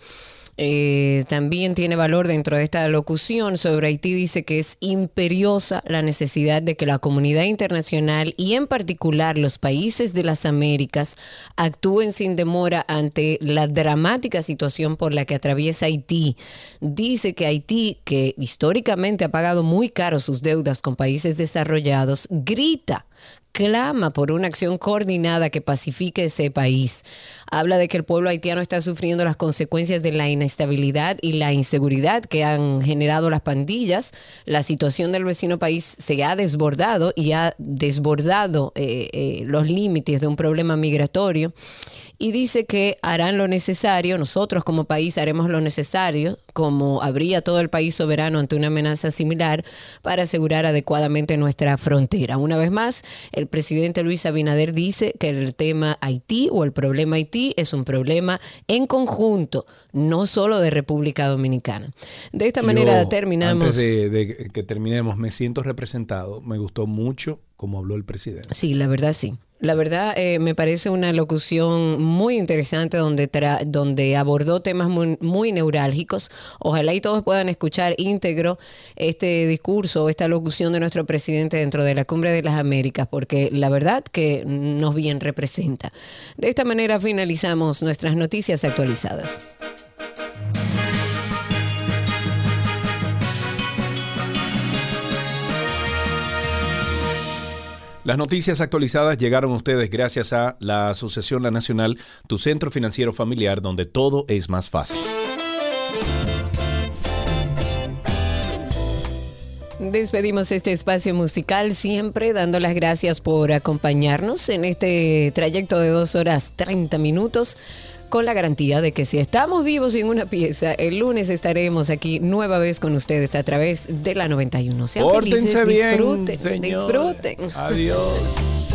eh, también tiene valor dentro de esta locución sobre Haití. Dice que es imperiosa la necesidad de que la comunidad internacional y en particular los países de las Américas actúen sin demora ante la dramática situación por la que atraviesa Haití. Dice que Haití, que históricamente ha pagado muy caro sus deudas con países desarrollados, grita clama por una acción coordinada que pacifique ese país. Habla de que el pueblo haitiano está sufriendo las consecuencias de la inestabilidad y la inseguridad que han generado las pandillas. La situación del vecino país se ha desbordado y ha desbordado eh, eh, los límites de un problema migratorio y dice que harán lo necesario, nosotros como país haremos lo necesario, como habría todo el país soberano ante una amenaza similar, para asegurar adecuadamente nuestra frontera. Una vez más, el presidente Luis Abinader dice que el tema Haití o el problema Haití es un problema en conjunto, no solo de República Dominicana. De esta manera terminamos. Antes de que terminemos, me siento representado. Me gustó mucho como habló el presidente. Sí, la verdad sí. La verdad, eh, me parece una locución muy interesante donde, donde abordó temas muy, neurálgicos. Ojalá y todos puedan escuchar íntegro este discurso, esta locución de nuestro presidente dentro de la Cumbre de las Américas, porque la verdad que nos bien representa. De esta manera finalizamos nuestras noticias actualizadas. Las noticias actualizadas llegaron a ustedes gracias a la Asociación La Nacional, tu centro financiero familiar donde todo es más fácil. Despedimos este espacio musical siempre dando las gracias por acompañarnos en este trayecto de dos horas 30 minutos con la garantía de que si estamos vivos sin una pieza, el lunes estaremos aquí nueva vez con ustedes a través de la 91. Sean felices, disfruten, disfruten. Adiós.